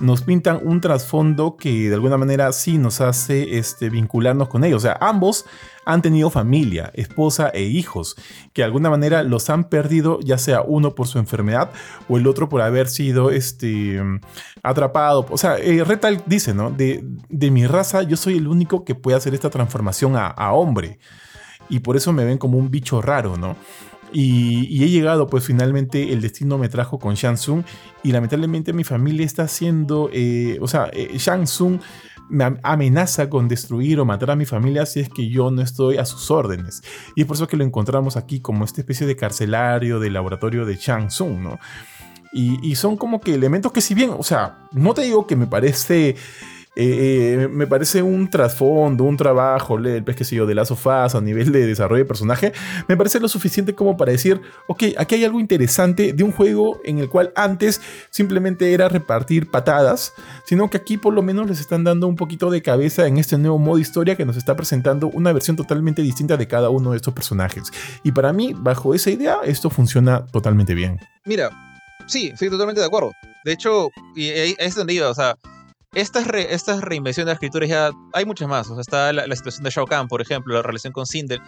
nos pintan un trasfondo que de alguna manera sí nos hace este, vincularnos con ellos. O sea, ambos han tenido familia, esposa e hijos, que de alguna manera los han perdido, ya sea uno por su enfermedad o el otro por haber sido este, atrapado. O sea, eh, Retal dice, ¿no? De, de, mi raza, yo soy el único que puede hacer esta transformación a, a hombre. Y por eso me ven como un bicho raro, ¿no? Y, he llegado, pues finalmente el destino me trajo con Shansung y lamentablemente mi familia está haciendo, eh, o sea, eh, Shansung me amenaza con destruir o matar a mi familia si es que yo no estoy a sus órdenes. Y es por eso que lo encontramos aquí como esta especie de carcelario de laboratorio de Shansung, ¿no? Y, y son como que elementos que si bien, o sea, no te digo que me parece eh, me parece un trasfondo, un trabajo, el yo, de las a nivel de desarrollo de personaje, me parece lo suficiente como para decir, ok, aquí hay algo interesante de un juego en el cual antes simplemente era repartir patadas, sino que aquí por lo menos les están dando un poquito de cabeza en este nuevo modo historia que nos está presentando una versión totalmente distinta de cada uno de estos personajes. Y para mí, bajo esa idea, esto funciona totalmente bien. Mira, sí, estoy totalmente de acuerdo. De hecho, y ahí es donde iba, o sea, estas, estas reinvenciones de escrituras ya hay muchas más. O sea, está la, situación de Shao Kahn, por ejemplo, la relación con Sindel.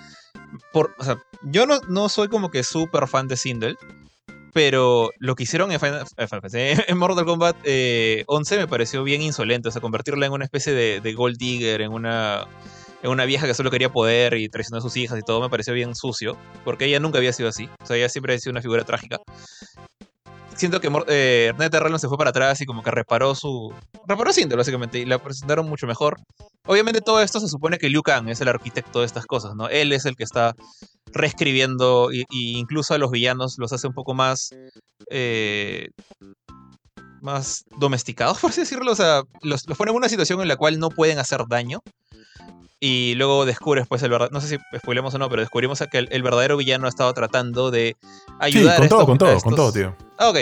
Por, o sea, yo no, no soy como que súper fan de Sindel, pero lo que hicieron en, en Mortal Kombat 11 eh, me pareció bien insolente. O sea, convertirla en una especie de, de gold digger, en una, en una vieja que solo quería poder y traicionó a sus hijas y todo, me pareció bien sucio, porque ella nunca había sido así. O sea, ella siempre ha sido una figura trágica siento que eh, Terrell se fue para atrás y como que reparó su. Reparó Cinder, básicamente, y la presentaron mucho mejor. Obviamente, todo esto se supone que Liu Kang es el arquitecto de estas cosas, ¿no? Él es el que está reescribiendo y, incluso a los villanos los hace un poco más. Eh, más domesticados, por así decirlo. O sea, los, los pone en una situación en la cual no pueden hacer daño. Y luego descubres, pues, el verdad. No sé si spoilemos o no, pero descubrimos que el, verdadero villano ha estado tratando de ayudar sí, con todo, con todo, con todo, tío. Ah, ok.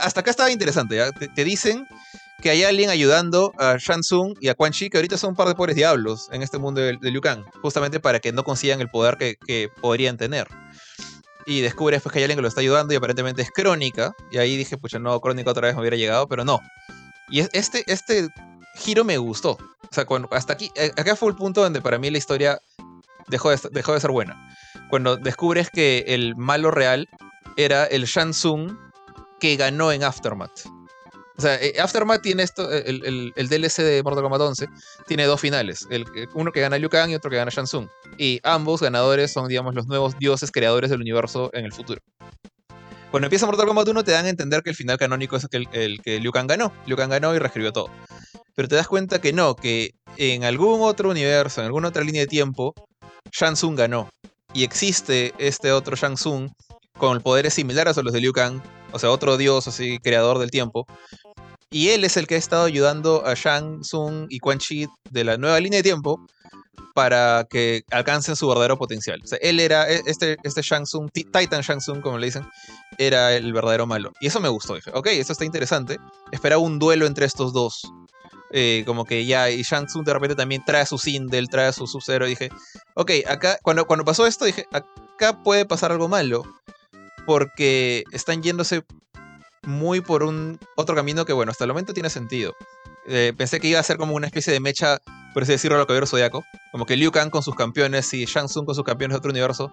hasta acá estaba interesante, ¿ya? Te, dicen que hay alguien ayudando a Shansung y a Quan Chi, que ahorita son un par de pobres diablos en este mundo de, Liu Kang, justamente para que no consigan el poder que, podrían tener. Y descubres pues, que hay alguien que lo está ayudando y aparentemente es Crónica. Y ahí dije, pucha, no, Crónica otra vez me hubiera llegado, pero no. Y este, este giro me gustó. O sea, cuando, hasta aquí, eh, acá fue el punto donde para mí la historia dejó de, dejó de ser buena. Cuando descubres que el malo real era el Shansung que ganó en Aftermath. O sea, eh, Aftermath tiene esto, eh, el, DLC de Mortal Kombat 11 tiene dos finales, el, uno que gana Liu Kang y otro que gana Shang Tsung. Y ambos ganadores son, digamos, los nuevos dioses creadores del universo en el futuro. Cuando empieza Mortal Kombat 1 te dan a entender que el final canónico es el, que Liu Kang ganó. Liu Kang ganó y reescribió todo. Pero te das cuenta que no, que en algún otro universo, en alguna otra línea de tiempo, Shang Tsung ganó. Y existe este otro Shang Tsung con poderes similares a los de Liu Kang, o sea, otro dios así, creador del tiempo, y él es el que ha estado ayudando a Shang Tsung y Quan Chi de la nueva línea de tiempo para que alcancen su verdadero potencial. Él era, e, este, este Shang Tsung, Titan Shang Tsung, como le dicen, era el verdadero malo. Y eso me gustó. Dije, ok, esto está interesante. Esperaba un duelo entre estos dos. Eh, como que ya, y Shang Tsung de repente también trae su Sindel, trae su Sub-Zero. Dije, ok, acá, cuando, cuando pasó esto, dije, acá puede pasar algo malo. Porque están yéndose muy por un otro camino que, bueno, hasta el momento tiene sentido. Eh, pensé que iba a ser como una especie de mecha, por así decirlo, a lo que Zodiaco. Como que Liu Kang con sus campeones y Shang Tsung con sus campeones de otro universo.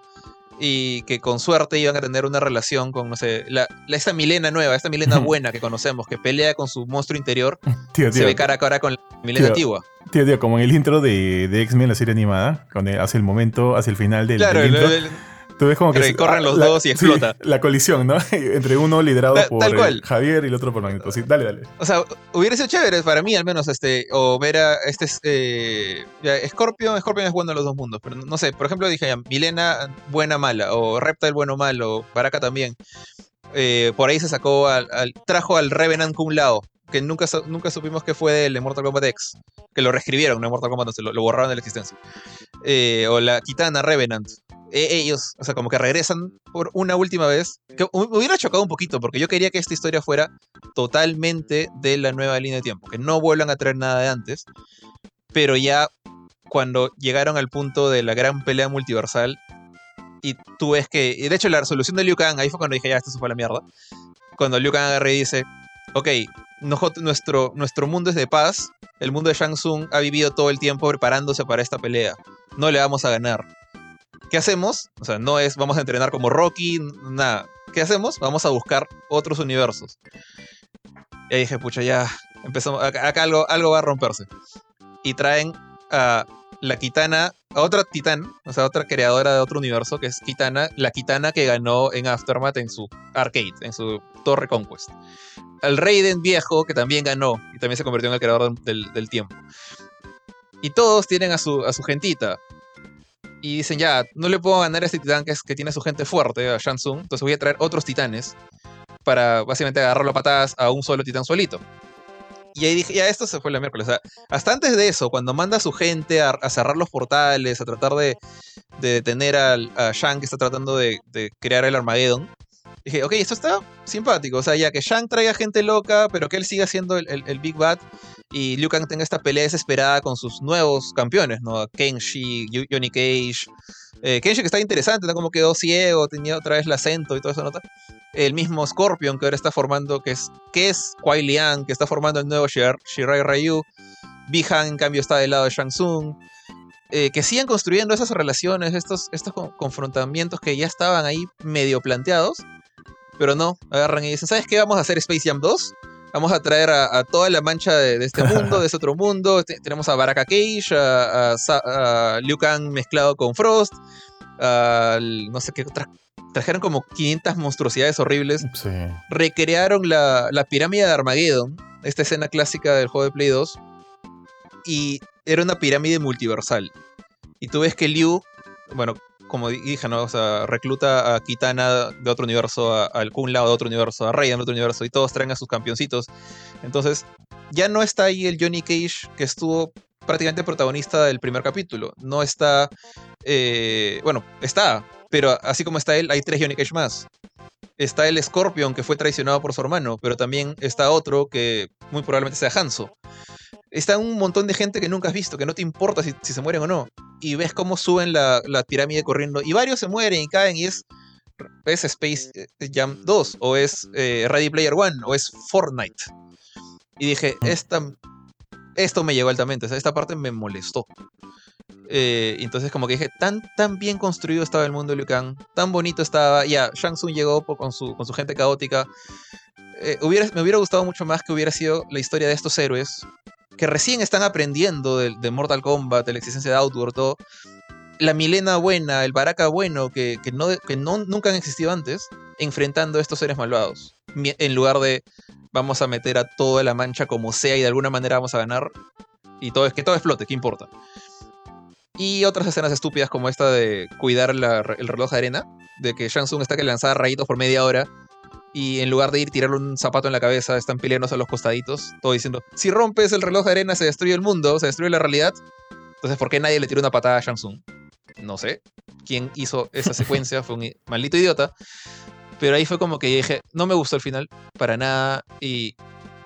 Y que con suerte iban a tener una relación con, no sé, la, esta Milena nueva, esta Milena buena que conocemos, que pelea con su monstruo interior. Se ve cara a cara con la Milena antigua. Tío, tío, como en el intro de, de X-Men, la serie animada, cuando hace el momento, hacia el final del, claro, intro. Tú ves como que. corren los dos y explota. la colisión, ¿no? Entre uno liderado por Javier y el otro por Magneto. Sí, dale, dale. O sea, hubiera sido chévere para mí, al menos, este. O ver a este. Eh, Scorpion. Scorpion es bueno en los dos mundos. Pero no sé, por ejemplo, dije ya, Milena, buena, mala. O Reptile, bueno, malo. Baraka también. Eh, por ahí se sacó al, trajo al Revenant Kun Lao, que nunca, nunca supimos que fue del Mortal Kombat X, que lo reescribieron en Mortal Kombat, lo, lo borraron de la existencia. Eh, o la Kitana Revenant, ellos, o sea, como que regresan por una última vez. Que me hubiera chocado un poquito, porque yo quería que esta historia fuera totalmente de la nueva línea de tiempo, que no vuelvan a traer nada de antes. Pero ya cuando llegaron al punto de la gran pelea multiversal, y tú ves que, y de hecho la resolución de Liu Kang, ahí fue cuando dije, ya, esto se fue a la mierda. Cuando Liu Kang agarra y dice, ok, nuestro, nuestro mundo es de paz, el mundo de Shang Tsung ha vivido todo el tiempo preparándose para esta pelea, no le vamos a ganar. ¿Qué hacemos? O sea, no es vamos a entrenar como Rocky, nada. ¿Qué hacemos? Vamos a buscar otros universos. Y ahí dije, pucha, ya empezamos, acá, algo, algo va a romperse. Y traen a la Kitana, a otra Titán, o sea, otra creadora de otro universo, que es Kitana, la Kitana que ganó en Aftermath en su arcade, en su Torre Conquest. Al Raiden viejo, que también ganó, y también se convirtió en el creador del, del tiempo. Y todos tienen a su, a su gentita y dicen, ya, no le puedo ganar a este titán que, es, que tiene su gente fuerte, a Shansung, entonces voy a traer otros titanes para básicamente agarrarlo a patadas a un solo titán solito. Y ahí dije, ya, esto se fue la miércoles. O sea, hasta antes de eso, cuando manda a su gente a, cerrar los portales, a tratar de, de detener a Shang que está tratando de, de crear el Armageddon, dije, ok, esto está simpático. O sea, ya que Shang traiga gente loca, pero que él siga siendo el, el, Big Bad y Liu Kang tenga esta pelea desesperada con sus nuevos campeones, ¿no? Kenshi, Johnny Cage. Eh, Kenshi que está interesante, ¿no? Como quedó ciego, tenía otra vez el acento y toda esa nota. El mismo Scorpion que ahora está formando, que es, que es Kuai Liang, que está formando el nuevo Shirai Ryu. Bihan, en cambio, está del lado de Shang Tsung. Eh, que sigan construyendo esas relaciones, estos, estos confrontamientos que ya estaban ahí medio planteados pero no, agarran y dicen, ¿sabes qué? Vamos a hacer Space Jam 2. Vamos a traer a, toda la mancha de, este mundo, de ese otro mundo. tenemos a Baraka Cage, a, Liu Kang mezclado con Frost. no sé qué trajeron como 500 monstruosidades horribles. Sí. Recrearon la, la, pirámide de Armageddon, esta escena clásica del juego de Play 2. Y era una pirámide multiversal. Y tú ves que Liu, bueno, como dije, ¿no? O sea, recluta a Kitana de otro universo, al Kun de otro universo, a Raiden de otro universo, y todos traen a sus campeoncitos. Entonces, ya no está ahí el Johnny Cage que estuvo prácticamente protagonista del primer capítulo. No está. Eh, bueno, está, pero así como está él, hay tres Johnny Cage más. Está el Scorpion que fue traicionado por su hermano, pero también está otro que muy probablemente sea Hanzo está un montón de gente que nunca has visto, que no te importa si, se mueren o no. Y ves cómo suben la, pirámide corriendo. Y varios se mueren y caen y es, es Space eh, Jam 2, o es eh, Ready Player One, o es Fortnite. Y dije, esta, esto me llegó altamente, esta parte me molestó. Eh, entonces como que dije, tan, tan bien construido estaba el mundo de Liu Kang, tan bonito estaba, ya, Shang Tsung llegó con su, con su gente caótica, eh, me hubiera gustado mucho más que hubiera sido la historia de estos héroes que recién están aprendiendo de, Mortal Kombat, de la existencia de Outward, todo. La Milena buena, el Baraka bueno, que, no, que no, nunca han existido antes, enfrentando a estos seres malvados. En lugar de vamos a meter a toda la mancha como sea y de alguna manera vamos a ganar. Y todo es que todo explote, ¿qué importa? Y otras escenas estúpidas como esta de cuidar el reloj de arena, de que Shang está que lanzar rayitos por media hora y en lugar de ir tirarle un zapato en la cabeza, están peleándose a los costaditos, todo diciendo, si rompes el reloj de arena se destruye el mundo, se destruye la realidad. Entonces, ¿por qué nadie le tiró una patada a Shang No sé. ¿Quién hizo esa secuencia? Fue un maldito idiota. Pero ahí fue como que dije, no me gustó el final, para nada. Y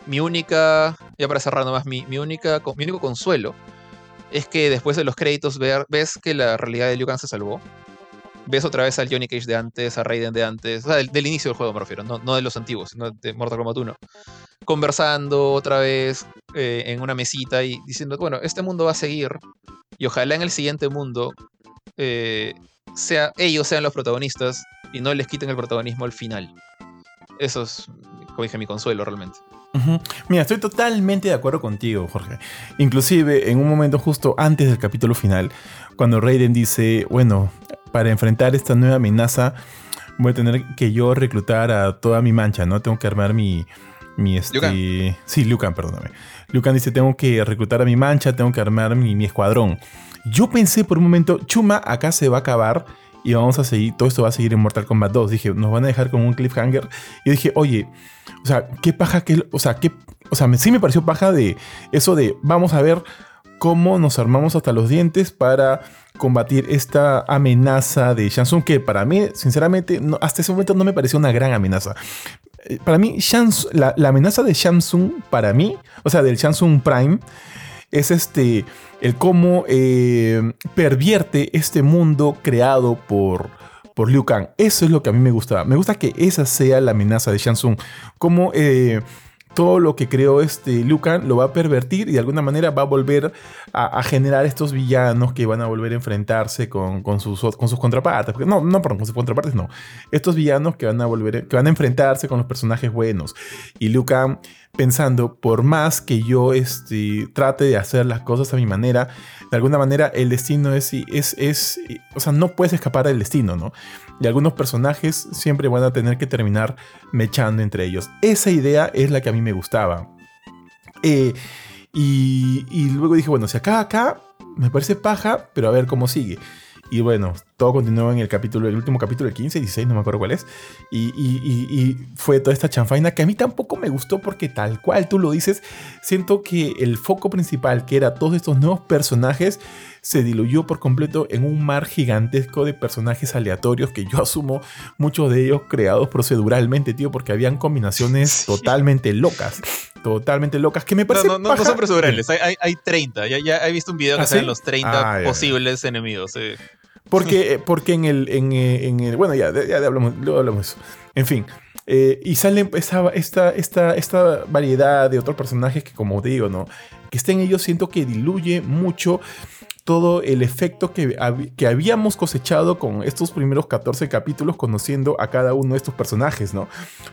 mi única, ya para cerrar nomás, mi, mi, única, mi único consuelo es que después de los créditos ves que la realidad de Liu Kang se salvó. Ves otra vez al Johnny Cage de antes, a Raiden de antes, o sea, del, inicio del juego me refiero, no, no, de los antiguos, sino de Mortal Kombat 1. Conversando otra vez eh, en una mesita y diciendo, bueno, este mundo va a seguir y ojalá en el siguiente mundo eh, ellos sean los protagonistas y no les quiten el protagonismo al final. Eso es, como dije, mi consuelo realmente. Mira, estoy totalmente de acuerdo contigo, Jorge. Inclusive, en un momento justo antes del capítulo final, cuando Raiden dice, bueno, para enfrentar esta nueva amenaza, voy a tener que yo reclutar a toda mi mancha, ¿no? Tengo que armar mi... mi este... Sí, Lucan, perdóname. Lucan dice, tengo que reclutar a mi mancha, tengo que armar mi, mi escuadrón. Yo pensé por un momento, Chuma, acá se va a acabar y vamos a seguir, todo esto va a seguir en Mortal Kombat 2. Dije, nos van a dejar con un cliffhanger. Y dije, oye, o sea, qué paja que, o sea, qué, o sea, sí me pareció paja de eso de, vamos a ver cómo nos armamos hasta los dientes para combatir esta amenaza de Shansung, que para mí, sinceramente, hasta ese momento no me pareció una gran amenaza. Eh, para mí, la, la, amenaza de Shansung, para mí, o sea, del Shansung Prime, es este, el cómo eh, pervierte este mundo creado por, por Liu Kang. Eso es lo que a mí me gusta. Me gusta que esa sea la amenaza de Shansung. Cómo eh, todo lo que creó este Liu Kang lo va a pervertir y de alguna manera va a volver a, generar estos villanos que van a volver a enfrentarse con, sus, con sus contrapartes. no, no, perdón, con sus contrapartes no. Estos villanos que van a volver, que van a enfrentarse con los personajes buenos. Y Liu Kang pensando, por más que yo este, trate de hacer las cosas a mi manera, de alguna manera el destino es, es, es, o sea, no puedes escapar del destino, ¿no? Y algunos personajes siempre van a tener que terminar mechando entre ellos. Esa idea es la que a mí me gustaba. Eh, y, y, luego dije, bueno, si acá, acá, me parece paja, pero a ver cómo sigue. Y bueno, todo continuó en el capítulo, el último capítulo, el 15, 16, no me acuerdo cuál es. Y, y, fue toda esta chanfaina que a mí tampoco me gustó porque tal cual tú lo dices, siento que el foco principal, que era todos estos nuevos personajes, se diluyó por completo en un mar gigantesco de personajes aleatorios que yo asumo muchos de ellos creados proceduralmente, tío, porque habían combinaciones totalmente locas. Totalmente locas, que me parece. No, no, no, son procedurales, hay, hay, 30. Ya, ya, he visto un video que ¿Ah, salen los 30 ah, posibles enemigos. Porque, porque en el, en, el. Bueno, ya, ya hablamos, luego hablamos eso. En fin. Eh, y sale esta, esta, esta, esta variedad de otros personajes que, como te digo, ¿no? Que estén ellos, siento que diluye mucho todo el efecto que, que, habíamos cosechado con estos primeros 14 capítulos conociendo a cada uno de estos personajes, ¿no?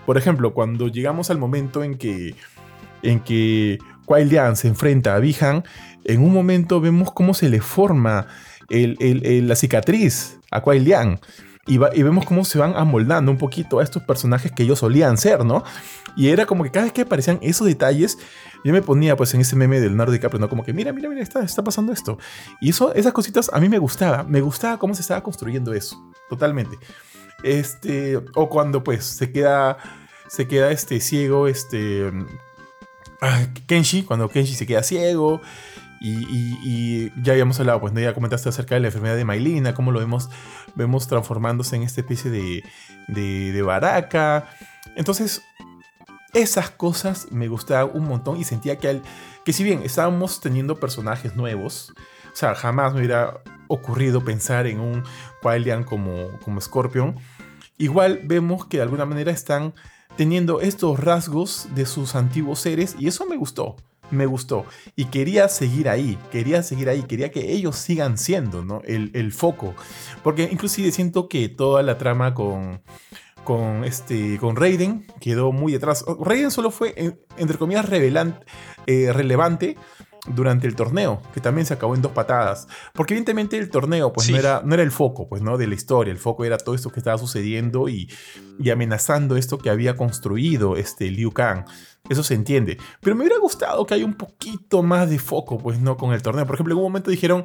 Por ejemplo, cuando llegamos al momento en que, en que se enfrenta a Bihan, en un momento vemos cómo se le forma la cicatriz a Kuai Lian. Y, vemos cómo se van amoldando un poquito a estos personajes que ellos solían ser, ¿no? Y era como que cada vez que aparecían esos detalles, yo me ponía pues en ese meme del Leonardo DiCaprio, ¿no? Como que mira, mira, mira, está, está pasando esto. Y eso, esas cositas a mí me gustaba, me gustaba cómo se estaba construyendo eso, totalmente. Este, o cuando pues se queda, se queda este ciego, este, ah, Kenshi, cuando Kenshi se queda ciego y, ya habíamos hablado, pues ya comentaste acerca de la enfermedad de Mailina, cómo lo vemos, vemos transformándose en esta especie de, de, de baraca. Entonces, esas cosas me gustaban un montón y sentía que, que si bien estábamos teniendo personajes nuevos, o sea, jamás me hubiera ocurrido pensar en un Quailian como, como Scorpion, igual vemos que de alguna manera están teniendo estos rasgos de sus antiguos seres y eso me gustó me gustó. Y quería seguir ahí, quería seguir ahí, quería que ellos sigan siendo ¿no? el, foco. Porque inclusive siento que toda la trama con, con, este, con Raiden, quedó muy detrás. Raiden solo fue, entre comillas, eh, relevante durante el torneo, que también se acabó en dos patadas. Porque evidentemente el torneo pues no, era, no era el foco pues, ¿no? de la historia, el foco era todo esto que estaba sucediendo y, y amenazando esto que había construido este Liu Kang. Eso se entiende. Pero me hubiera gustado que haya un poquito más de foco, pues, ¿no? Con el torneo. Por ejemplo, en un momento dijeron,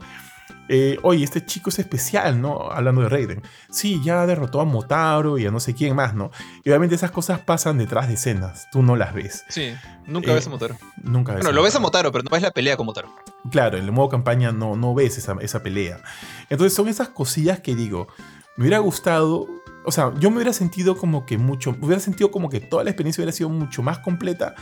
eh, oye, este chico es especial, ¿no? Hablando de Raiden. Sí, ya derrotó a Motaro y a no sé quién más, ¿no? Y obviamente esas cosas pasan detrás de escenas, tú no las ves. Sí, nunca ves a Motaro. Nunca ves. Bueno, lo ves a Motaro, pero no ves la pelea con Motaro. Claro, en el modo campaña no, no ves esa, esa pelea. Entonces son esas cosillas que digo, me hubiera gustado o sea, yo me hubiera sentido como que mucho, hubiera sentido como que toda la experiencia hubiera sido mucho más completa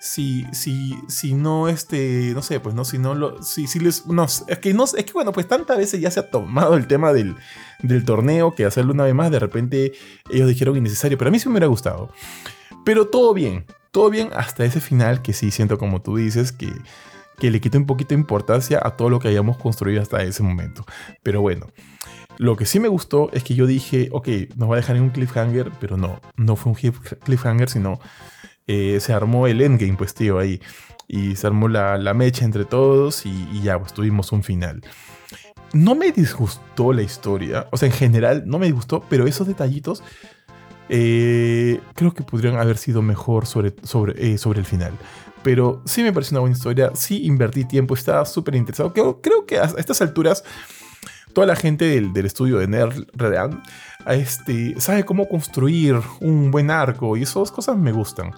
si, si, si no, este, no sé, pues no, si no lo, si, si les, no, es que no, es que bueno, pues tantas veces ya se ha tomado el tema del, del torneo que hacerlo una vez más, de repente ellos dijeron innecesario, pero a mí sí me hubiera gustado. Pero todo bien, todo bien hasta ese final que sí siento como tú dices que, que le quita un poquito de importancia a todo lo que hayamos construido hasta ese momento. Pero bueno, lo que sí me gustó es que yo dije, ok, nos va a dejar en un cliffhanger, pero no, no fue un cliffhanger, sino eh, se armó el endgame, pues tío, ahí. Y se armó la, mecha entre todos y, ya, pues tuvimos un final. No me disgustó la historia, o sea, en general no me disgustó, pero esos detallitos eh, creo que podrían haber sido mejor sobre, sobre, eh, sobre el final. Pero sí me pareció una buena historia, sí invertí tiempo, estaba súper interesado. Creo, creo que a estas alturas toda la gente del, del estudio de NetherRealm este, sabe cómo construir un buen arco y esas cosas me gustan.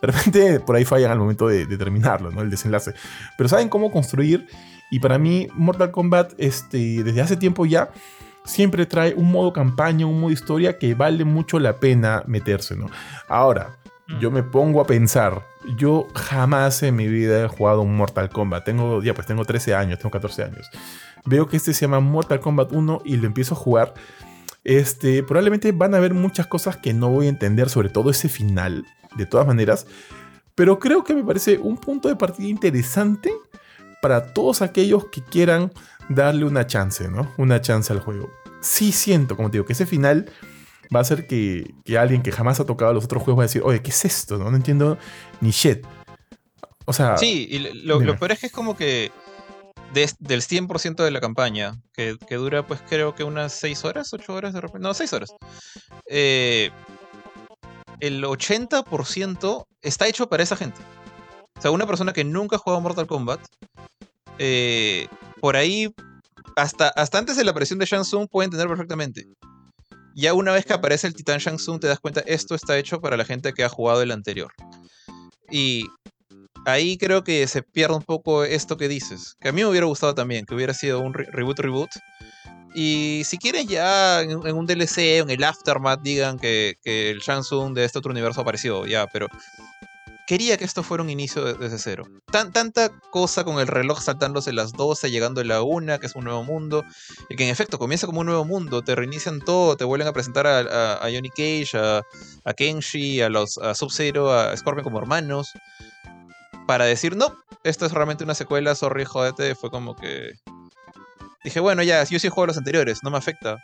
De repente por ahí fallan al momento de, terminarlo, ¿no? El desenlace. Pero saben cómo construir y para mí Mortal Kombat este, desde hace tiempo ya siempre trae un modo campaña, un modo historia que vale mucho la pena meterse, ¿no? Ahora. Yo me pongo a pensar, yo jamás en mi vida he jugado un Mortal Kombat. Tengo, ya pues tengo 13 años, tengo 14 años. Veo que este se llama Mortal Kombat 1 y lo empiezo a jugar este, probablemente van a haber muchas cosas que no voy a entender, sobre todo ese final, de todas maneras. Pero creo que me parece un punto de partida interesante para todos aquellos que quieran darle una chance, ¿no? Una chance al juego. Sí siento, como te digo, que ese final va a hacer que, alguien que jamás ha tocado los otros juegos va a decir, oye, ¿qué es esto? No, entiendo ni shit. O sea... Sí, y lo, lo peor es que es como que del 100% de la campaña, que, dura pues creo que unas 6 horas, 8 horas de repente, no, 6 horas. Eh, el 80% está hecho para esa gente. O sea, una persona que nunca ha jugado Mortal Kombat, eh, por ahí, hasta, hasta antes de la aparición de Shang Tsung, puede entender perfectamente. Ya una vez que aparece el titán Shang Tsung, te das cuenta, esto está hecho para la gente que ha jugado el anterior. Y ahí creo que se pierde un poco esto que dices. Que a mí me hubiera gustado también, que hubiera sido un reboot reboot. Y si quieren ya en, un DLC, en el Aftermath, digan que, el Shang de este otro universo apareció, ya, pero quería que esto fuera un inicio desde cero. tanta cosa con el reloj saltándose las 12, llegando a la 1, que es un nuevo mundo, y que en efecto comienza como un nuevo mundo, te reinician todo, te vuelven a presentar a, a, Johnny Cage, a, Kenshi, a, los, a Sub-Zero, a Scorpion como hermanos para decir, no, esto es realmente una secuela, sorry, jodete, fue como que... Dije, bueno, ya, yo sí juego los anteriores, no me afecta.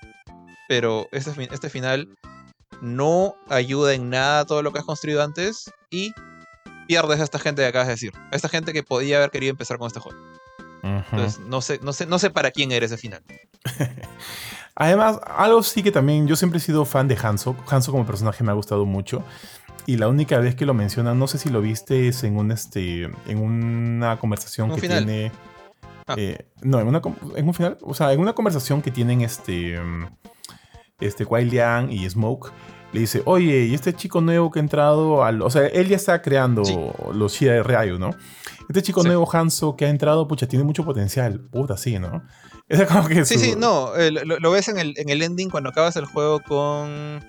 Pero este, este final no ayuda en nada a todo lo que has construido antes y pierdes a esta gente que acabas de decir. A esta gente que podía haber querido empezar con este juego. Entonces, no sé, no sé, no sé para quién eres ese final. Además, algo sí que también yo siempre he sido fan de Hanzo. Hanzo como personaje me ha gustado mucho. Y la única vez que lo mencionan, no sé si lo viste, es en un este. en una conversación que tiene. Ah. Eh, no, en, una, en un final. O sea, en una conversación que tienen este. Este Kuai Liang y Smoke. Le dice, oye, y este chico nuevo que ha entrado al. O sea, él ya está creando los Shira Ryu, ¿no? Este chico nuevo, Hanzo, que ha entrado, pucha, tiene mucho potencial. Puta, sí, ¿no? Es como que. Sí, sí, no. lo, lo, ves en el, en el ending cuando acabas el juego con.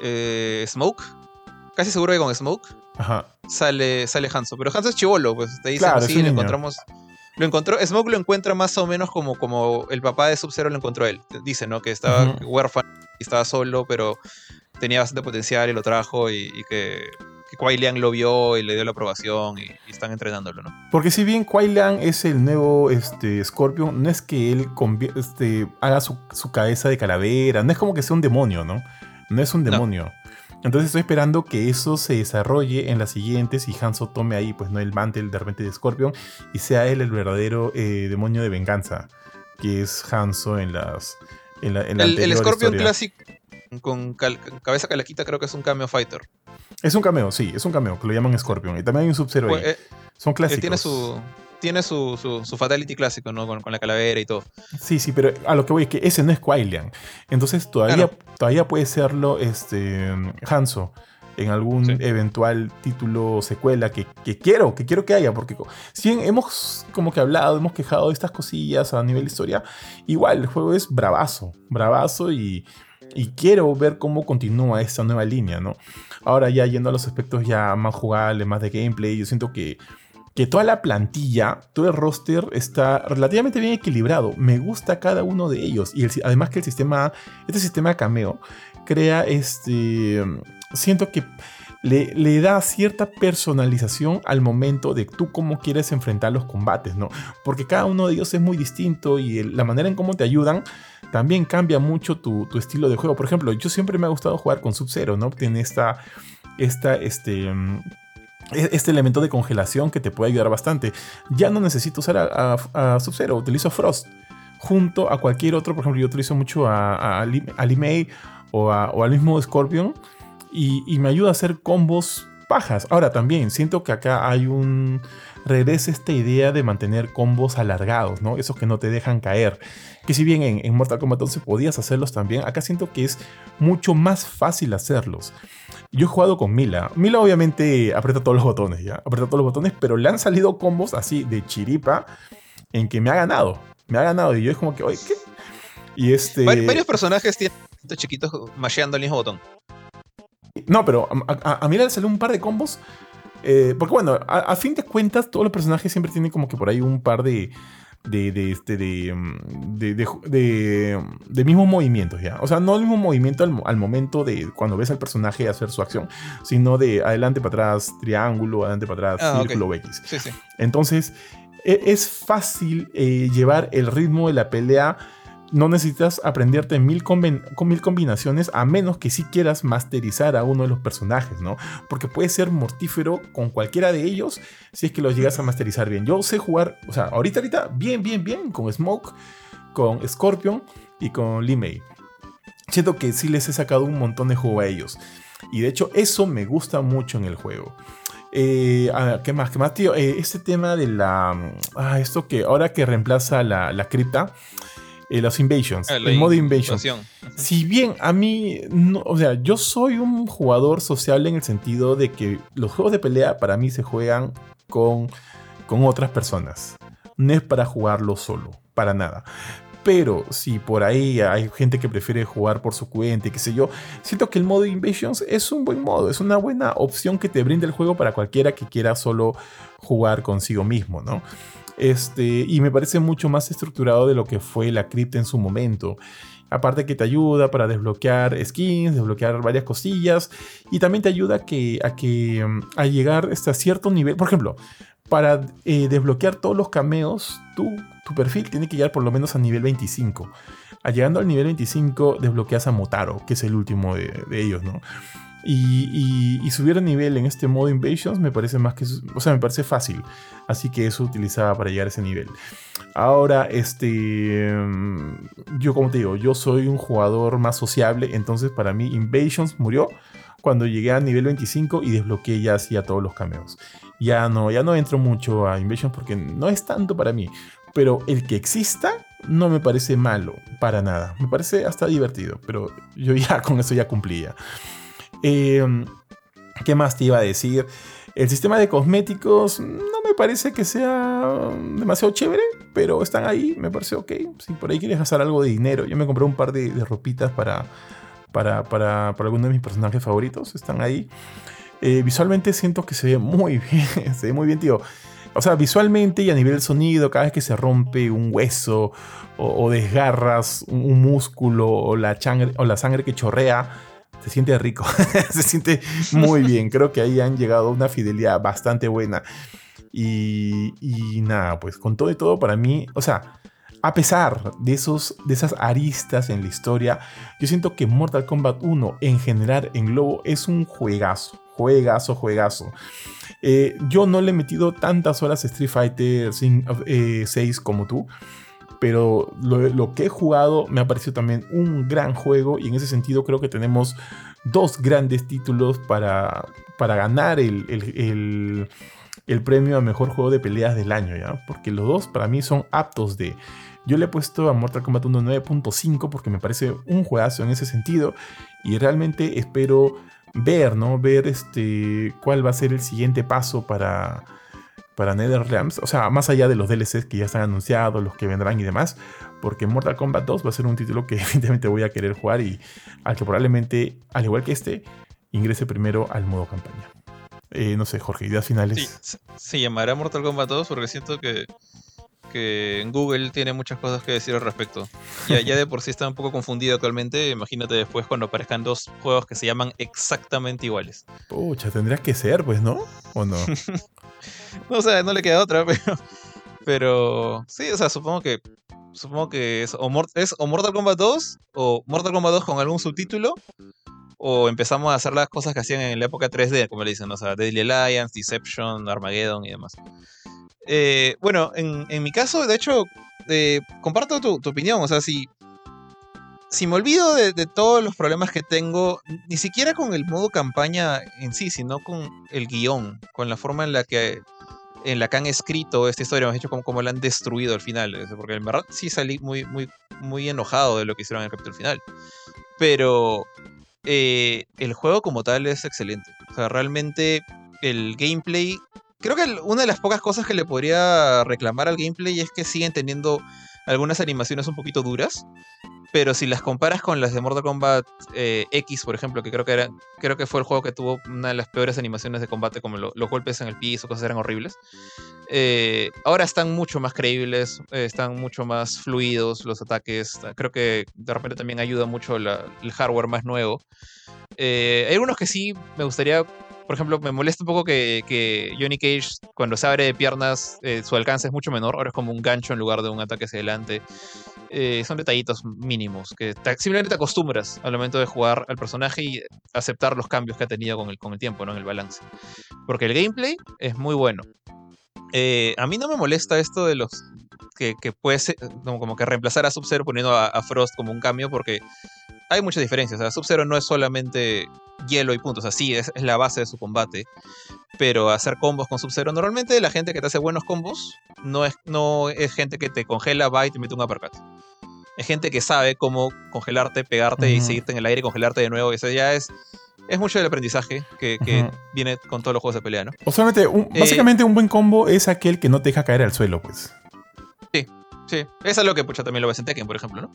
Eh, Smoke casi seguro que con Smoke Sale, sale Hanzo. Pero Hanzo es chivolo, pues te dicen, sí, lo encontramos. Lo encontró, Smoke lo encuentra más o menos como, como el papá de Sub-Zero lo encontró él. Dice, ¿no? Que estaba huérfano y estaba solo, pero tenía bastante potencial y lo trajo y, que, que Kuai Liang lo vio y le dio la aprobación y, están entrenándolo, ¿no? Porque si bien Kuai Liang es el nuevo este, Scorpion, no es que él este, haga su, su, cabeza de calavera, no es como que sea un demonio, ¿no? no es un demonio. Entonces estoy esperando que eso se desarrolle en las siguientes y Hanzo tome ahí, pues no el mantel de repente de Scorpion y sea él el verdadero eh, demonio de venganza, que es Hanzo en las. En la, el, Scorpion clásico con cabeza calaquita creo que es un cameo fighter. Es un cameo, sí, es un cameo, que lo llaman Scorpion. Y también hay un Sub-Zero pues, eh, Son clásicos. tiene su, tiene su, su, fatality clásico, ¿no? Con, la calavera y todo. Sí, sí, pero a lo que voy es que ese no es Quailian. Entonces todavía, todavía puede serlo este, Hanzo en algún eventual título secuela que, quiero, que quiero que haya, porque si hemos como que hablado, hemos quejado de estas cosillas a nivel de historia, igual el juego es bravazo, bravazo y, y quiero ver cómo continúa esta nueva línea, ¿no? Ahora ya yendo a los aspectos ya más jugables, más de gameplay, yo siento que que toda la plantilla, todo el roster está relativamente bien equilibrado. Me gusta cada uno de ellos. Y además que el sistema, este sistema cameo, crea este... Siento que le, le, da cierta personalización al momento de tú cómo quieres enfrentar los combates, ¿no? Porque cada uno de ellos es muy distinto y la manera en cómo te ayudan también cambia mucho tu, tu, estilo de juego. Por ejemplo, yo siempre me ha gustado jugar con Sub-Zero, ¿no? Tiene esta, esta, este este elemento de congelación que te puede ayudar bastante. Ya no necesito usar a, Sub-Zero, utilizo Frost junto a cualquier otro. Por ejemplo, yo utilizo mucho a, a, Limei o, al mismo Scorpion y, me ayuda a hacer combos pajas. Ahora también siento que acá hay un regresa esta idea de mantener combos alargados, ¿no? Esos que no te dejan caer. Que si bien en, en Mortal Kombat 11 podías hacerlos también, acá siento que es mucho más fácil hacerlos. Yo he jugado con Mila. Mila obviamente aprieta todos los botones, ¿ya? Aprieta todos los botones, pero le han salido combos así de chiripa en que me ha ganado. Me ha ganado y yo es como que, oye, ¿qué? Y este... varios personajes tienen chiquitos masheando el mismo botón. No, pero a, Mila le salió un par de combos. Eh, porque bueno, a, fin de cuentas, todos los personajes siempre tienen como que por ahí un par de, de, de, este, de, mm, de, de, mismos movimientos, ¿ya? O sea, no el mismo movimiento al, momento de cuando ves al personaje hacer su acción, sino de adelante para atrás, triángulo, adelante para atrás, ah, círculo X. Sí, sí. Entonces, e, es fácil eh, llevar el ritmo de la pelea no necesitas aprenderte mil, con mil combinaciones a menos que si quieras masterizar a uno de los personajes, ¿no? Porque puede ser mortífero con cualquiera de ellos si es que los llegas a masterizar bien. Yo sé jugar, o sea, ahorita, ahorita, bien, bien, bien, con Smoke, con Scorpion y con Limei. Siento que sí les he sacado un montón de juego a ellos. Y de hecho, eso me gusta mucho en el juego. Eh, ¿Qué más? ¿Qué más, tío? Eh, este tema de la. Ah, esto que ahora que reemplaza la, la cripta eh, los invasions, ah, el modo invasion. Si bien a mí, o sea, yo soy un jugador sociable en el sentido de que los juegos de pelea para mí se juegan con, con otras personas. No es para jugarlo solo, para nada. Pero si por ahí hay gente que prefiere jugar por su cuenta y qué sé yo, siento que el modo Invasions es un buen modo, es una buena opción que te brinda el juego para cualquiera que quiera solo jugar consigo mismo, ¿no? Este, y me parece mucho más estructurado de lo que fue la cripta en su momento. Aparte que te ayuda para desbloquear skins, desbloquear varias cosillas. Y también te ayuda a que, a, que, mm, a llegar hasta cierto nivel. Por ejemplo, para eh, desbloquear todos los cameos, tu perfil tiene que llegar por lo menos a nivel 25. llegando al nivel 25 desbloqueas a Motaro, que es el último de, de ellos, ¿no? Y, subir a nivel en este modo Invasions me parece más que. O sea, me parece fácil. Así que eso utilizaba para llegar a ese nivel. Ahora, este. Mm, yo, como te digo, yo soy un jugador más sociable. Entonces, para mí, Invasions murió cuando llegué a nivel 25 y desbloqueé ya así todos los cameos. Ya no, ya no entro mucho a Invasions porque no es tanto para mí. Pero el que exista no me parece malo, para nada. Me parece hasta divertido. Pero yo ya con eso ya cumplía. Em, ¿Qué más te iba a decir? El sistema de cosméticos no me parece que sea demasiado chévere, pero están ahí, me parece ok. Si por ahí quieres gastar algo de dinero, yo me compré un par de, ropitas para, para, para, para algunos de mis personajes favoritos, están ahí. Eh, visualmente siento que se ve muy bien, se ve muy bien, tío. O sea, visualmente y a nivel sonido, cada vez que se rompe un hueso o, desgarras un, músculo o la, o la sangre que chorrea, se siente rico, se siente muy bien. Creo que ahí han llegado a una fidelidad bastante buena. Y, nada, pues con todo y todo, para mí, o sea, a pesar de, esos, de esas aristas en la historia, yo siento que Mortal Kombat 1 en general en Globo es un juegazo. Juegazo, juegazo. Eh, yo no le he metido tantas horas a Street Fighter 6 eh, como tú. Pero lo, que he jugado me ha parecido también un gran juego. Y en ese sentido creo que tenemos dos grandes títulos para, para ganar el, el, el premio a mejor juego de peleas del año, ¿ya? Porque los dos para mí son aptos de. Yo le he puesto a Mortal Kombat 1 9.5 porque me parece un juegazo en ese sentido y realmente espero ver, ¿no? Ver este cuál va a ser el siguiente paso para para NetherRealms, o sea, más allá de los DLCs que ya están anunciados, los que vendrán y demás, porque Mortal Kombat 2 va a ser un título que evidentemente voy a querer jugar y al que probablemente, al igual que este, ingrese primero al modo campaña. Eh, no sé, Jorge, ideas finales. Sí, se llamará Mortal Kombat 2 porque siento que, que Google tiene muchas cosas que decir al respecto. Ya, ya de por sí está un poco confundido actualmente. Imagínate después cuando aparezcan dos juegos que se llaman exactamente iguales. Pucha, tendrías que ser, pues, ¿no? ¿O no? no, o sea, no le queda otra, pero. Pero. Sí, o sea, supongo que. Supongo que es o, es o Mortal Kombat 2 o Mortal Kombat 2 con algún subtítulo o empezamos a hacer las cosas que hacían en la época 3D, como le dicen, o sea, Deadly Alliance, Deception, Armageddon y demás. Eh, bueno, en, mi caso, de hecho, eh, comparto tu, opinión, o sea, si, si me olvido de, todos los problemas que tengo, ni siquiera con el modo campaña en sí, sino con el guion, con la forma en la que en la que han escrito esta historia, hemos dicho como, como la han destruido al final, porque en verdad sí salí muy, muy, muy enojado de lo que hicieron en el capítulo final. Pero eh, el juego como tal es excelente. O sea, realmente el gameplay. Creo que una de las pocas cosas que le podría reclamar al gameplay es que siguen teniendo algunas animaciones un poquito duras. Pero si las comparas con las de Mortal Kombat eh, X, por ejemplo, que creo que era, creo que fue el juego que tuvo una de las peores animaciones de combate, como los golpes en el piso, cosas eran horribles. Eh, ahora están mucho más creíbles, están mucho más fluidos los ataques. Creo que de repente también ayuda mucho el hardware más nuevo. Eh, hay algunos que sí me gustaría por ejemplo, me molesta un poco que, Johnny Cage, cuando se abre de piernas, su alcance es mucho menor. Ahora es como un gancho en lugar de un ataque hacia adelante. Eh, son detallitos mínimos que simplemente te acostumbras al momento de jugar al personaje y aceptar los cambios que ha tenido con el, con el tiempo, ¿no? En el balance. Porque el gameplay es muy bueno. Eh, a mí no me molesta esto de los que, que puede ser como, que reemplazar a Sub-Zero poniendo a, Frost como un cambio porque hay muchas diferencias. O sea, Sub-Zero no es solamente hielo y puntos, así es, es la base de su combate. Pero hacer combos con Sub-Zero, normalmente la gente que te hace buenos combos no es, no es gente que te congela, va y te mete un uppercut. Es gente que sabe cómo congelarte, pegarte y seguirte en el aire y congelarte de nuevo. Eso ya es es mucho del aprendizaje que, viene con todos los juegos de pelea, ¿no? O solamente, eh, básicamente un buen combo es aquel que no te deja caer al suelo, pues. Sí, sí. Eso es lo que pucha, también lo ves en Tekken, por ejemplo, ¿no?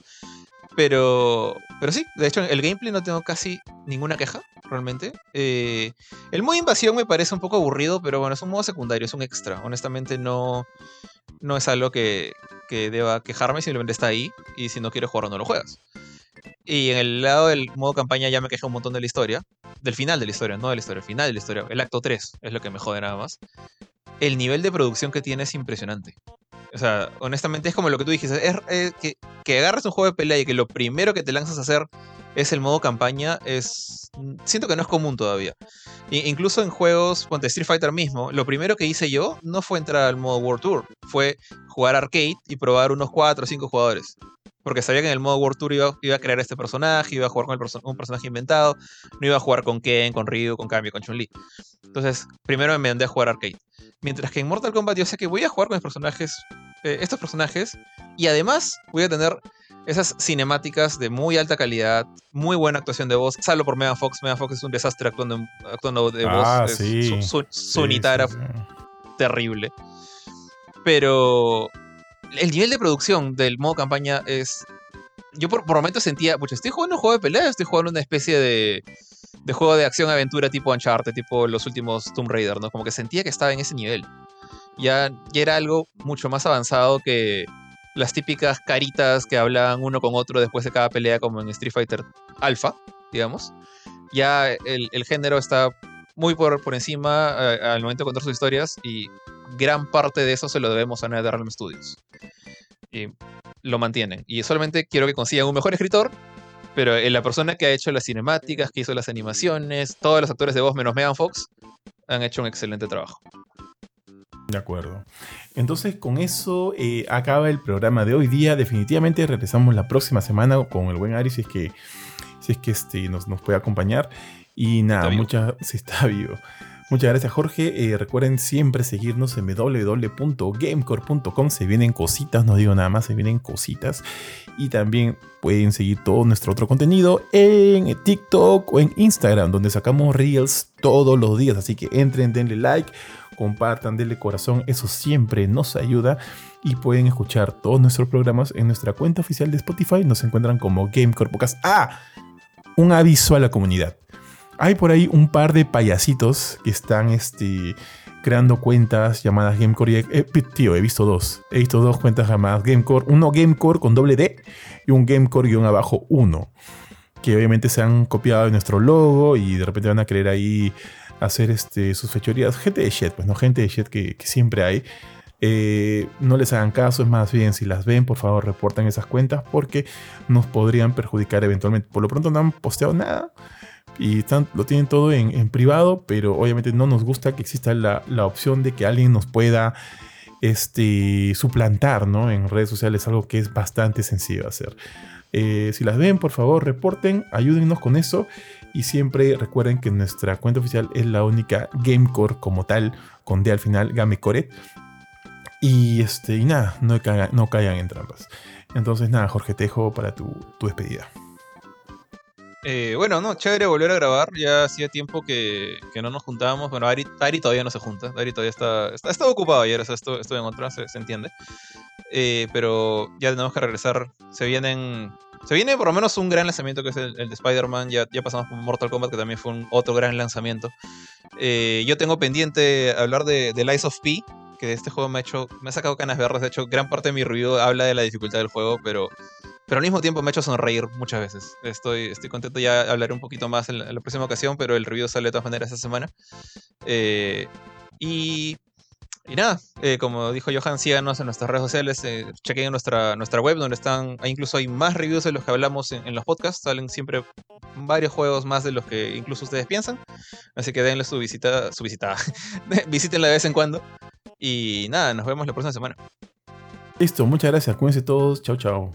Pero, pero sí, de hecho, el gameplay no tengo casi ninguna queja, realmente. Eh, el modo invasión me parece un poco aburrido, pero bueno, es un modo secundario, es un extra. Honestamente, no, no es algo que, que deba quejarme, simplemente está ahí. Y si no quieres jugar, no lo juegas. Y en el lado del modo campaña ya me quejé un montón de la historia. Del final de la historia, no de la historia, el final de la historia. El acto 3 es lo que me jode nada más. El nivel de producción que tiene es impresionante. O sea, honestamente es como lo que tú dijiste. Es, que, que, agarres un juego de pelea y que lo primero que te lanzas a hacer es el modo campaña. Es. Siento que no es común todavía. incluso en juegos, ponte Street Fighter mismo, lo primero que hice yo no fue entrar al modo World Tour. Fue jugar arcade y probar unos 4 o 5 jugadores. Porque sabía que en el modo World Tour iba, a crear este personaje, iba a jugar con un personaje inventado, no iba a jugar con Ken, con Ryu, con Kami, con Chun-Li. Entonces, primero me mandé a jugar arcade. Mientras que en Mortal Kombat yo sé que voy a jugar con personajes, eh, estos personajes, y además voy a tener esas cinemáticas de muy alta calidad, muy buena actuación de voz, salvo por Megan Fox. Megan Fox es un desastre actuando, actuando de ah, voz. Sí. Su, su, terrible. Pero el nivel de producción del modo campaña es. Yo por, por sentía, pucha, estoy jugando un juego de pelea, estoy jugando una especie de, de juego de acción-aventura tipo Uncharted, tipo los últimos Tomb Raider, ¿no? Como que sentía que estaba en ese nivel. Ya, ya era algo mucho más avanzado que las típicas caritas que hablaban uno con otro después de cada pelea, como en Street Fighter Alpha, digamos. Ya el, género está muy por, por encima eh, al momento de contar sus historias y gran parte de eso se lo debemos a NetherRealm Studios. Y lo mantienen. Y solamente quiero que consigan un mejor escritor, pero la persona que ha hecho las cinemáticas, que hizo las animaciones, todos los actores de voz menos Megan Fox, han hecho un excelente trabajo. De acuerdo. Entonces, con eso eh, acaba el programa de hoy día. Definitivamente regresamos la próxima semana con el buen Ari, si es que, si es que este, nos, nos puede acompañar. Y nada, muchas. Si está vivo. Muchas gracias, Jorge. Eh, recuerden siempre seguirnos en www.gamecore.com. Se vienen cositas, no digo nada más, se vienen cositas. Y también pueden seguir todo nuestro otro contenido en TikTok o en Instagram, donde sacamos Reels todos los días. Así que entren, denle like, compartan, denle corazón. Eso siempre nos ayuda. Y pueden escuchar todos nuestros programas en nuestra cuenta oficial de Spotify. Nos encuentran como Gamecore Podcast. ¡Ah! Un aviso a la comunidad hay por ahí un par de payasitos que están este, creando cuentas llamadas Gamecore. Eh, tío, he visto dos. He visto dos cuentas llamadas Gamecore. Uno Gamecore con doble D y un Gamecore guion abajo 1. Que obviamente se han copiado de nuestro logo y de repente van a querer ahí hacer este, sus fechorías. Gente de shit, pues no, gente de shit que, siempre hay. Eh, no les hagan caso, es más bien, si las ven, por favor, reportan esas cuentas porque nos podrían perjudicar eventualmente. Por lo pronto no han posteado nada y lo tienen todo en, privado, pero obviamente no nos gusta que exista la, opción de que alguien nos pueda este, suplantar ¿no? en redes sociales, algo que es bastante sencillo de hacer. Eh, si las ven, por favor, reporten, ayúdennos con eso. Y siempre recuerden que nuestra cuenta oficial es la única Gamecore como tal, con D al final, Gamecore. Y, este, y nada, no caigan, no caigan en trampas. Entonces, nada, Jorge Tejo, para tu despedida. Eh, bueno, no, chévere volver a grabar. Ya hacía tiempo que, no nos juntábamos. Bueno, Ari, todavía no se junta. Ari todavía está, está, ocupado ayer, o sea, estoy, en otra, se, entiende. Eh, pero ya tenemos que regresar. Se vienen. Se viene por lo menos un gran lanzamiento que es el, de Spider-Man. Ya, ya pasamos por Mortal Kombat, que también fue un otro gran lanzamiento. Eh, yo tengo pendiente hablar de, de Lies of P, que este juego me ha hecho. Me ha sacado canas verdes. De hecho, gran parte de mi review habla de la dificultad del juego, pero pero al mismo tiempo me ha hecho sonreír muchas veces. Estoy, estoy contento, ya hablaré un poquito más en la, próxima ocasión, pero el review sale de todas maneras esta semana. Eh, y, y, nada, eh, como dijo Johan, síganos en nuestras redes sociales, eh, chequen nuestra, nuestra web donde están, incluso hay más reviews de los que hablamos en, los podcasts, salen siempre varios juegos más de los que incluso ustedes piensan. Así que denle su visita, su visita, visítenla de vez en cuando. Y nada, nos vemos la próxima semana. Listo, muchas gracias, cuídense todos, chao chao.